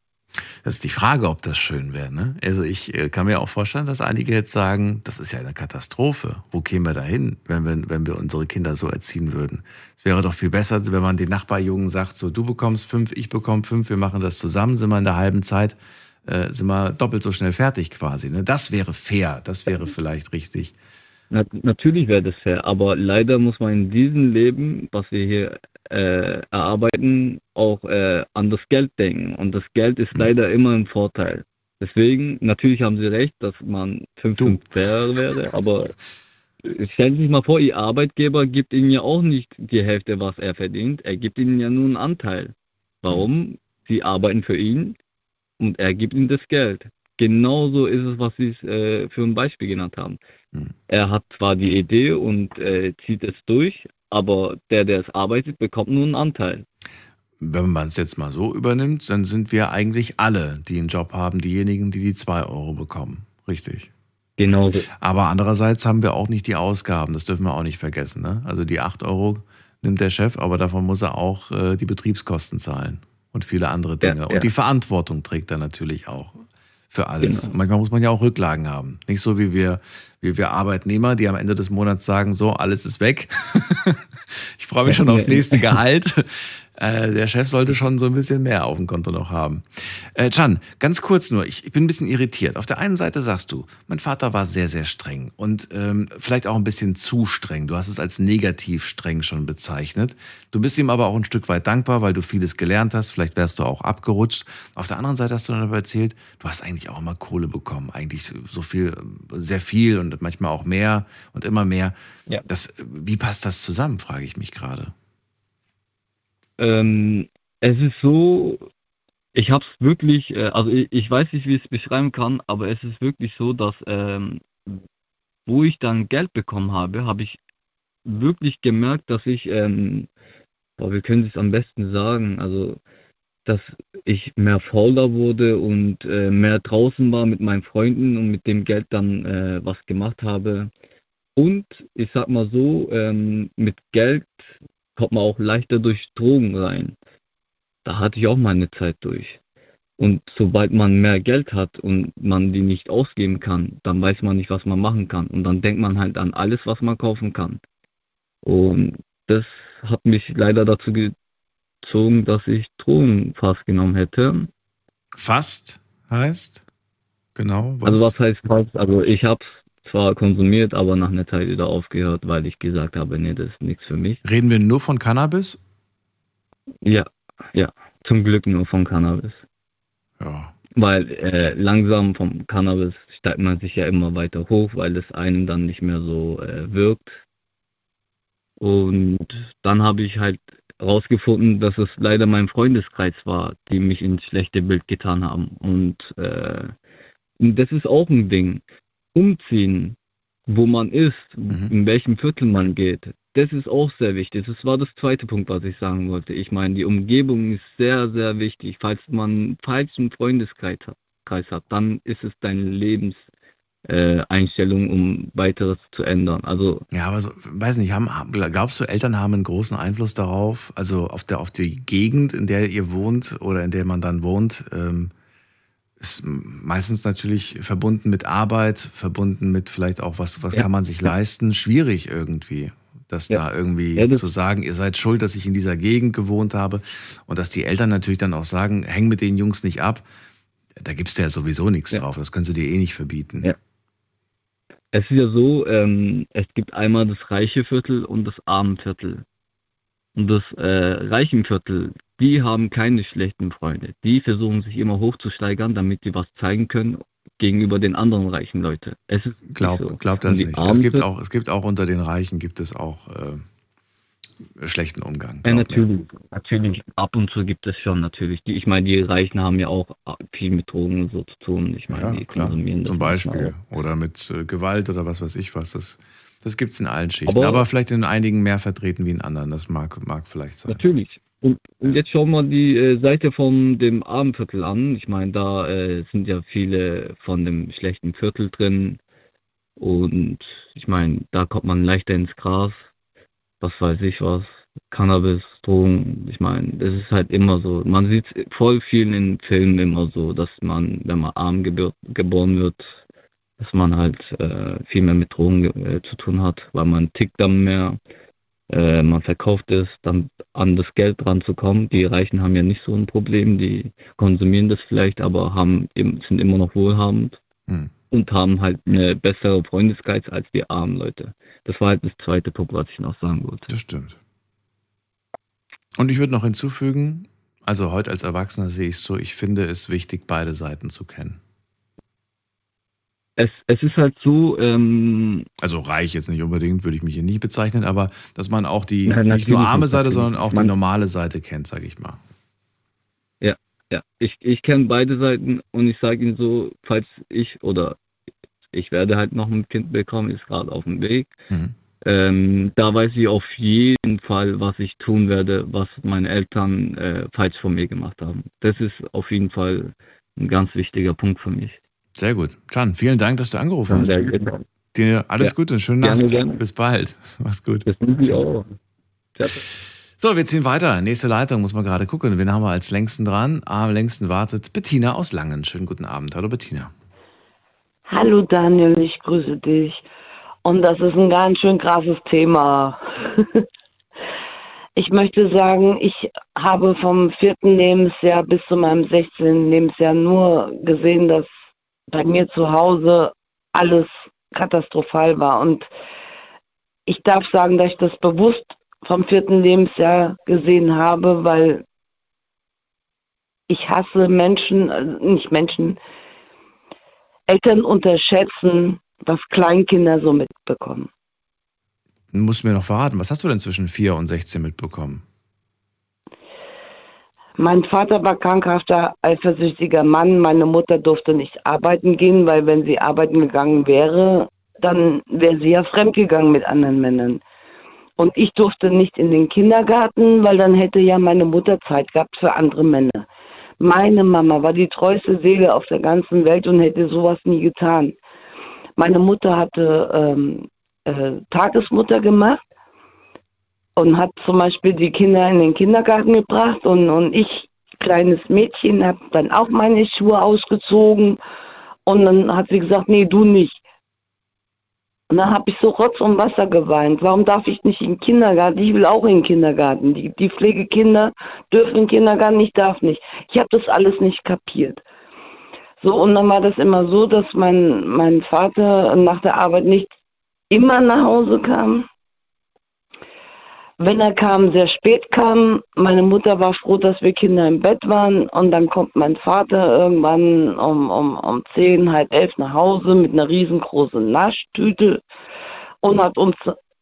Das ist die Frage, ob das schön wäre. Ne? Also ich äh, kann mir auch vorstellen, dass einige jetzt sagen, das ist ja eine Katastrophe. Wo kämen wir da hin, wenn wir, wenn wir unsere Kinder so erziehen würden? Es wäre doch viel besser, wenn man den Nachbarjungen sagt, so du bekommst fünf, ich bekomme fünf, wir machen das zusammen, sind wir in der halben Zeit, äh, sind wir doppelt so schnell fertig quasi. Ne? Das wäre fair, das wäre vielleicht richtig. Na, natürlich wäre das fair, aber leider muss man in diesem Leben, was wir hier äh, erarbeiten, auch äh, an das Geld denken. Und das Geld ist mhm. leider immer ein Vorteil. Deswegen, natürlich haben Sie recht, dass man 5 fair wäre, aber stellen Sie sich mal vor, Ihr Arbeitgeber gibt Ihnen ja auch nicht die Hälfte, was er verdient. Er gibt Ihnen ja nur einen Anteil. Warum? Sie arbeiten für ihn und er gibt Ihnen das Geld. Genauso ist es, was Sie äh, für ein Beispiel genannt haben. Er hat zwar die Idee und äh, zieht es durch, aber der, der es arbeitet, bekommt nur einen Anteil. Wenn man es jetzt mal so übernimmt, dann sind wir eigentlich alle, die einen Job haben, diejenigen, die die 2 Euro bekommen. Richtig. Genau. Aber andererseits haben wir auch nicht die Ausgaben, das dürfen wir auch nicht vergessen. Ne? Also die 8 Euro nimmt der Chef, aber davon muss er auch äh, die Betriebskosten zahlen und viele andere Dinge. Ja, ja. Und die Verantwortung trägt er natürlich auch für alles. Genau. Manchmal muss man ja auch Rücklagen haben. Nicht so wie wir, wie wir Arbeitnehmer, die am Ende des Monats sagen, so, alles ist weg. [laughs] ich freue mich schon aufs nächste Gehalt. Äh, der Chef sollte schon so ein bisschen mehr auf dem Konto noch haben. Äh, Can, ganz kurz nur, ich, ich, bin ein bisschen irritiert. Auf der einen Seite sagst du, mein Vater war sehr, sehr streng und ähm, vielleicht auch ein bisschen zu streng. Du hast es als negativ streng schon bezeichnet. Du bist ihm aber auch ein Stück weit dankbar, weil du vieles gelernt hast. Vielleicht wärst du auch abgerutscht. Auf der anderen Seite hast du dann aber erzählt, du hast eigentlich auch immer Kohle bekommen. Eigentlich so viel, sehr viel und manchmal auch mehr und immer mehr. Ja. Das, wie passt das zusammen, frage ich mich gerade. Ähm, es ist so, ich habe es wirklich, äh, also ich, ich, weiß nicht, wie ich es beschreiben kann, aber es ist wirklich so, dass ähm, wo ich dann Geld bekommen habe, habe ich wirklich gemerkt, dass ich, ähm, boah, wir können es am besten sagen, also dass ich mehr fauler wurde und äh, mehr draußen war mit meinen Freunden und mit dem Geld dann äh, was gemacht habe. Und ich sag mal so, ähm, mit Geld kommt man auch leichter durch Drogen rein. Da hatte ich auch mal eine Zeit durch. Und sobald man mehr Geld hat und man die nicht ausgeben kann, dann weiß man nicht, was man machen kann. Und dann denkt man halt an alles, was man kaufen kann. Und das hat mich leider dazu gezogen, dass ich Drogen fast genommen hätte. Fast heißt? Genau. Was? Also was heißt fast? Also ich habe es zwar konsumiert, aber nach einer Zeit wieder aufgehört, weil ich gesagt habe, nee, das ist nichts für mich. Reden wir nur von Cannabis? Ja, ja, zum Glück nur von Cannabis. Ja. Weil äh, langsam vom Cannabis steigt man sich ja immer weiter hoch, weil es einem dann nicht mehr so äh, wirkt. Und dann habe ich halt herausgefunden, dass es leider mein Freundeskreis war, die mich ins schlechte Bild getan haben. Und äh, das ist auch ein Ding. Umziehen, wo man ist, mhm. in welchem Viertel man geht, das ist auch sehr wichtig. Das war das zweite Punkt, was ich sagen wollte. Ich meine, die Umgebung ist sehr, sehr wichtig. Falls man falls einen Freundeskreis hat, dann ist es deine Lebenseinstellung, äh, um weiteres zu ändern. Also ja, aber so, weiß nicht, haben, glaubst du, Eltern haben einen großen Einfluss darauf, also auf der auf die Gegend, in der ihr wohnt oder in der man dann wohnt? Ähm, ist meistens natürlich verbunden mit Arbeit, verbunden mit vielleicht auch was, was ja. kann man sich leisten, schwierig irgendwie das ja. da irgendwie ja, das zu sagen, ihr seid schuld, dass ich in dieser Gegend gewohnt habe und dass die Eltern natürlich dann auch sagen, häng mit den Jungs nicht ab. Da gibst du ja sowieso nichts drauf, das können sie dir eh nicht verbieten. Es ist ja so, ähm, es gibt einmal das reiche Viertel und das arme Viertel. Und das äh, reichen Viertel, die haben keine schlechten Freunde. Die versuchen sich immer hochzusteigern, damit sie was zeigen können gegenüber den anderen reichen Leuten. Es ist glaub, so. glaub das nicht. Es gibt, auch, es gibt auch unter den Reichen gibt es auch äh, schlechten Umgang. Ja, natürlich, mir. natürlich. Ab und zu gibt es schon natürlich. Die, ich meine, die Reichen haben ja auch viel mit Drogen und so zu tun. Ich meine, ja, die klar. konsumieren. Zum Beispiel. Oder mit äh, Gewalt oder was weiß ich was. Das, das gibt es in allen Schichten. Aber, aber, vielleicht in einigen mehr vertreten wie in anderen. Das mag, mag vielleicht sein. Natürlich. Und, und jetzt schauen wir die äh, Seite von dem Abendviertel an. Ich meine, da äh, sind ja viele von dem schlechten Viertel drin. Und ich meine, da kommt man leichter ins Gras. Was weiß ich was. Cannabis, Drogen. Ich meine, das ist halt immer so. Man sieht voll viel in Filmen immer so, dass man, wenn man arm geboren wird, dass man halt äh, viel mehr mit Drogen äh, zu tun hat, weil man tickt dann mehr äh, man verkauft es, dann an das Geld ranzukommen. Die Reichen haben ja nicht so ein Problem, die konsumieren das vielleicht, aber haben, sind immer noch wohlhabend hm. und haben halt eine bessere Freundesgeist als die armen Leute. Das war halt das zweite Punkt, was ich noch sagen wollte. Das stimmt. Und ich würde noch hinzufügen, also heute als Erwachsener sehe ich es so, ich finde es wichtig, beide Seiten zu kennen es, es ist halt so. Ähm, also reich jetzt nicht unbedingt, würde ich mich hier nicht bezeichnen, aber dass man auch die ja, nicht nur arme Seite, sondern auch die normale Seite kennt, sage ich mal. Ja, ja. Ich, ich kenne beide Seiten und ich sage Ihnen so, falls ich oder ich werde halt noch ein Kind bekommen, ist gerade auf dem Weg. Mhm. Ähm, da weiß ich auf jeden Fall, was ich tun werde, was meine Eltern äh, falsch von mir gemacht haben. Das ist auf jeden Fall ein ganz wichtiger Punkt für mich. Sehr gut. Can, vielen Dank, dass du angerufen hast. Gerne. Dir alles ja. Gute, schöne Nacht. Gerne, gerne. Bis bald. [laughs] Mach's gut. Das auch. So, wir ziehen weiter. Nächste Leitung muss man gerade gucken. Wen haben wir als längsten dran? Am längsten wartet Bettina aus Langen. Schönen guten Abend. Hallo Bettina. Hallo Daniel, ich grüße dich. Und das ist ein ganz schön krasses Thema. [laughs] ich möchte sagen, ich habe vom vierten Lebensjahr bis zu meinem 16. Lebensjahr nur gesehen, dass bei mir zu Hause alles katastrophal war. Und ich darf sagen, dass ich das bewusst vom vierten Lebensjahr gesehen habe, weil ich hasse Menschen, also nicht Menschen, Eltern unterschätzen, was Kleinkinder so mitbekommen. Du musst mir noch verraten, was hast du denn zwischen 4 und 16 mitbekommen? Mein Vater war krankhafter, eifersüchtiger Mann. Meine Mutter durfte nicht arbeiten gehen, weil wenn sie arbeiten gegangen wäre, dann wäre sie ja fremdgegangen mit anderen Männern. Und ich durfte nicht in den Kindergarten, weil dann hätte ja meine Mutter Zeit gehabt für andere Männer. Meine Mama war die treueste Seele auf der ganzen Welt und hätte sowas nie getan. Meine Mutter hatte ähm, äh, Tagesmutter gemacht und hat zum Beispiel die Kinder in den Kindergarten gebracht und, und ich, kleines Mädchen, habe dann auch meine Schuhe ausgezogen und dann hat sie gesagt, nee, du nicht. Und dann habe ich so Rotz und Wasser geweint. Warum darf ich nicht in den Kindergarten? Ich will auch in den Kindergarten. Die, die Pflegekinder dürfen in den Kindergarten, ich darf nicht. Ich habe das alles nicht kapiert. So, und dann war das immer so, dass mein, mein Vater nach der Arbeit nicht immer nach Hause kam. Wenn er kam, sehr spät kam. Meine Mutter war froh, dass wir Kinder im Bett waren. Und dann kommt mein Vater irgendwann um, um, um zehn, halb elf nach Hause mit einer riesengroßen Naschtüte und hat uns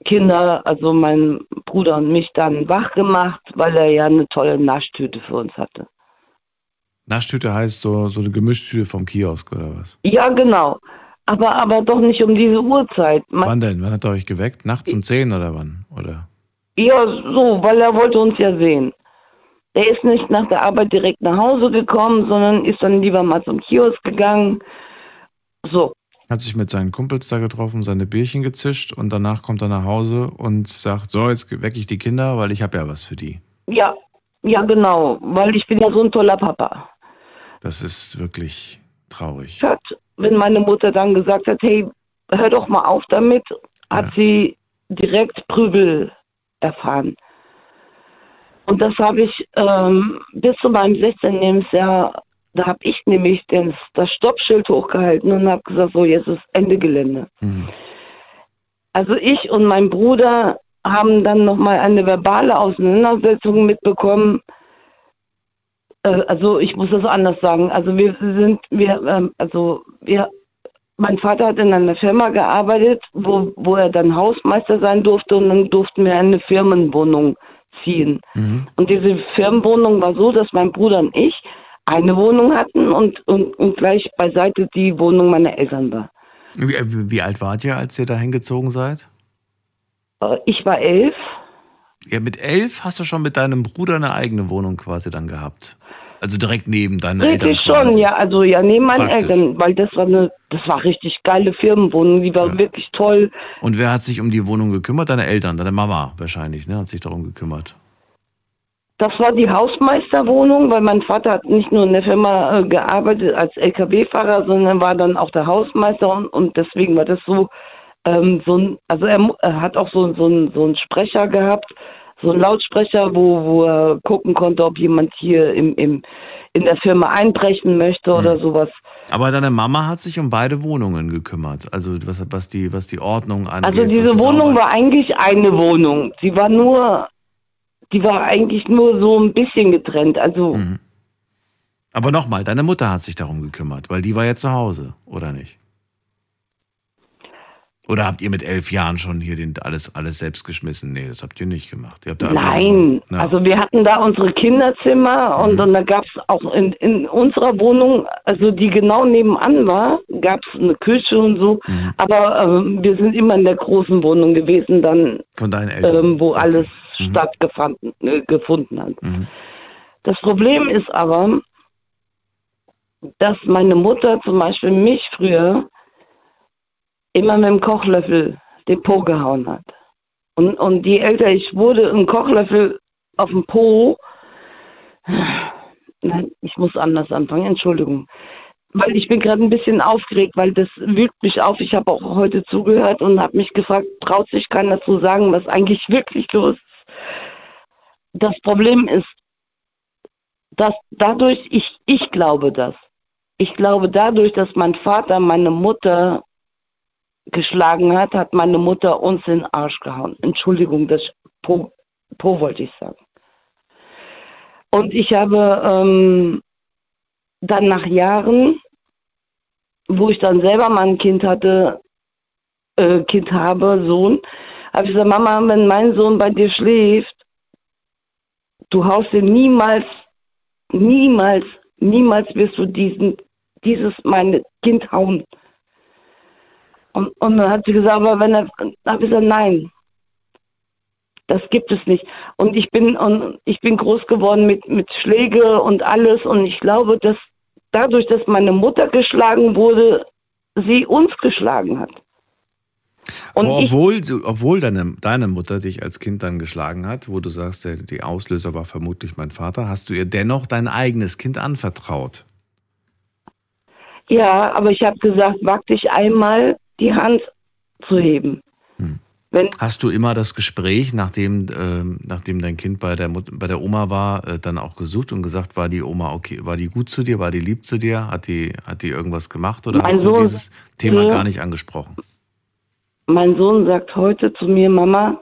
Kinder, also mein Bruder und mich, dann wach gemacht, weil er ja eine tolle Naschtüte für uns hatte. Naschtüte heißt so, so eine Gemischtüte vom Kiosk oder was? Ja, genau. Aber, aber doch nicht um diese Uhrzeit. Man, wann denn? Wann hat er euch geweckt? Nachts um 10 oder wann? Oder? Ja, so, weil er wollte uns ja sehen. Er ist nicht nach der Arbeit direkt nach Hause gekommen, sondern ist dann lieber mal zum Kiosk gegangen. So. Hat sich mit seinen Kumpels da getroffen, seine Bierchen gezischt und danach kommt er nach Hause und sagt, so, jetzt wecke ich die Kinder, weil ich habe ja was für die. Ja, ja genau, weil ich bin ja so ein toller Papa. Das ist wirklich traurig. Hat, wenn meine Mutter dann gesagt hat, hey, hör doch mal auf damit, hat ja. sie direkt Prügel erfahren. Und das habe ich ähm, bis zu meinem 16. Lebensjahr, da habe ich nämlich den, das Stoppschild hochgehalten und habe gesagt, so jetzt ist Ende Gelände. Mhm. Also ich und mein Bruder haben dann nochmal eine verbale Auseinandersetzung mitbekommen. Äh, also ich muss das anders sagen. Also wir sind, wir, ähm, also wir mein Vater hat in einer Firma gearbeitet, wo, wo er dann Hausmeister sein durfte und dann durften wir eine Firmenwohnung ziehen. Mhm. Und diese Firmenwohnung war so, dass mein Bruder und ich eine Wohnung hatten und, und, und gleich beiseite die Wohnung meiner Eltern war. Wie, wie alt wart ihr, als ihr da hingezogen seid? Äh, ich war elf. Ja, mit elf hast du schon mit deinem Bruder eine eigene Wohnung quasi dann gehabt. Also direkt neben deinen Eltern. Richtig schon, ja, also ja, neben meinen Praktisch. Eltern, weil das war eine, das war richtig geile Firmenwohnung, die war ja. wirklich toll. Und wer hat sich um die Wohnung gekümmert? Deine Eltern, deine Mama wahrscheinlich, ne, hat sich darum gekümmert. Das war die Hausmeisterwohnung, weil mein Vater hat nicht nur in der Firma äh, gearbeitet als LKW-Fahrer, sondern war dann auch der Hausmeister und, und deswegen war das so, ähm, so ein, also er, er, hat auch so, so, ein, so einen Sprecher gehabt, so ein Lautsprecher, wo, wo er gucken konnte, ob jemand hier im, im, in der Firma einbrechen möchte mhm. oder sowas. Aber deine Mama hat sich um beide Wohnungen gekümmert, also was, was, die, was die Ordnung angeht. Also diese Wohnung war eigentlich eine Wohnung. Sie war nur, die war eigentlich nur so ein bisschen getrennt. Also. Mhm. Aber nochmal, deine Mutter hat sich darum gekümmert, weil die war ja zu Hause, oder nicht? Oder habt ihr mit elf Jahren schon hier den, alles, alles selbst geschmissen? Nee, das habt ihr nicht gemacht. Ihr Nein, so, also wir hatten da unsere Kinderzimmer und, mhm. und da gab es auch in, in unserer Wohnung, also die genau nebenan war, gab es eine Küche und so. Mhm. Aber äh, wir sind immer in der großen Wohnung gewesen, dann, Von deinen Eltern. Ähm, wo alles mhm. stattgefunden äh, gefunden hat. Mhm. Das Problem ist aber, dass meine Mutter zum Beispiel mich früher immer mit dem Kochlöffel den Po gehauen hat. Und, und je älter ich wurde, ein Kochlöffel auf dem Po, nein, ich muss anders anfangen, Entschuldigung. Weil ich bin gerade ein bisschen aufgeregt, weil das wühlt mich auf. Ich habe auch heute zugehört und habe mich gefragt, traut sich keiner zu sagen, was eigentlich wirklich los ist. Das Problem ist, dass dadurch, ich, ich glaube das, ich glaube dadurch, dass mein Vater meine Mutter geschlagen hat, hat meine Mutter uns in den Arsch gehauen. Entschuldigung, das Po, po wollte ich sagen. Und ich habe ähm, dann nach Jahren, wo ich dann selber mal ein Kind hatte, äh, Kind habe, Sohn, habe ich gesagt, Mama, wenn mein Sohn bei dir schläft, du haust ihn niemals, niemals, niemals wirst du diesen, dieses meine Kind hauen. Und, und dann hat sie gesagt, aber wenn er, habe ich gesagt, nein, das gibt es nicht. Und ich bin, und ich bin groß geworden mit, mit Schläge und alles. Und ich glaube, dass dadurch, dass meine Mutter geschlagen wurde, sie uns geschlagen hat. Und Aber ich, obwohl, du- obwohl deine, deine Mutter dich als Kind dann geschlagen hat, wo du sagst, der, die Auslöser war vermutlich mein Vater, hast du ihr dennoch dein eigenes Kind anvertraut. ja, aber ich habe gesagt, wag dich einmal, die Hand zu heben. Wenn, Hast du immer das Gespräch, nachdem, ähm, nachdem dein Kind bei der, Mut bei der Oma war, äh, dann auch gesucht und gesagt, war die Oma okay, war die gut zu dir, war die lieb zu dir, hat die, hat die irgendwas gemacht oder Mein hast du Sohn- dieses Thema Ja. gar nicht angesprochen? mein Sohn sagt heute zu mir, Mama,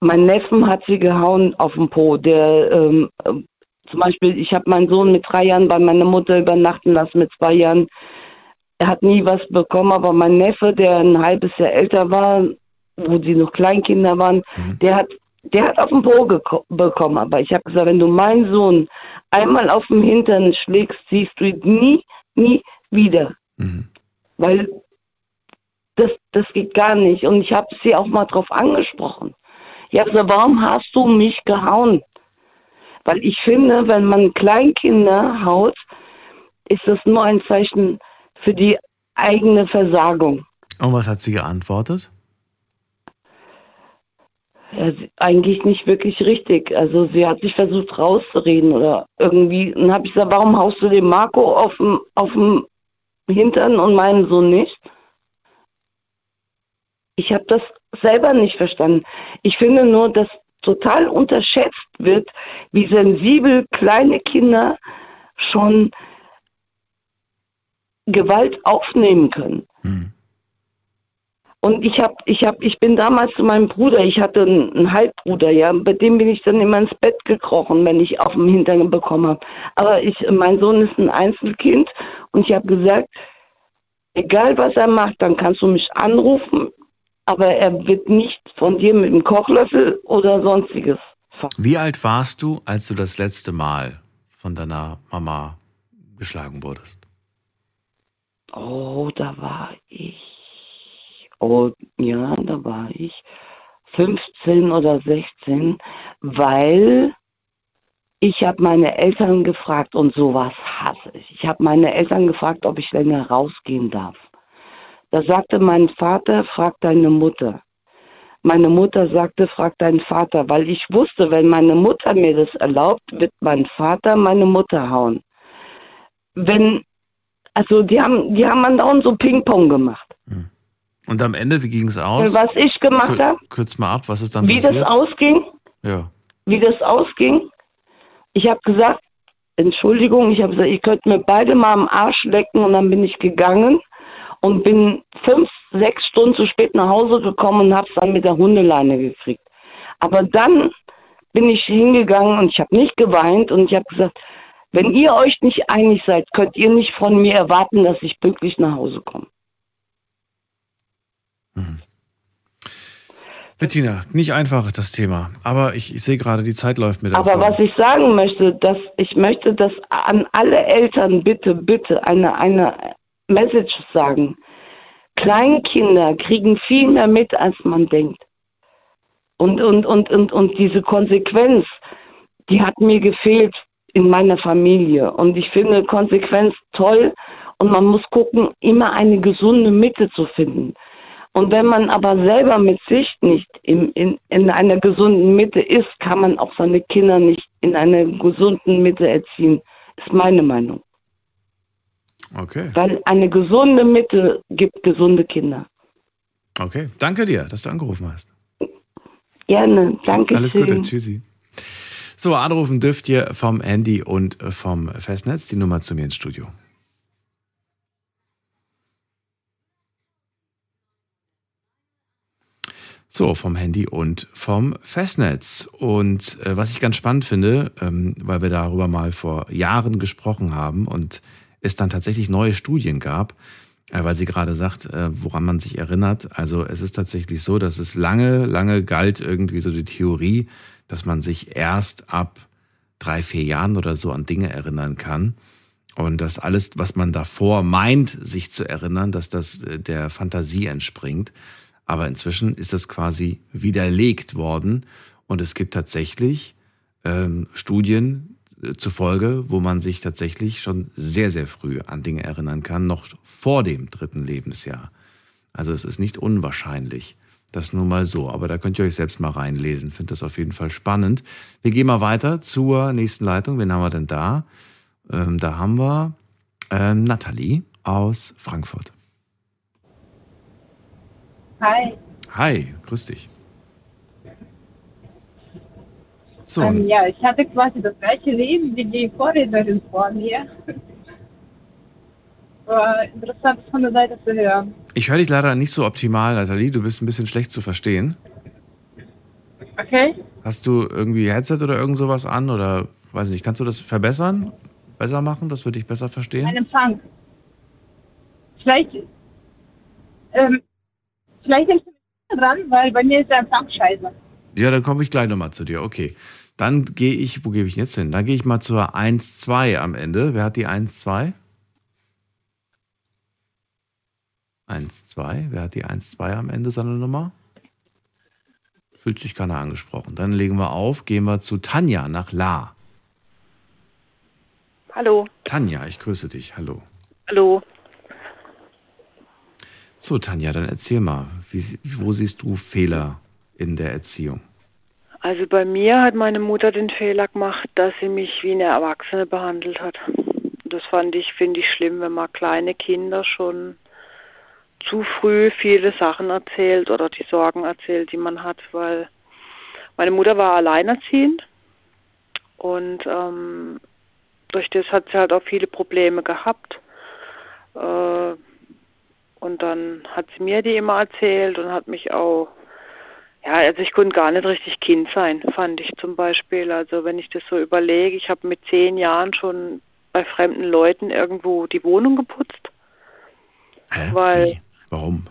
mein Neffen hat sie gehauen auf den Po. Der, ähm, ähm, zum Beispiel, ich habe meinen Sohn mit drei Jahren bei meiner Mutter übernachten lassen, mit zwei Jahren. Er hat nie was bekommen, aber mein Neffe, der ein halbes Jahr älter war, wo sie noch Kleinkinder waren, der hat der hat auf den Po bekommen. Aber ich habe gesagt, wenn du meinen Sohn einmal auf den Hintern schlägst, siehst du ihn nie, nie wieder. Weil das, das geht gar nicht. Und ich habe sie auch mal drauf angesprochen. Ich habe gesagt, warum hast du mich gehauen? Weil ich finde, wenn man Kleinkinder haut, ist das nur ein Zeichen für die eigene Versagung. Und was hat sie geantwortet? Ja, eigentlich nicht wirklich richtig. Also sie hat sich versucht rauszureden oder irgendwie. Und dann habe ich gesagt, warum haust du den Marco auf dem, auf dem Hintern und meinen Sohn nicht? Ich habe das selber nicht verstanden. Ich finde nur, dass total unterschätzt wird, wie sensibel kleine Kinder schon Gewalt aufnehmen können. Und ich habe, ich habe, ich bin damals zu meinem Bruder, ich hatte einen, einen Halbbruder, ja, bei dem bin ich dann immer ins Bett gekrochen, wenn ich auf dem Hintern bekommen habe. Aber ich, mein Sohn ist ein Einzelkind und ich habe gesagt, egal was er macht, dann kannst du mich anrufen, aber er wird nicht von dir mit dem Kochlöffel oder sonstiges. Wie alt warst du, als du das letzte Mal von deiner Mama geschlagen wurdest? Oh, da war ich. Oh, ja, da war ich 15 oder 16, weil ich habe meine Eltern gefragt und sowas hasse ich. Ich habe meine Eltern gefragt, ob ich länger rausgehen darf. Da sagte mein Vater, frag deine Mutter. Meine Mutter sagte, frag deinen Vater, weil ich wusste, wenn meine Mutter mir das erlaubt, wird mein Vater meine Mutter hauen. Wenn, also die haben, die haben andauernd so Ping-Pong gemacht. Und am Ende, wie ging es aus? Was ich gemacht habe, Kürz mal ab, was ist dann wie passiert? das ausging, ja. wie das ausging. Ich habe gesagt, Entschuldigung, ich habe gesagt, ihr könnt mir beide mal am Arsch lecken und dann bin ich gegangen und bin fünf, sechs Stunden zu spät nach Hause gekommen und habe es dann mit der Hundeleine gekriegt. Aber dann bin ich hingegangen und ich habe nicht geweint und ich habe gesagt, wenn ihr euch nicht einig seid, könnt ihr nicht von mir erwarten, dass ich pünktlich nach Hause komme. Bettina, nicht einfach das Thema, aber ich, ich sehe gerade, die Zeit läuft mir Aber was ich sagen möchte, dass ich möchte, dass an alle Eltern bitte, bitte eine, eine Message sagen. Kleinkinder kriegen viel mehr mit, als man denkt. Und, und, und, und, und diese Konsequenz, die hat mir gefehlt in meiner Familie. Und ich finde Konsequenz toll. Und man muss gucken, immer eine gesunde Mitte zu finden. Und wenn man aber selber mit sich nicht in, in, in einer gesunden Mitte ist, kann man auch seine Kinder nicht in einer gesunden Mitte erziehen. Ist meine Meinung. Okay, Weil eine gesunde Mitte gibt gesunde Kinder. okay. Danke dir, dass du angerufen hast. Gerne. Danke Alles schön. Gute, tschüssi. So, anrufen dürft ihr vom Handy und vom Festnetz die Nummer zu mir ins Studio. So, vom Handy und vom Festnetz. Und äh, was ich ganz spannend finde, ähm, weil wir darüber mal vor Jahren gesprochen haben und es dann tatsächlich neue Studien gab, äh, weil sie gerade sagt, äh, woran man sich erinnert. Also es ist tatsächlich so, dass es lange, lange galt irgendwie so die Theorie, dass man sich erst ab drei, vier Jahren oder so an Dinge erinnern kann. Und dass alles, was man davor meint, sich zu erinnern, dass das äh, der Fantasie entspringt. Aber inzwischen ist das quasi widerlegt worden. Und es gibt tatsächlich ähm, Studien äh, zufolge, wo man sich tatsächlich schon sehr, sehr früh an Dinge erinnern kann, noch vor dem dritten Lebensjahr. Also es ist nicht unwahrscheinlich. Das nur mal so. Aber da könnt ihr euch selbst mal reinlesen. Finde das auf jeden Fall spannend. Wir gehen mal weiter zur nächsten Leitung. Wen haben wir denn da? Ähm, da haben wir äh, Nathalie aus Frankfurt. Hi. Hi, grüß dich. So, Ähm, ja, ich hatte quasi das gleiche Leben wie die Vorrednerin vor mir. War interessant von der Seite zu hören. ich höre dich leider nicht so optimal, Nathalie. Du bist ein bisschen schlecht zu verstehen. Okay? Hast du irgendwie Headset oder irgend sowas an oder weiß nicht, kannst du das verbessern? Besser machen, dass wir dich besser verstehen? Ein Empfang. Vielleicht, ähm, vielleicht nimmst du dran, weil bei mir ist der Empfang scheiße. Ja, dann komme ich gleich nochmal zu dir. Okay. Dann gehe ich, wo gebe ich jetzt hin? Dann gehe ich mal zur 1-2 am Ende. Wer hat die 1-2? 1-2. Wer hat die 1-2 am Ende seiner Nummer? Fühlt sich keiner angesprochen. Dann legen wir auf, gehen wir zu Tanja nach La. Hallo, Tanja, ich grüße dich. Hallo. hallo. So, Tanja, dann erzähl mal, wie, wo siehst du Fehler in der Erziehung? Also bei mir hat meine Mutter den Fehler gemacht, dass sie mich wie eine Erwachsene behandelt hat. Das fand ich, finde ich schlimm, wenn man kleine Kinder schon zu früh viele Sachen erzählt oder die Sorgen erzählt, die man hat, weil meine Mutter war alleinerziehend und ähm, durch das hat sie halt auch viele Probleme gehabt. Äh, und dann hat sie mir die immer erzählt und hat mich auch, ja, also ich konnte gar nicht richtig Kind sein, fand ich zum Beispiel. Also wenn ich das so überlege, ich habe mit zehn Jahren schon bei fremden Leuten irgendwo die Wohnung geputzt. Hä? Weil? Warum?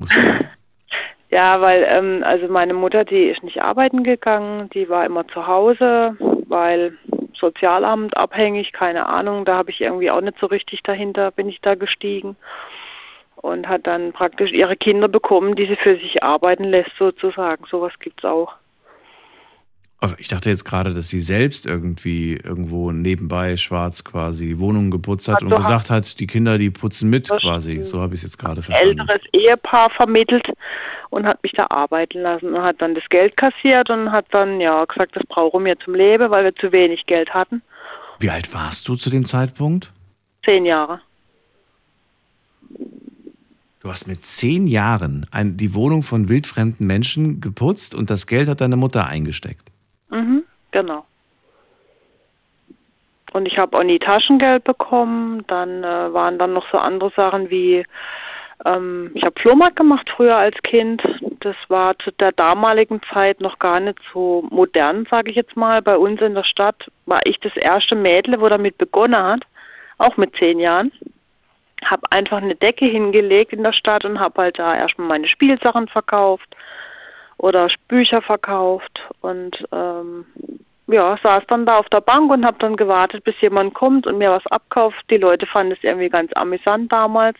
[laughs] Ja, weil, ähm, also meine Mutter, die ist nicht arbeiten gegangen, die war immer zu Hause, weil Sozialamt abhängig, keine Ahnung, da habe ich irgendwie auch nicht so richtig dahinter, bin ich da gestiegen und hat dann praktisch ihre Kinder bekommen, die sie für sich arbeiten lässt, sozusagen. Sowas gibt's auch. Ich dachte jetzt gerade, dass sie selbst irgendwie irgendwo nebenbei schwarz quasi die Wohnung geputzt hat und Also gesagt hat, die Kinder, die putzen mit quasi. So habe ich es jetzt gerade verstanden. älteres Ehepaar vermittelt und hat mich da arbeiten lassen und hat dann das Geld kassiert und hat dann ja gesagt, das brauchen wir zum Leben, weil wir zu wenig Geld hatten. Wie alt warst du zu dem Zeitpunkt? Zehn Jahre. Du hast mit zehn Jahren ein, die Wohnung von wildfremden Menschen geputzt und das Geld hat deine Mutter eingesteckt. Mhm, genau. Und ich habe auch nie Taschengeld bekommen. Dann äh, waren dann noch so andere Sachen wie, ähm, ich habe Flohmarkt gemacht früher als Kind. Das war zu der damaligen Zeit noch gar nicht so modern, sage ich jetzt mal. Bei uns in der Stadt war ich das erste Mädel, wo damit begonnen hat, auch mit zehn Jahren. Habe einfach eine Decke hingelegt in der Stadt und habe halt da erstmal meine Spielsachen verkauft oder Bücher verkauft und ähm, ja, saß dann da auf der Bank und habe dann gewartet, bis jemand kommt und mir was abkauft. Die Leute fanden es irgendwie ganz amüsant damals.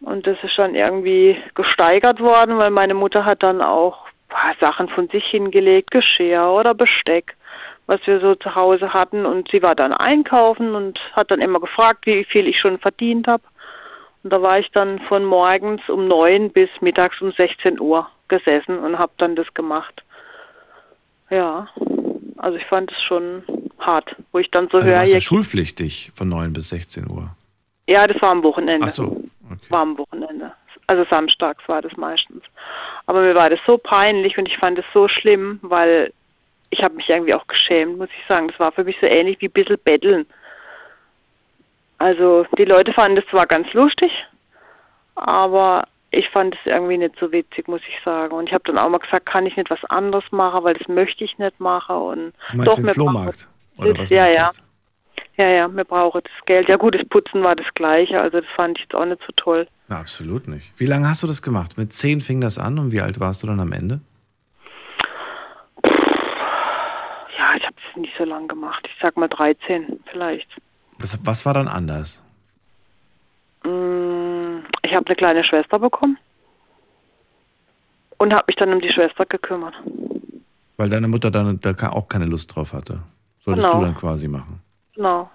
Und das ist dann irgendwie gesteigert worden, weil meine Mutter hat dann auch ah, Sachen von sich hingelegt, Geschirr oder Besteck, was wir so zu Hause hatten. Und sie war dann einkaufen und hat dann immer gefragt, wie viel ich schon verdient habe. Und da war ich dann von morgens um neun bis mittags um 16 Uhr gesessen und habe dann das gemacht. Ja, also ich fand es schon hart, wo ich dann so Also höre, warst ja schulpflichtig von 9 bis 16 Uhr. ja, das war am Wochenende. Ach so, War am Wochenende. Also samstags war das meistens. Aber mir war das so peinlich und ich fand es so schlimm, weil ich habe mich irgendwie auch geschämt, muss ich sagen. Das war für mich so ähnlich wie ein bisschen betteln. Also die Leute fanden das zwar ganz lustig, aber ich fand es irgendwie nicht so witzig, muss ich sagen. Und ich habe dann auch mal gesagt, kann ich nicht was anderes machen, weil das möchte ich nicht machen. Und Du meinst den mir Flohmarkt? brauchen- Oder was ja, ja. jetzt? Ja, ja, mir brauche das Geld. Ja gut, das Putzen war das gleiche, also das fand ich jetzt auch nicht so toll. Na, absolut nicht. Wie lange hast du das gemacht? Mit 10 fing das an und wie alt warst du dann am Ende? Ja, ich habe es nicht so lange gemacht. Ich sag mal 13 vielleicht. Was, was war dann anders? Mm, Ich habe eine kleine Schwester bekommen und habe mich dann um die Schwester gekümmert. Weil deine Mutter dann da auch keine Lust drauf hatte. Solltest Genau. du dann quasi machen. Genau.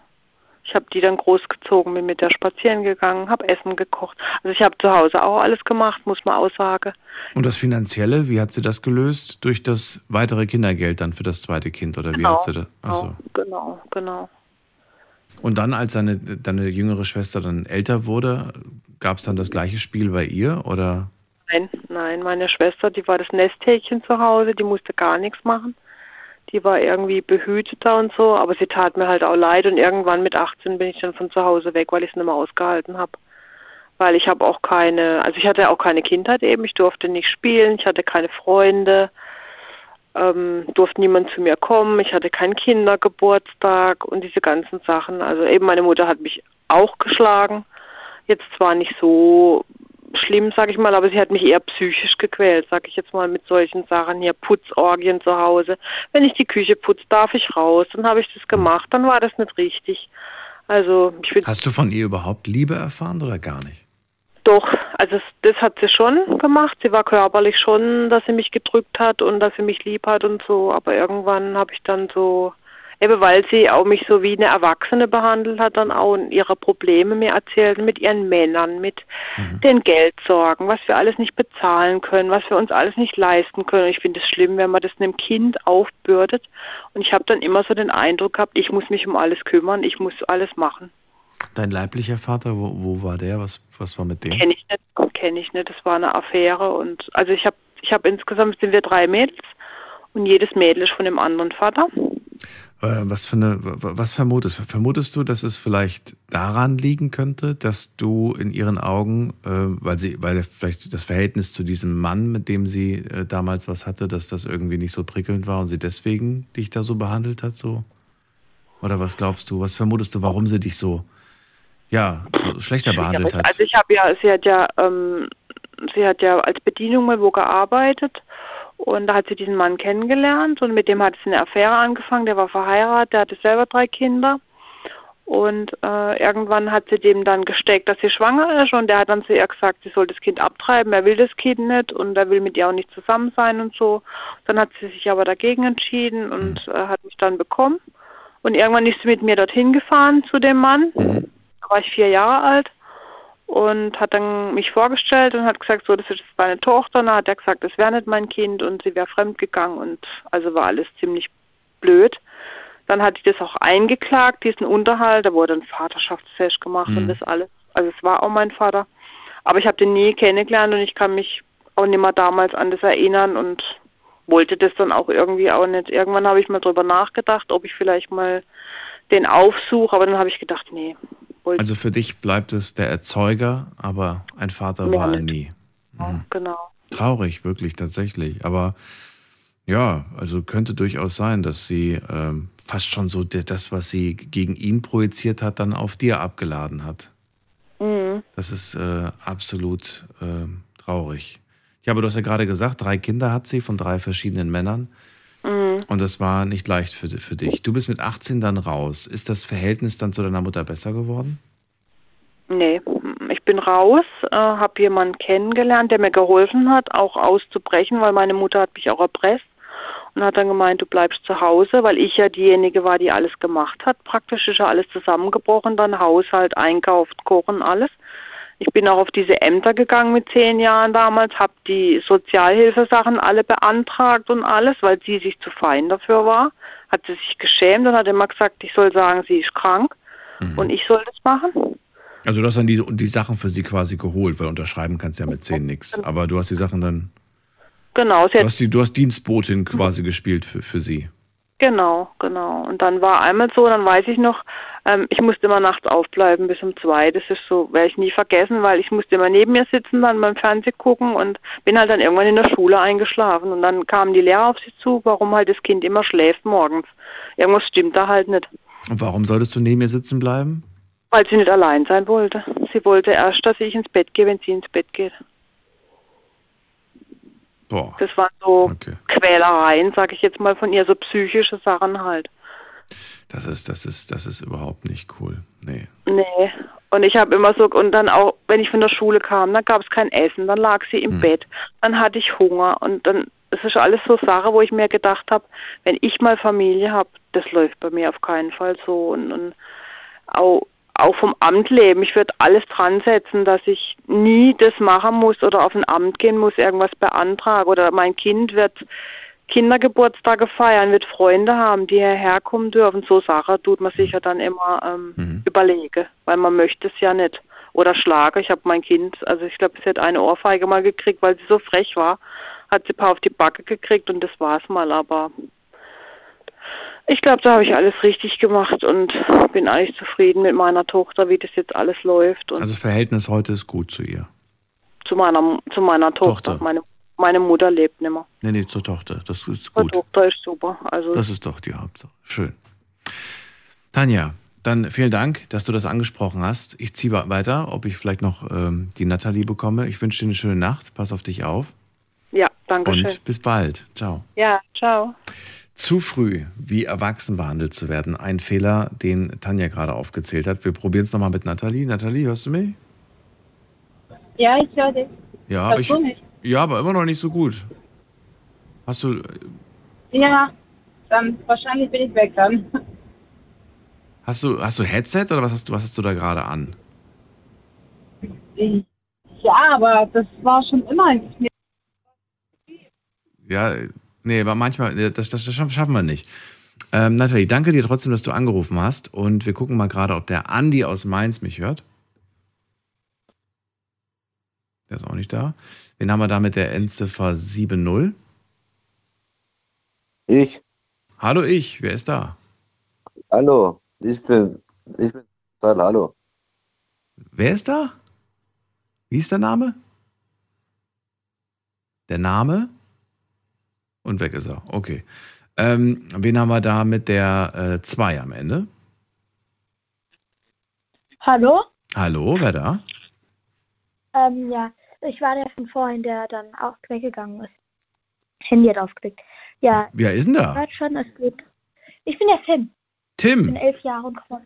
Ich habe die dann großgezogen, bin mit der spazieren gegangen, habe Essen gekocht. Also ich habe zu Hause auch alles gemacht, muss man auch sagen. Und das Finanzielle, wie hat sie das gelöst? Durch das weitere Kindergeld dann für das zweite Kind oder wie Genau, hat sie das? Achso. Genau, genau. Und dann, als deine, deine jüngere Schwester dann älter wurde, gab es dann das gleiche Spiel bei ihr oder? Nein, nein, meine Schwester, die war das Nesthäkchen zu Hause, die musste gar nichts machen. Die war irgendwie behüteter und so, aber sie tat mir halt auch leid und irgendwann mit 18 bin ich dann von zu Hause weg, weil ich es nicht mehr ausgehalten habe. Weil ich habe auch keine, also ich hatte auch keine Kindheit eben, ich durfte nicht spielen, ich hatte keine Freunde, ähm, durfte niemand zu mir kommen, ich hatte keinen Kindergeburtstag und diese ganzen Sachen. Also eben meine Mutter hat mich auch geschlagen. Jetzt zwar nicht so schlimm, sag ich mal, aber sie hat mich eher psychisch gequält, sag ich jetzt mal, mit solchen Sachen hier, Putzorgien zu Hause. Wenn ich die Küche putze, darf ich raus. Dann habe ich das gemacht, dann war das nicht richtig. Also ich bin Hast du von ihr überhaupt Liebe erfahren oder gar nicht? doch, also das hat sie schon gemacht. Sie war körperlich schon, dass sie mich gedrückt hat und dass sie mich lieb hat und so. Aber irgendwann habe ich dann so, eben weil sie auch mich so wie eine Erwachsene behandelt hat, dann auch und ihre Probleme mir erzählt mit ihren Männern, mit den Geldsorgen, was wir alles nicht bezahlen können, was wir uns alles nicht leisten können. Ich finde es schlimm, wenn man das einem Kind aufbürdet. Und ich habe dann immer so den Eindruck gehabt, ich muss mich um alles kümmern, ich muss alles machen. Dein leiblicher Vater, wo, wo war der? Was, was war mit dem? Kenne ich nicht, kenne ich nicht. Das war eine Affäre und also ich habe, ich habe insgesamt sind wir drei Mädels und jedes Mädel ist von dem anderen Vater. Äh, Was, für eine, wa- was vermutest du? Vermutest du, dass es vielleicht daran liegen könnte, dass du in ihren Augen, äh, weil sie, weil vielleicht das Verhältnis zu diesem Mann, mit dem sie äh, damals was hatte, dass das irgendwie nicht so prickelnd war und sie deswegen dich da so behandelt hat, so? Oder was glaubst du? Was vermutest du, warum sie dich so, ja, so schlechter behandelt hat? Also ich habe ja, sie hat ja, ähm, sie hat ja als Bedienung mal wo gearbeitet und da hat sie diesen Mann kennengelernt und mit dem hat sie eine Affäre angefangen. Der war verheiratet, der hatte selber drei Kinder und äh, irgendwann hat sie dem dann gesteckt, dass sie schwanger ist und der hat dann zu ihr gesagt, sie soll das Kind abtreiben. Er will das Kind nicht und er will mit ihr auch nicht zusammen sein und so. Dann hat sie sich aber dagegen entschieden und äh, hat mich dann bekommen. Und irgendwann ist sie mit mir dorthin gefahren zu dem Mann. Da war ich vier Jahre alt und hat dann mich vorgestellt und hat gesagt, so, das ist meine Tochter. Und dann hat er gesagt, das wäre nicht mein Kind und sie wäre fremdgegangen und also war alles ziemlich blöd. Dann hat die das auch eingeklagt, diesen Unterhalt. Da wurde ein Vaterschaftsfest gemacht und Mhm. das alles. Also es war auch mein Vater. Aber ich habe den nie kennengelernt und ich kann mich auch nicht mehr damals an das erinnern und wollte das dann auch irgendwie auch nicht. Irgendwann habe ich mal drüber nachgedacht, ob ich vielleicht mal den aufsuche, aber dann habe ich gedacht, nee, wollte Also für dich bleibt es der Erzeuger, aber ein Vater Mehr war er nie. Mhm. genau. Traurig, wirklich, tatsächlich. Aber ja, also könnte durchaus sein, dass sie ähm, fast schon so das, was sie gegen ihn projiziert hat, dann auf dir abgeladen hat. Mhm. Das ist äh, absolut ähm, traurig. Ja, aber du hast ja gerade gesagt, drei Kinder hat sie von drei verschiedenen Männern. Und das war nicht leicht für, für dich. Du bist mit 18 dann raus. Ist das Verhältnis dann zu deiner Mutter besser geworden? Nee, ich bin raus, äh, habe jemanden kennengelernt, der mir geholfen hat, auch auszubrechen, weil meine Mutter hat mich auch erpresst und hat dann gemeint, du bleibst zu Hause, weil ich ja diejenige war, die alles gemacht hat. Praktisch ist ja alles zusammengebrochen, dann Haushalt, einkauft, kochen, alles. Ich bin auch auf diese Ämter gegangen mit zehn Jahren damals, habe die Sozialhilfesachen alle beantragt und alles, weil sie sich zu fein dafür war. Hat sie sich geschämt und hat immer gesagt, ich soll sagen, sie ist krank und ich soll das machen. Also du hast dann die, die Sachen für sie quasi geholt, weil unterschreiben kannst du ja mit 10 nichts. Aber du hast die Sachen dann, Genau, du hast, die, du hast Dienstbotin quasi gespielt für, für sie. Genau, genau. Und dann war einmal so, dann weiß ich noch, ähm, ich musste immer nachts aufbleiben bis um zwei. Das ist so, werde ich nie vergessen, weil ich musste immer neben mir sitzen, dann beim Fernsehen gucken und bin halt dann irgendwann in der Schule eingeschlafen. Und dann kamen die Lehrer auf sie zu, warum halt das Kind immer schläft morgens. Irgendwas stimmt da halt nicht. Und warum solltest du neben mir sitzen bleiben? Weil sie nicht allein sein wollte. Sie wollte erst, dass ich ins Bett gehe, wenn sie ins Bett geht. Boah. Das waren so Quälereien, sage ich jetzt mal von ihr, so psychische Sachen halt. Das ist, das ist, das ist überhaupt nicht cool. Nee. Nee. Und ich habe immer so, und dann auch, wenn ich von der Schule kam, dann gab es kein Essen, dann lag sie im Bett, dann hatte ich Hunger und dann, das ist alles so Sache, wo ich mir gedacht habe, wenn ich mal Familie habe, das läuft bei mir auf keinen Fall so. Und, und auch, auch vom Amt leben. Ich würde alles dran setzen, dass ich nie das machen muss oder auf ein Amt gehen muss, irgendwas beantragen. Oder mein Kind wird Kindergeburtstage feiern, wird Freunde haben, die hierher kommen dürfen. So Sachen tut man sich ja dann immer ähm, Mhm. überlegen, weil man möchte es ja nicht. Oder schlage. Ich habe mein Kind, also ich glaube, sie hat eine Ohrfeige mal gekriegt, weil sie so frech war. Hat sie ein paar auf die Backe gekriegt und das war's mal. Aber ich glaube, da habe ich alles richtig gemacht und bin eigentlich zufrieden mit meiner Tochter, wie das jetzt alles läuft. Also das Verhältnis heute ist gut zu ihr. zu meiner zu meiner Tochter. Tochter. Meine, meine Mutter lebt nicht mehr. Nee, nee, zur Tochter. Das ist gut. Tochter ist super. Also Das ist doch die Hauptsache. Schön. Tanja, dann vielen Dank, dass du das angesprochen hast. Ich ziehe weiter, ob ich vielleicht noch ähm, die Nathalie bekomme. Ich wünsche dir eine schöne Nacht. Pass auf dich auf. ja, danke schön. Und bis bald. Ciao. Ja, ciao. Zu früh, wie erwachsen behandelt zu werden. Ein Fehler, den Tanja gerade aufgezählt hat. Wir probieren es nochmal mit Nathalie. Nathalie, hörst du mich? Ja, ich höre dich. Ja, aber ich, mich? Ja, aber immer noch nicht so gut. Hast du, Ja, dann wahrscheinlich bin ich weg dann. hast du, hast du Headset oder was hast du, was hast du da gerade an? Ja, aber das war schon immer ein Ja, nee, aber manchmal, nee, das, das, das schaffen wir nicht. Ähm, Nathalie, danke dir trotzdem, dass du angerufen hast. Und wir gucken mal gerade, ob der Andi aus Mainz mich hört. Der ist auch nicht da. Wen haben wir da mit der Endziffer 7.0? Ich. Hallo ich, wer ist da? Hallo, ich bin, ich bin, hallo. Wer ist da? Wie ist der Name? Der Name? Und weg ist er. Okay. Ähm, wen haben wir da mit der 2 am Ende? Hallo? Hallo, wer da? Ähm, ja, ich war der von vorhin, der dann auch weggegangen ist. Handy hat aufgelegt. Ja. Wer ist denn da? Hört schon, es geht. Ich bin der Tim. Ich bin Tim. elf Jahre und komme.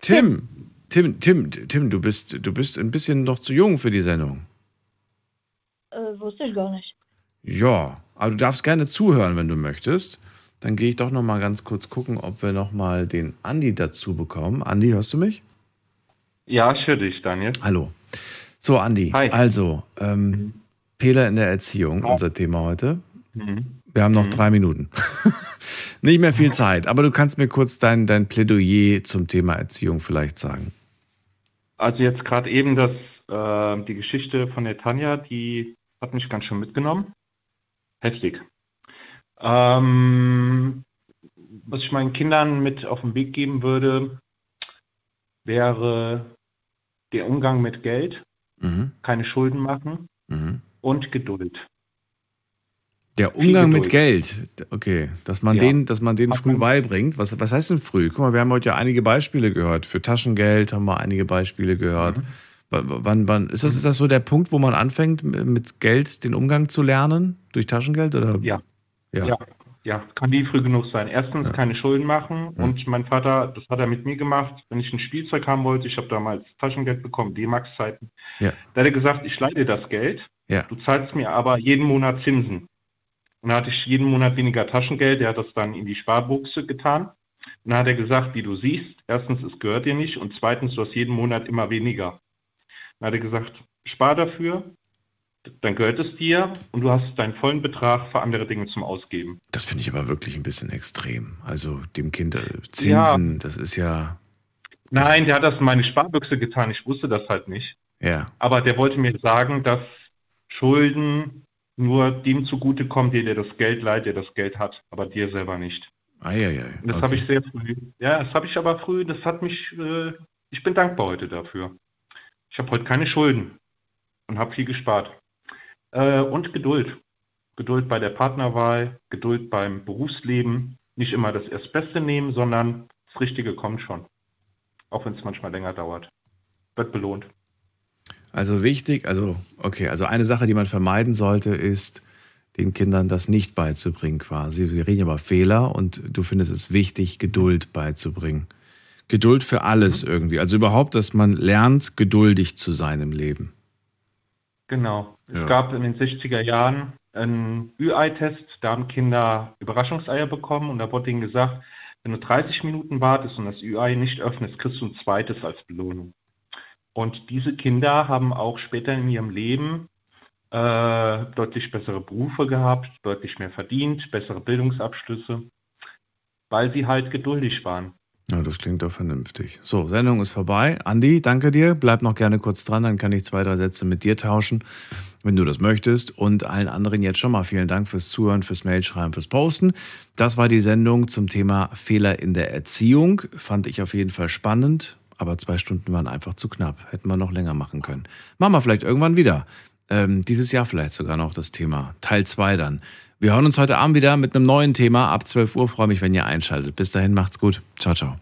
Tim. Tim, Tim, Tim, du bist, du bist ein bisschen noch zu jung für die Sendung. Äh, wusste ich gar nicht. Ja, aber du darfst gerne zuhören, wenn du möchtest. Dann gehe ich doch noch mal ganz kurz gucken, ob wir noch mal den Andi dazu bekommen. Andi, hörst du mich? Ja, ich höre dich, Daniel. Hallo. So, Andi, Hi. also, ähm, Fehler in der Erziehung, unser Thema heute. Mhm. Wir haben noch drei Minuten. [laughs] Nicht mehr viel Zeit, aber du kannst mir kurz dein, dein Plädoyer zum Thema Erziehung vielleicht sagen. Also jetzt gerade eben das, äh, die Geschichte von der Tanja, die hat mich ganz schön mitgenommen. Heftig. Ähm, was ich meinen Kindern mit auf den Weg geben würde, wäre der Umgang mit Geld, Mhm. keine Schulden machen Mhm. und Geduld. Der Umgang mit. Geld, okay, dass man Ja. den, dass man den früh man- beibringt. Was, was heißt denn früh? Guck mal, wir haben heute ja einige Beispiele gehört. Für Taschengeld haben wir einige Beispiele gehört. Mhm. Wann, wann, ist, das, ist das so der Punkt, wo man anfängt, mit Geld den Umgang zu lernen? Durch Taschengeld? Oder? Ja. Ja. Ja, ja, kann nie früh genug sein. Erstens keine Schulden machen und mein Vater, das hat er mit mir gemacht, wenn ich ein Spielzeug haben wollte, ich habe damals Taschengeld bekommen, D-Max-Zeiten, Ja. da hat er gesagt, ich leihe dir das Geld, Ja. du zahlst mir aber jeden Monat Zinsen. Und da hatte ich jeden Monat weniger Taschengeld, der hat das dann in die Sparbuchse getan. Und dann hat er gesagt, wie du siehst, erstens, es gehört dir nicht und zweitens, du hast jeden Monat immer weniger. Dann hat er gesagt, spar dafür, dann gehört es dir und du hast deinen vollen Betrag für andere Dinge zum Ausgeben. Das finde ich aber wirklich ein bisschen extrem. Also dem Kind äh, Zinsen, das ist ja. Nein, der hat das in meine Sparbüchse getan. Ich wusste das halt nicht. Ja. Aber der wollte mir sagen, dass Schulden nur dem zugutekommen, der dir das Geld leiht, der das Geld hat, aber dir selber nicht. Eieiei. Das okay. habe ich sehr früh. Ja, das habe ich aber früh. Das hat mich. Äh, ich bin dankbar heute dafür. Ich habe heute keine Schulden und habe viel gespart. Äh, und Geduld. Geduld bei der Partnerwahl, Geduld beim Berufsleben. Nicht immer das Erstbeste nehmen, sondern das Richtige kommt schon. Auch wenn es manchmal länger dauert. Wird belohnt. Also wichtig, also okay, also eine Sache, die man vermeiden sollte, ist den Kindern das nicht beizubringen quasi. Wir reden über Fehler und du findest es wichtig, Geduld beizubringen. Geduld für alles Mhm. irgendwie. Also überhaupt, dass man lernt, geduldig zu sein im Leben. Genau. Ja. Es gab in den 60er Jahren einen Ü-Ei-Test. Da haben Kinder Überraschungseier bekommen und da wurde ihnen gesagt, Wenn du 30 Minuten wartest und das UI nicht öffnest, kriegst du ein zweites als Belohnung. Und diese Kinder haben auch später in ihrem Leben äh, deutlich bessere Berufe gehabt, deutlich mehr verdient, bessere Bildungsabschlüsse, weil sie halt geduldig waren. Ja, das klingt doch vernünftig. So, Sendung ist vorbei. Andi, danke dir. Bleib noch gerne kurz dran, dann kann ich zwei, drei Sätze mit dir tauschen, wenn du das möchtest. Und allen anderen jetzt schon mal vielen Dank fürs Zuhören, fürs Mailschreiben, fürs Posten. Das war die Sendung zum Thema Fehler in der Erziehung. Fand ich auf jeden Fall spannend, aber zwei Stunden waren einfach zu knapp. Hätten wir noch länger machen können. Machen wir vielleicht irgendwann wieder. Ähm, dieses Jahr vielleicht sogar noch das Thema. Teil 2 dann. Wir hören uns heute Abend wieder mit einem neuen Thema ab 12 Uhr. Freue mich, wenn ihr einschaltet. Bis dahin macht's gut. Ciao, ciao.